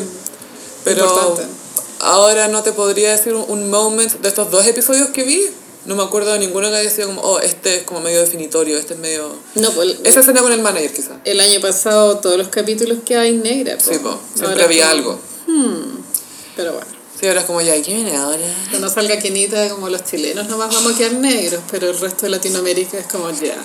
Pero importante. Ahora no te podría decir un, moment de estos dos episodios que vi. No me acuerdo de ninguno que haya sido como, oh, este es como medio definitorio, este es medio... No, pues Esa escena con el manager, quizá. el año pasado todos los capítulos que hay negra, po. Sí, po. Siempre Ahora había como- algo. Hmm. Pero bueno, Sí, ahora es como, ya, ¿y ¿qué viene ahora? cuando salga Kenita como los chilenos nomás vamos a quedar negros, pero el resto de Latinoamérica es como ya.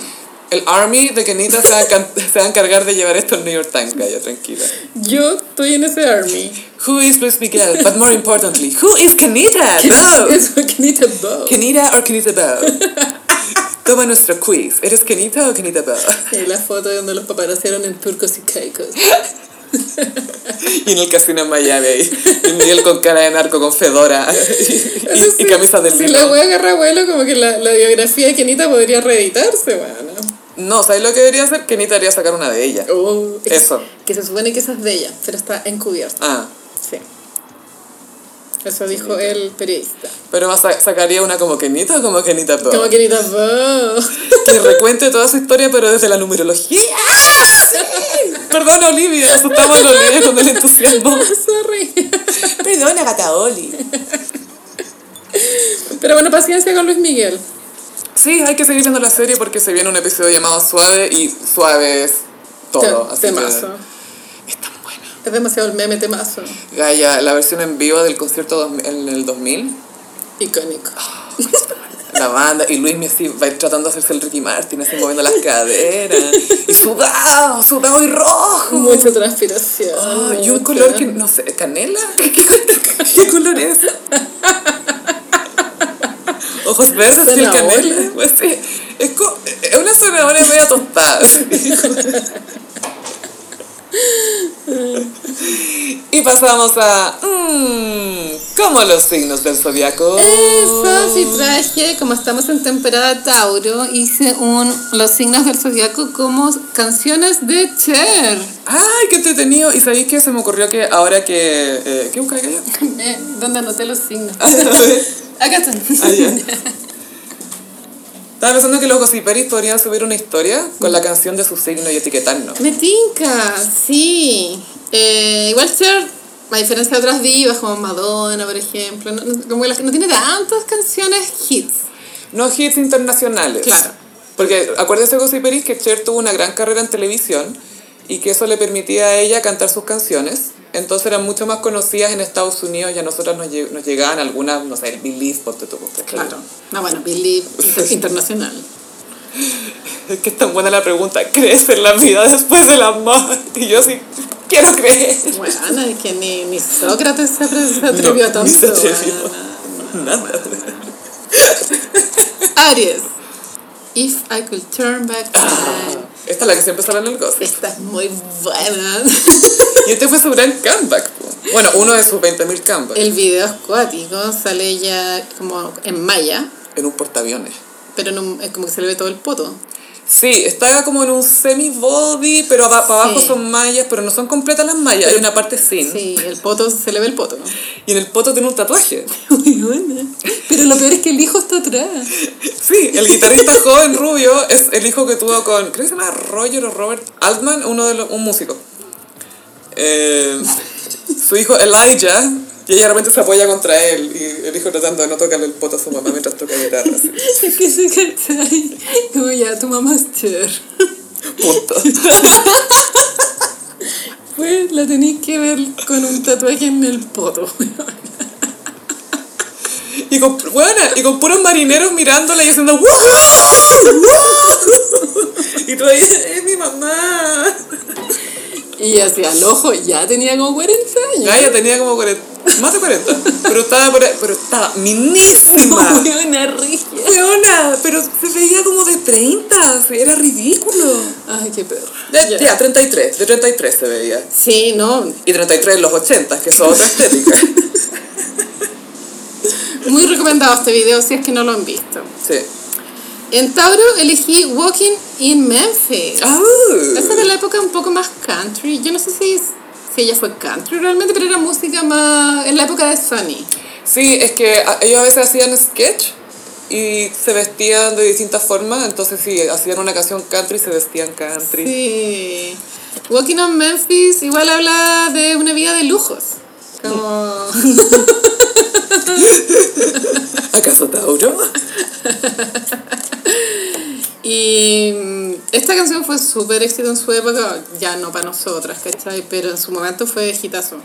El Army de Kenita se va, a, se va a encargar de llevar esto al New York Times, Gaya, tranquila. Yo estoy en ese army. Who is Luis Miguel? But more importantly, who is Kenita? No. Eso, Kenita Bow. Kenita or Kenita Bow. Toma nuestro quiz. ¿Eres Kenita o Kenita Bell? Y la foto de donde los paparazziaron en turcos y caicos. Y en el casino en Miami ahí. Y Miguel con cara de narco, con fedora y, y, y camisa de Si lino. la wea agarra vuelo, como que la, la biografía de Kenita podría reeditarse, bueno. No, ¿sabes lo que debería hacer? Kenita debería sacar una de ellas. Oh, es- Eso. Que se supone que esa es de ella, pero está encubierta. Ah, Sí. Eso dijo el periodista. pero sacaría una como Kenita o como Kenita Bell. Como Kenita Bo. Que recuente toda su historia, pero desde la numerología. Perdón, Olivia, asustamos a Olivia con el entusiasmo. Sorry. Perdona, gata Oli. Pero bueno, paciencia con Luis Miguel. Sí, hay que seguir viendo la serie porque se viene un episodio llamado Suave y Suave es todo. Así Temazo. que es tan buena. Es demasiado el meme temazo. Gaia, la versión en vivo del concierto en el 2000, Icónico. la banda, y Luis así va tratando de hacerse el Ricky Martin, así moviendo las caderas, y sudado, sudado y rojo. Mucha transpiración. Ah, y un color que, no sé, canela. ¿Qué, qué color es? Ojos verdes y el canela. Pues sí, es, es una zanahoria media tostada. y pasamos a. Mmm, como los signos del zodiaco. Eso sí traje, como estamos en temporada Tauro, hice un los signos del zodiaco como canciones de Cher. Ay, qué entretenido. Y sabéis que se me ocurrió que ahora que. Eh, ¿Qué busca acá? Eh, ¿Dónde anoté los signos? A ver. Acá están. Ah. Estaba pensando que los gossiperis podrían subir una historia con la canción de su signo y etiquetarnos. Me tinca, sí. Eh, igual Cher, a diferencia de otras divas como Madonna, por ejemplo, no, no- como que las- no tiene tantas canciones hits. No hits internacionales. Claro. Porque acuérdense, gossiperis, que Cher tuvo una gran carrera en televisión y que eso le permitía a ella cantar sus canciones. Entonces eran mucho más conocidas en Estados Unidos y a nosotros nos, lleg- nos llegaban algunas, no sé, Believe, ponte. Claro. No, bueno, Believe inter- internacional. Es que es tan buena la pregunta, ¿crees en la vida después del amor? Y yo sí, quiero creer. Bueno, es que ni, ni Sócrates se, atre- se atrevió a No, tanto. ni se atrevió. bueno. Nada. Aries. If I could turn back time. Esta es la que siempre sale en el gossip. Esta es muy buena. Y este fue su gran comeback. Bueno, uno de sus 20.000 comebacks. El video es cuático, sale ella como en malla, En un portaaviones. pero en un- es como que se le ve todo el poto. Sí, está como en un semi-body, pero para abajo son mallas, pero no son completas las mallas. Hay una parte sin. Sí, el poto, se le ve el poto. Y en el poto tiene un tatuaje. Muy buena. Pero lo peor es que el hijo está atrás. Sí, el guitarrista joven rubio es el hijo que tuvo con, creo que se llama Roger o Robert Altman, uno de los, un músico. Eh, su hijo Elijah, y ella de repente se apoya contra él, y el hijo tratando de no tocarle el poto a su mamá mientras toca guitarra. así. Es que se cachai. Como ya, tu mamá es Cher. Punto. Pues la tenéis que ver con un tatuaje en el poto. Y con, bueno, y con puros marineros mirándola y haciendo ¡Wow! Y tú ahí, es mi mamá. Y hacia el ojo ya tenía como 40 años. Gaia tenía como 40, más de 40, pero estaba, por ahí- pero estaba minísima. Una rigia. Weona, pero se veía como de 30, era ridículo. Ay, qué perro. De, ya, 33, de 33 se veía. Sí, no, Y 33 en los 80, que es otra estética. muy recomendado este video si es que no lo han visto. Sí. En Tauro elegí Walking in Memphis. Ah. Esa de la época un poco más country. Yo no sé si, si ella fue country realmente, pero era música más en la época de Sony. Sí, es que ellos a veces hacían sketch y se vestían de distintas formas, entonces sí, hacían una canción country y se vestían country. Sí. Walking on Memphis igual habla de una vida de lujos. Como... ¿Acaso Tauro? Y mm, esta canción fue súper éxito en su época, ya no para nosotras, ¿cachai? Pero en su momento fue hitazo.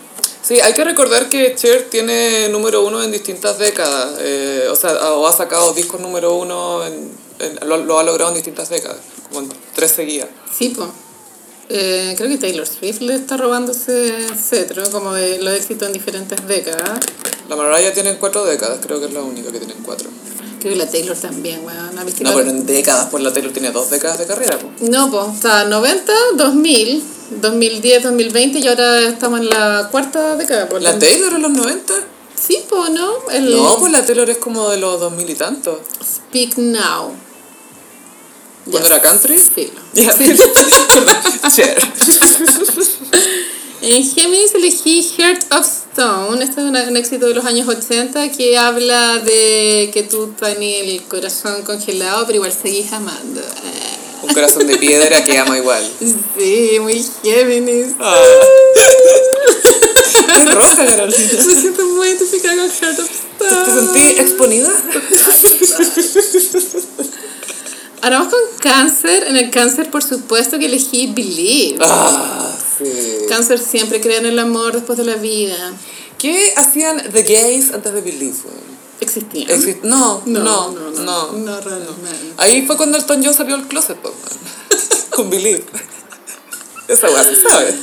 Sí, hay que recordar que Cher tiene número uno en distintas décadas, eh, o sea, o ha sacado discos número uno, en, en- lo, lo ha logrado en distintas décadas, como en tres seguidas. Sí, pues. Creo que Taylor Swift le está robando ese cetro, como de los éxitos en diferentes décadas. La Mariah tiene cuatro décadas, creo que es la única que tiene cuatro. Creo que la Taylor también, weón. ¿Has visto No, pero en décadas, pues la Taylor tiene dos décadas de carrera. po. No, pues, o sea, 90, 2000, 2010, 2020 y ahora estamos en la cuarta década. pues, ¿La Taylor en los 90? Sí, pues, ¿no? El No, pues la Taylor es como de los 2000 y tantos. Speak Now. ¿Cuándo Ya, era country? filo. Ya. Cher. En Géminis elegí Heart of Stone, este es una- un éxito de los años 80 que habla de que tú tenés el corazón congelado pero igual seguís amando. Un corazón de piedra que ama igual. Sí, muy Géminis. Ah. Es roja, Carolina. Me siento muy identificada con Heart of ¿Te Stone. sentí exponida? Ahora vamos con cáncer. En el cáncer, por supuesto que elegí Believe. Ah, sí. Cáncer siempre cree en el amor después de la vida. ¿Qué hacían The Gays antes de Believe? weón? ¿Existía? Exist- no, no, no, no, no, no, no, realmente. Ahí fue cuando Elton John salió del closet, pues, con Believe. Esa weá se sabe.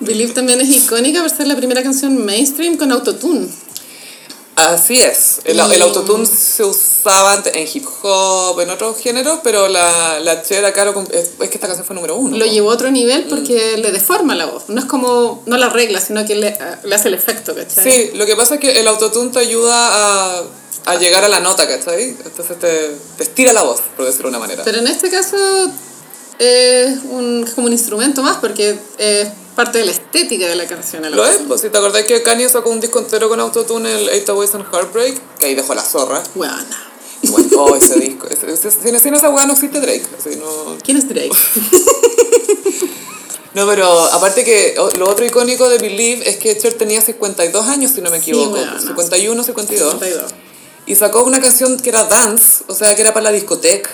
Believe también es icónica por ser la primera canción mainstream con autotune. Así es. El, Y- el autotune se usaba en hip hop, en otros géneros, pero la, la Cher acá lo com- es, es que esta canción fue número uno. Lo po. llevó a otro nivel porque le deforma la voz. No es como, no la arregla, sino que le, le hace el efecto, ¿cachai? Sí, lo que pasa es que el autotune te ayuda a, a llegar a la nota, ¿cachai? Entonces te, te estira la voz, por decirlo de una manera. Pero en este caso es un, como un instrumento más porque es parte de la estética de la canción. el Lo es, autotune. pues si te acordás que Kanye sacó un disco entero con autotune, el 8 Ways and Heartbreak, que ahí dejó la zorra. Bueno. Bueno, oh, ese disco. Ese- ese- sin, sin esa weá no existe Drake. así, no, ¿Quién es Drake? no, pero aparte que o- lo otro icónico de Believe es que Cher tenía 52 años, si no me Sí, equivoco. weona. 51, 52. 52. Y sacó una canción que era dance, o sea, que era para la discoteca.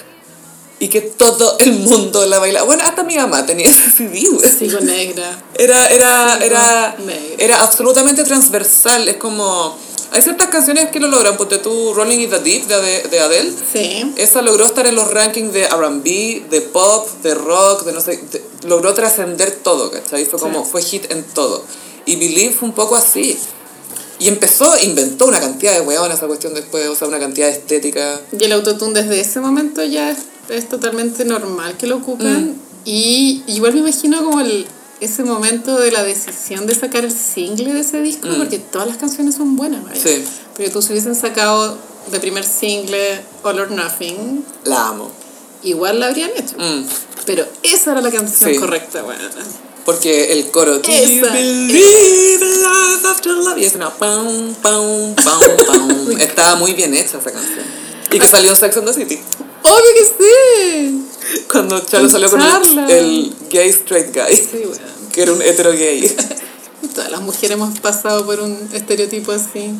Y que todo el mundo la bailaba. Bueno, hasta mi mamá tenía ese CD, güey. Sigo negra. Era, era, Sí, era, negra. era absolutamente transversal. Es como... Hay ciertas canciones que lo logran. Ponte tú Rolling in the Deep de, de Adele. Sí. Esa logró estar en los rankings de R&B, de pop, de rock, de no sé... de- logró trascender todo, ¿cachai? Fue como... Sí. Fue hit en todo. Y Believe fue un poco así. Y empezó, inventó una cantidad de weones esa cuestión después. O sea, una cantidad de estética. Y el autotune desde ese momento ya es, totalmente normal que lo ocupen. Y igual me imagino como el, ese momento de la decisión de sacar el single de ese disco, porque todas las canciones son buenas, ¿vale? Sí. Pero tú si hubiesen sacado de primer single All or Nothing, La amo. igual la habrían hecho. Mm. Pero esa era la canción Sí. correcta, bueno. Porque el coro Esa, believe in life after love? Y es una pam, pam, pam, pam. Estaba muy bien hecha esa canción. Y que salió en Sex and the City. ¡Obvio que sí! Cuando Charlo salió con el, gay straight guy. Sí, bueno. Que era un hetero gay. Todas las mujeres hemos pasado por un estereotipo así.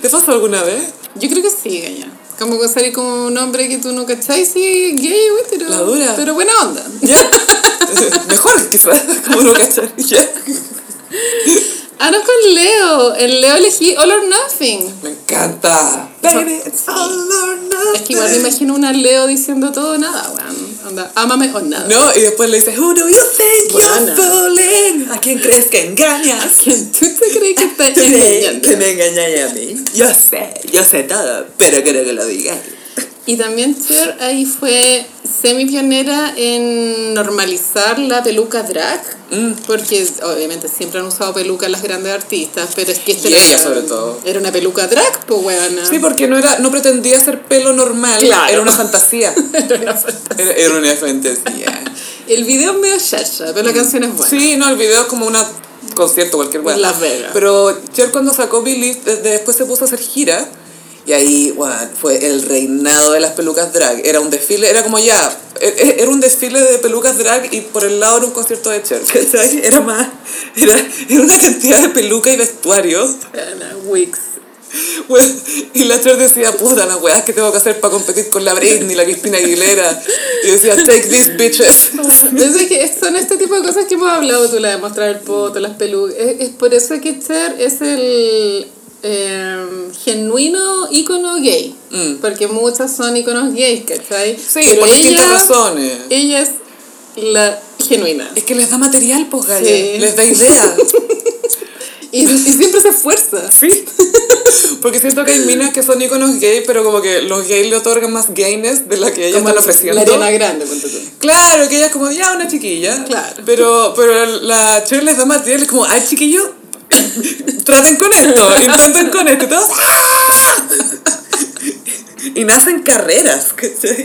¿Te pasó alguna vez? Yo creo que sí, Gaya. Como que salir como un hombre que tú no cachai, sí, gay, güey, pero, La dura. pero buena onda. ¿Ya? Mejor, quizás. Como no cachar. ¿Ya? Ah, no, con Leo. En Leo elegí All or Nothing. Me encanta. Baby, it's all or nothing. Es que igual me imagino una Leo diciendo todo o nada, weón. Onda, ámame o nada. No, y después le dice, Who do you think you're fooling? ¿A quién crees que engañas? ¿Quién tú te crees que estás ¿Tú crees engañando? que me engañáis a mí? Yo sé, yo sé todo, pero quiero que lo digas. Y también Cher ahí fue semi pionera en normalizar la peluca drag. Mm. Porque obviamente siempre han usado pelucas las grandes artistas, pero es que esta Y era, ella, sobre todo. era una peluca drag, pues weona. Sí, porque no era, no pretendía ser pelo normal, Claro. era una fantasía. Era una fantasía. Era, era una fantasía. El video es medio chacha, pero la canción es buena. Sí, no, el video es como una concierto, cualquier. En Las Vegas. Pero Cher cuando sacó Billy, desde después se puso a hacer gira. Y ahí, weón, fue el reinado de las pelucas drag. Era un desfile, era como ya, e- e- era un desfile de pelucas drag y por el lado era un concierto de Cher. Era más, era, era una cantidad de peluca y vestuario. Ana Wix. Weón, Y la Cher decía, puta, las weas que tengo que hacer para competir con la Britney, la Cristina Aguilera. Y decía, take these bitches. Desde que son este tipo de cosas que hemos hablado, tú la de mostrar el poto, las pelucas. Es, es por eso que Cher es el eh, genuino ícono gay. Mm. Porque muchas son íconos gays, ¿cachai? Sí, por distintas razones. Ella es la genuina. Es que les da material, pues, Gaya. Sí. Les da idea. Y, y siempre se esfuerza. Sí. Porque siento que hay minas que son iconos gay, pero como que los gays le otorgan más gayness de la que ellas están ofreciendo. La Ariana Grande, ponte tú. Claro, que ella es como, ya, una chiquilla. Claro. Pero, pero la Cher les da material, es como, ay, chiquillo, traten con esto, intenten con esto. Y todos, ¡ah! Y nacen carreras, ¿cachai?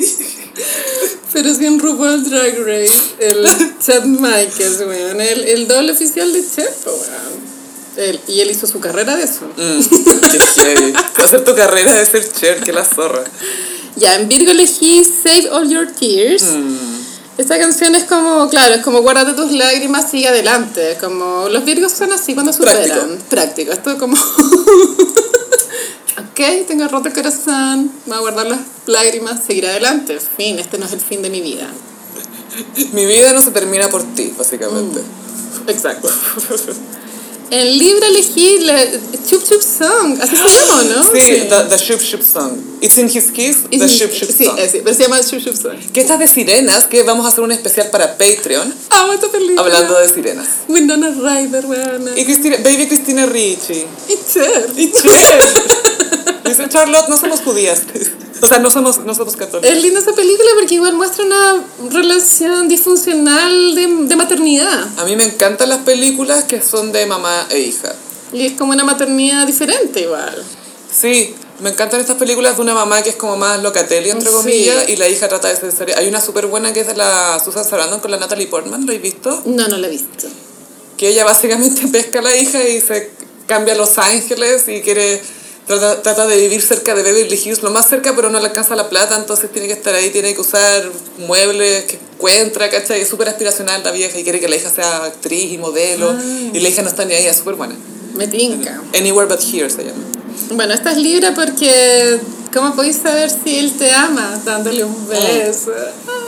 Pero sí en RuPaul Drag Race, el Chad Michaels, weón, el, el doble oficial de Chef, weón. Él- y él hizo su carrera de eso. Mm. Hacer tu carrera de ser Cher, que la zorra. Ya, en Virgo elegí Save All Your Tears. Mm. Esta canción es como, claro, es como guárdate tus lágrimas, sigue adelante. Como los Virgos son así cuando superan. Práctico. Práctico. Esto es como. ok, tengo roto el corazón, voy a guardar las lágrimas, seguir adelante. Fin, este no es el fin de mi vida. Mi vida no se termina por ti, básicamente. Exacto. En Libra elegí la Chup Chup Song, así se llama, ¿no? Sí, the, the Shoop Shoop Song. It's in his kiss, Y the sí, Shoop Shoop sí, Song. eh, sí, pero se llama Chup Chup Song. Que estas de sirenas, que vamos a hacer un especial para Patreon, Amo esta película. hablando de sirenas. Winona Ryder, weona. Y Cristina, Baby Cristina Ricci. Y Cher. Y Cher. Dice Charlotte, no somos judías. O sea, no somos, no somos católicos. Es linda esa película porque igual muestra una relación disfuncional de, de maternidad. A mí me encantan las películas que son de mamá e hija. Y es como una maternidad diferente igual. Sí, me encantan estas películas de una mamá que es como más locatelia, entre Sí. comillas, y la hija trata de ser seria. Hay una súper buena que es de la Susan Sarandon con la Natalie Portman, ¿lo habéis visto? No, no la he visto. Que ella básicamente pesca a la hija y se cambia a Los Ángeles y quiere... Trata, trata de vivir cerca de Beverly Hills, lo más cerca, pero no le alcanza la plata, entonces tiene que estar ahí, tiene que usar muebles que encuentra, ¿cachai? Es súper aspiracional la vieja y quiere que la hija sea actriz y modelo, y la hija no está ni ahí, es súper buena. Me tinca. Anywhere But Here se llama. Bueno, esta es Libra porque ¿cómo podéis saber si él te ama dándole un beso? Ah.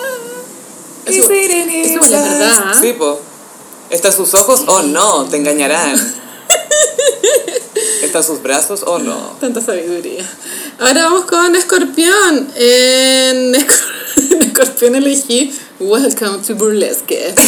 Eso, eso es verdad. ¿ah? Sí, po. ¿Está en sus ojos o no? Te engañarán. ¿Está en sus brazos o no? Tanta sabiduría. Ahora vamos con Escorpión. En, Escor- en Escorpión elegí Welcome to Burlesque.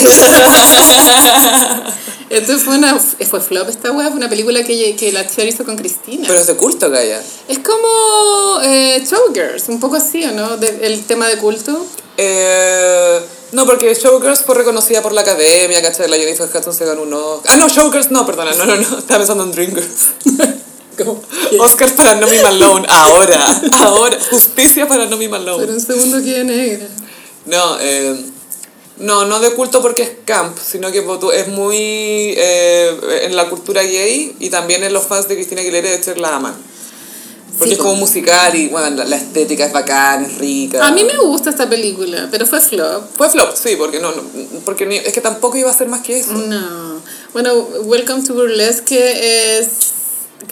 Esto fue una fue flop esta wea, fue una película que, que la Cher hizo con Cristina. Pero es de culto, Gaia. es como eh, Showgirls, un poco así, ¿o no? De- el tema de culto. Eh, no, porque Showgirls fue reconocida por la academia, ¿cachai? La Jennifer Hudson se ganó uno. Ah, no, Showgirls no, perdona, no, no, no. Estaba pensando en Dreamgirls. Como, Oscar para Nomi Malone, ahora, ahora. Justicia para Nomi Malone. Pero un segundo quedé negra. No, eh, no, no de culto porque es camp, sino que tú- es muy eh, en la cultura gay y también en los fans de Cristina Aguilera de Cher la aman. Porque Sí, es como musical y bueno, la, la estética es bacán, es rica. A mí me gusta esta película, pero fue flop. Fue flop, sí, porque no, no porque ni- es que tampoco iba a ser más que eso. No. Bueno, Welcome to Burlesque es...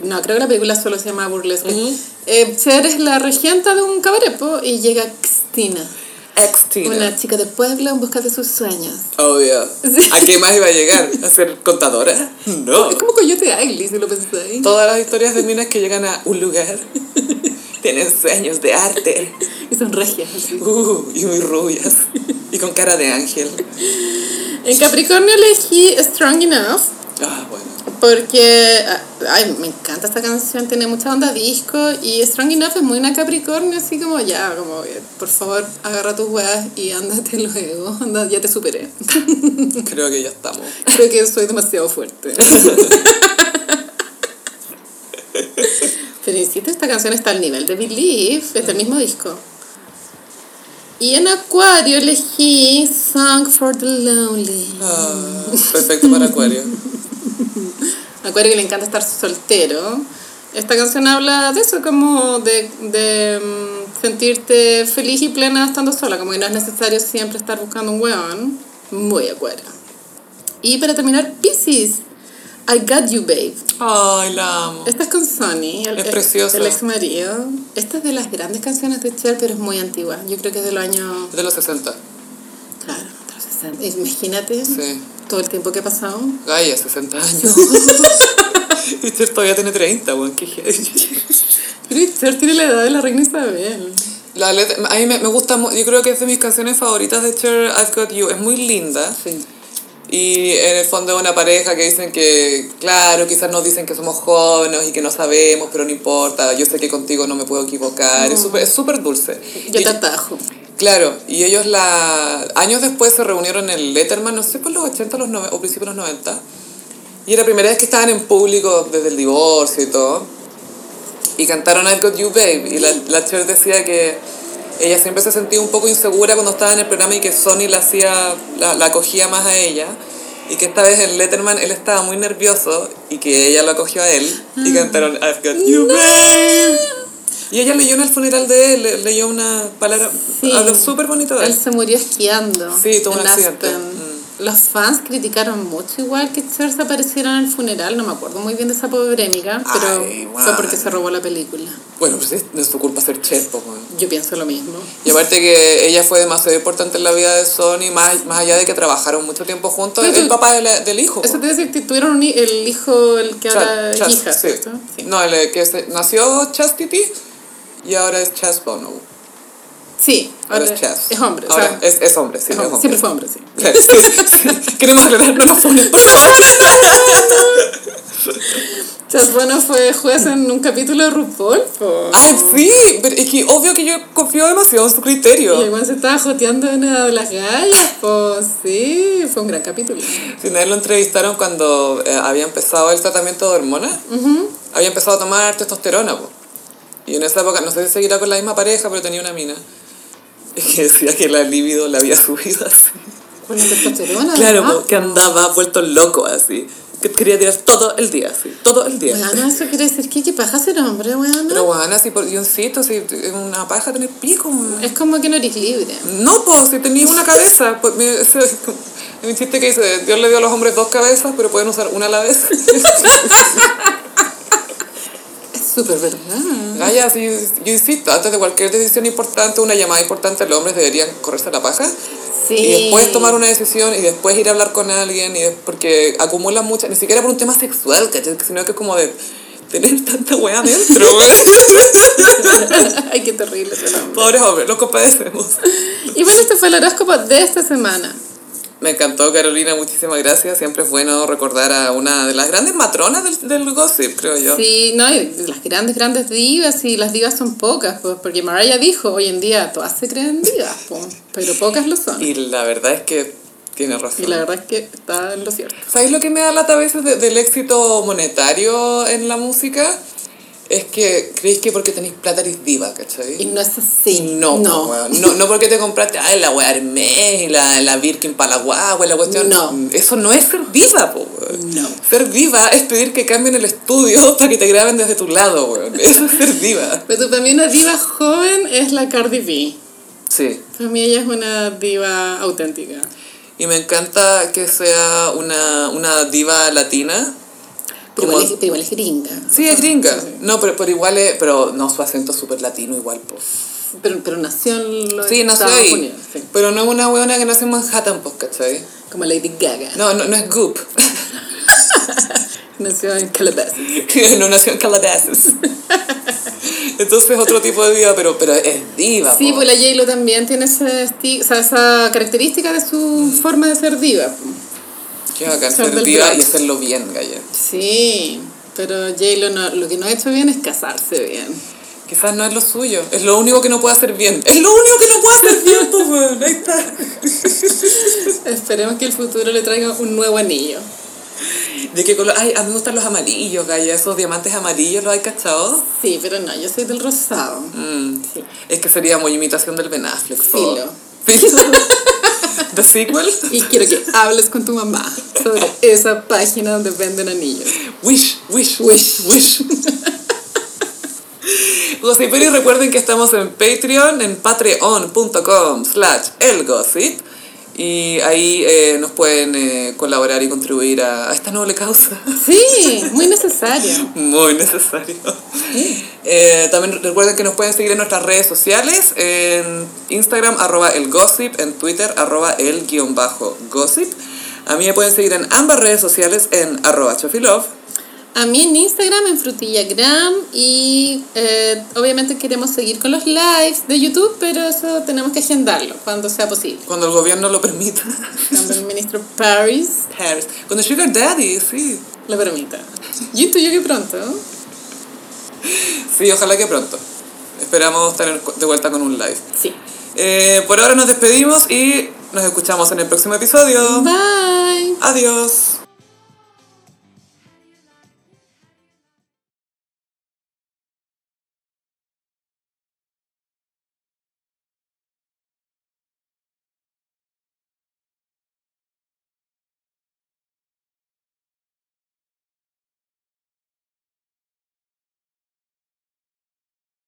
No, creo que la película solo se llama Burlesque. Eh, Cher es la regenta de un cabaret po, y llega Cristina, Ex Tina. una chica de pueblo en busca de sus sueños. Obvio. Sí. ¿A qué más iba a llegar? ¿A ser contadora? No. Es como Coyote Ugly, si lo pensáis. Todas las historias de minas que llegan a un lugar tienen sueños de arte. Y son regias. Uh, y muy rubias. Y con cara de ángel. En Capricornio elegí Strong Enough. Porque, ah, ay, me encanta esta canción, tiene mucha onda disco y Strong Enough es muy una Capricornio, así como ya, como eh, por favor agarra tus weas y ándate luego, anda, ya te superé. Creo que ya estamos. Creo que soy demasiado fuerte. Pero insisto, esta canción está al nivel de Believe, es del mismo disco. Y en Acuario elegí Song for the Lonely. Ah, perfecto para Acuario. Acuario que le encanta estar soltero. Esta canción habla de eso, como de, de mm, sentirte feliz y plena estando sola, como que no es necesario siempre estar buscando un weón. Muy acuario. Y para terminar, Pisces. I Got You, Babe. Ay, la amo. Esta es con Sonny, el, Es el- preciosa. el ex marido. Esta es de las grandes canciones de Cher, pero es muy antigua. Yo creo que es de los años. De los 60. Claro, de los 60. Imagínate Sí. todo el tiempo que ha pasado. Gaia, 60 años. y Cher todavía tiene 30, weón. Qué. Pero Cher tiene la edad de la reina Isabel. La letra, a mí me, me gusta, yo creo que es de mis canciones favoritas de Cher, I've Got You. Es muy linda. Sí. Y en el fondo es una pareja que dicen que, claro, quizás nos dicen que somos jóvenes y que no sabemos, pero no importa, yo sé que contigo no me puedo equivocar, es súper es súper dulce. Yo Y- te atajo. Claro, y ellos la años después se reunieron en el Letterman, no sé por los 80 los nove- o principios de los 90. Y era la primera vez que estaban en público desde el divorcio y todo. Y cantaron I've Got You Babe. Y la, la Cher decía que ella siempre se sentía un poco insegura cuando estaba en el programa y que Sony la hacía, la, la acogía más a ella. Y que esta vez en Letterman él estaba muy nervioso y que ella lo acogió a él. Y cantaron I've Got You Babe. Y ella leyó en el funeral de él, le- leyó una palabra, Sí. habló súper bonito de él. Él se murió esquiando. Sí, tuvo un en accidente. Mm. Los fans criticaron mucho igual que Cher se apareciera en el funeral. No me acuerdo muy bien de esa polémica, pero Ay, fue porque se robó la película. Bueno, pues es- su culpa ser chef, po, weón. Yo pienso lo mismo. Y aparte que ella fue demasiado importante en la vida de Sony, más, más allá de que trabajaron mucho tiempo juntos, Pero el tú- papá de la- del hijo. Eso te decir que tuvieron un el hijo, el que ahora hija, sí. Sí. No, el que se- nació Chastity y ahora es Chas Bono. Sí, Ahora es Chas. es hombre. o Ahora sea, es, es hombre, sí, es hombre. hombre. Siempre fue hombre, sí. Sí, sí. Queremos aclarar, no nos funen, por favor. Chas Bueno fue juez en un capítulo de RuPaul, po. Ay, sí, pero es que obvio que yo confío demasiado en su Y criterio. el weón se estaba joteando a una de las gallas, pues sí, fue un gran capítulo. Si nadie lo entrevistaron cuando eh, había empezado el tratamiento de hormonas, había empezado a tomar testosterona. po. Y en esa época, no sé si seguirá con la misma pareja, pero tenía una mina. Que decía que la libido la había subido así. La testosterona. Claro, que andaba vuelto loco así. Que quería tirar todo el día, así. Todo el día. Weona, eso quiere decir que qué paja ser hombre, weona. Pero bueno, así por, yo insisto, si es una paja tener pico, weón. Es como que no eres libre. No, pues, si tenías una cabeza. Pues, ese- es un chiste que dice, Dios le dio a los hombres dos cabezas, pero pueden usar una a la vez. Súper verdad. Ah, ya, sí, yo insisto, antes de cualquier decisión importante, una llamada importante, los hombres deberían correrse la paja Sí. y después tomar una decisión y después ir a hablar con alguien y porque acumulan muchas, ni siquiera por un tema sexual, ¿cachai? Sino que es como de tener tanta weá adentro, Ay, qué terrible. Pobres hombres, los compadecemos. Y bueno, este fue el horóscopo de esta semana. Me encantó Carolina, muchísimas gracias. Siempre es bueno recordar a una de las grandes matronas del, del gossip, creo yo. Sí, no, y las grandes, grandes divas, y las divas son pocas, pues, porque Mariah dijo, hoy en día todas se creen divas, pues, pero pocas lo son. Y la verdad es que tiene razón. Y la verdad es que está en lo cierto. ¿Sabéis lo que me da lata a veces de- del éxito monetario en la música? Es que creéis que porque tenéis plata eres diva, Y ¿cachai? no es así. No, no. no, no porque te compraste ay, la weá Hermes y la, la Birkin para la guagua y la cuestión. No. Eso no es ser diva, po. No. Ser diva es pedir que cambien el estudio para que te graben desde tu lado, weón. Eso es ser diva. Pero mí una diva joven es la Cardi B. Sí. Para mí ella es una diva auténtica. Y me encanta que sea una, una diva latina. Pero, Como- igual, es, pero igual es gringa. Sí, es gringa. No, pero, pero igual es... Pero no, su acento es súper latino igual, pues. Pero, pero nació en los Sí, nació Estados ahí. Unidos, sí. Pero no es una weona que nació en Manhattan, pues, ¿cachai? Como Lady Gaga. No, no, no es Goop. Nació en Calabasas. no nació en Calabasas. Entonces es otro tipo de diva, pero, pero es diva, Sí, po. pues la J-Lo también tiene ese o sea, esa característica de su forma de ser diva. Qué bacán Ser diva y hacerlo bien, Gaya. Sí, pero J-Lo no, lo que no ha hecho bien es casarse bien. Quizás no es lo suyo. Es lo único que no puede hacer bien. Es lo único que no puede hacer bien, pues, weón. Ahí está. Esperemos que el futuro le traiga un nuevo anillo. ¿De qué color? Ay, a mí me gustan los amarillos, Gaya. Esos diamantes amarillos, ¿los hay cachado? Sí, pero no, yo soy del rosado. Mm. Sí. Es que sería muy imitación del Ben Affleck. Filo. ¿The sequel? Y quiero que hables con tu mamá sobre esa página donde venden anillos. Wish, wish, Wish. wish. Gossiperi, recuerden que estamos en Patreon, en patreon.com slash elgossip. Y ahí eh, nos pueden eh, colaborar y contribuir a, a esta noble causa. Sí, muy necesario. Muy necesario. Eh, también recuerden que nos pueden seguir en nuestras redes sociales, en Instagram, arroba el gossip, en Twitter, arroba el guion bajo gossip. A mí me pueden seguir en ambas redes sociales en arroba chofilove. A mí en Instagram, en Frutillagram y eh, obviamente queremos seguir con los lives de YouTube, pero eso tenemos que agendarlo cuando sea posible. Cuando el gobierno lo permita. Cuando el ministro Paris Harris. Cuando Sugar Daddy, sí. lo permita. Yo intuyo que pronto. Sí, ojalá que pronto. Esperamos tener de vuelta con un live. Sí. Eh, por ahora nos despedimos y nos escuchamos en el próximo episodio. Bye. Adiós.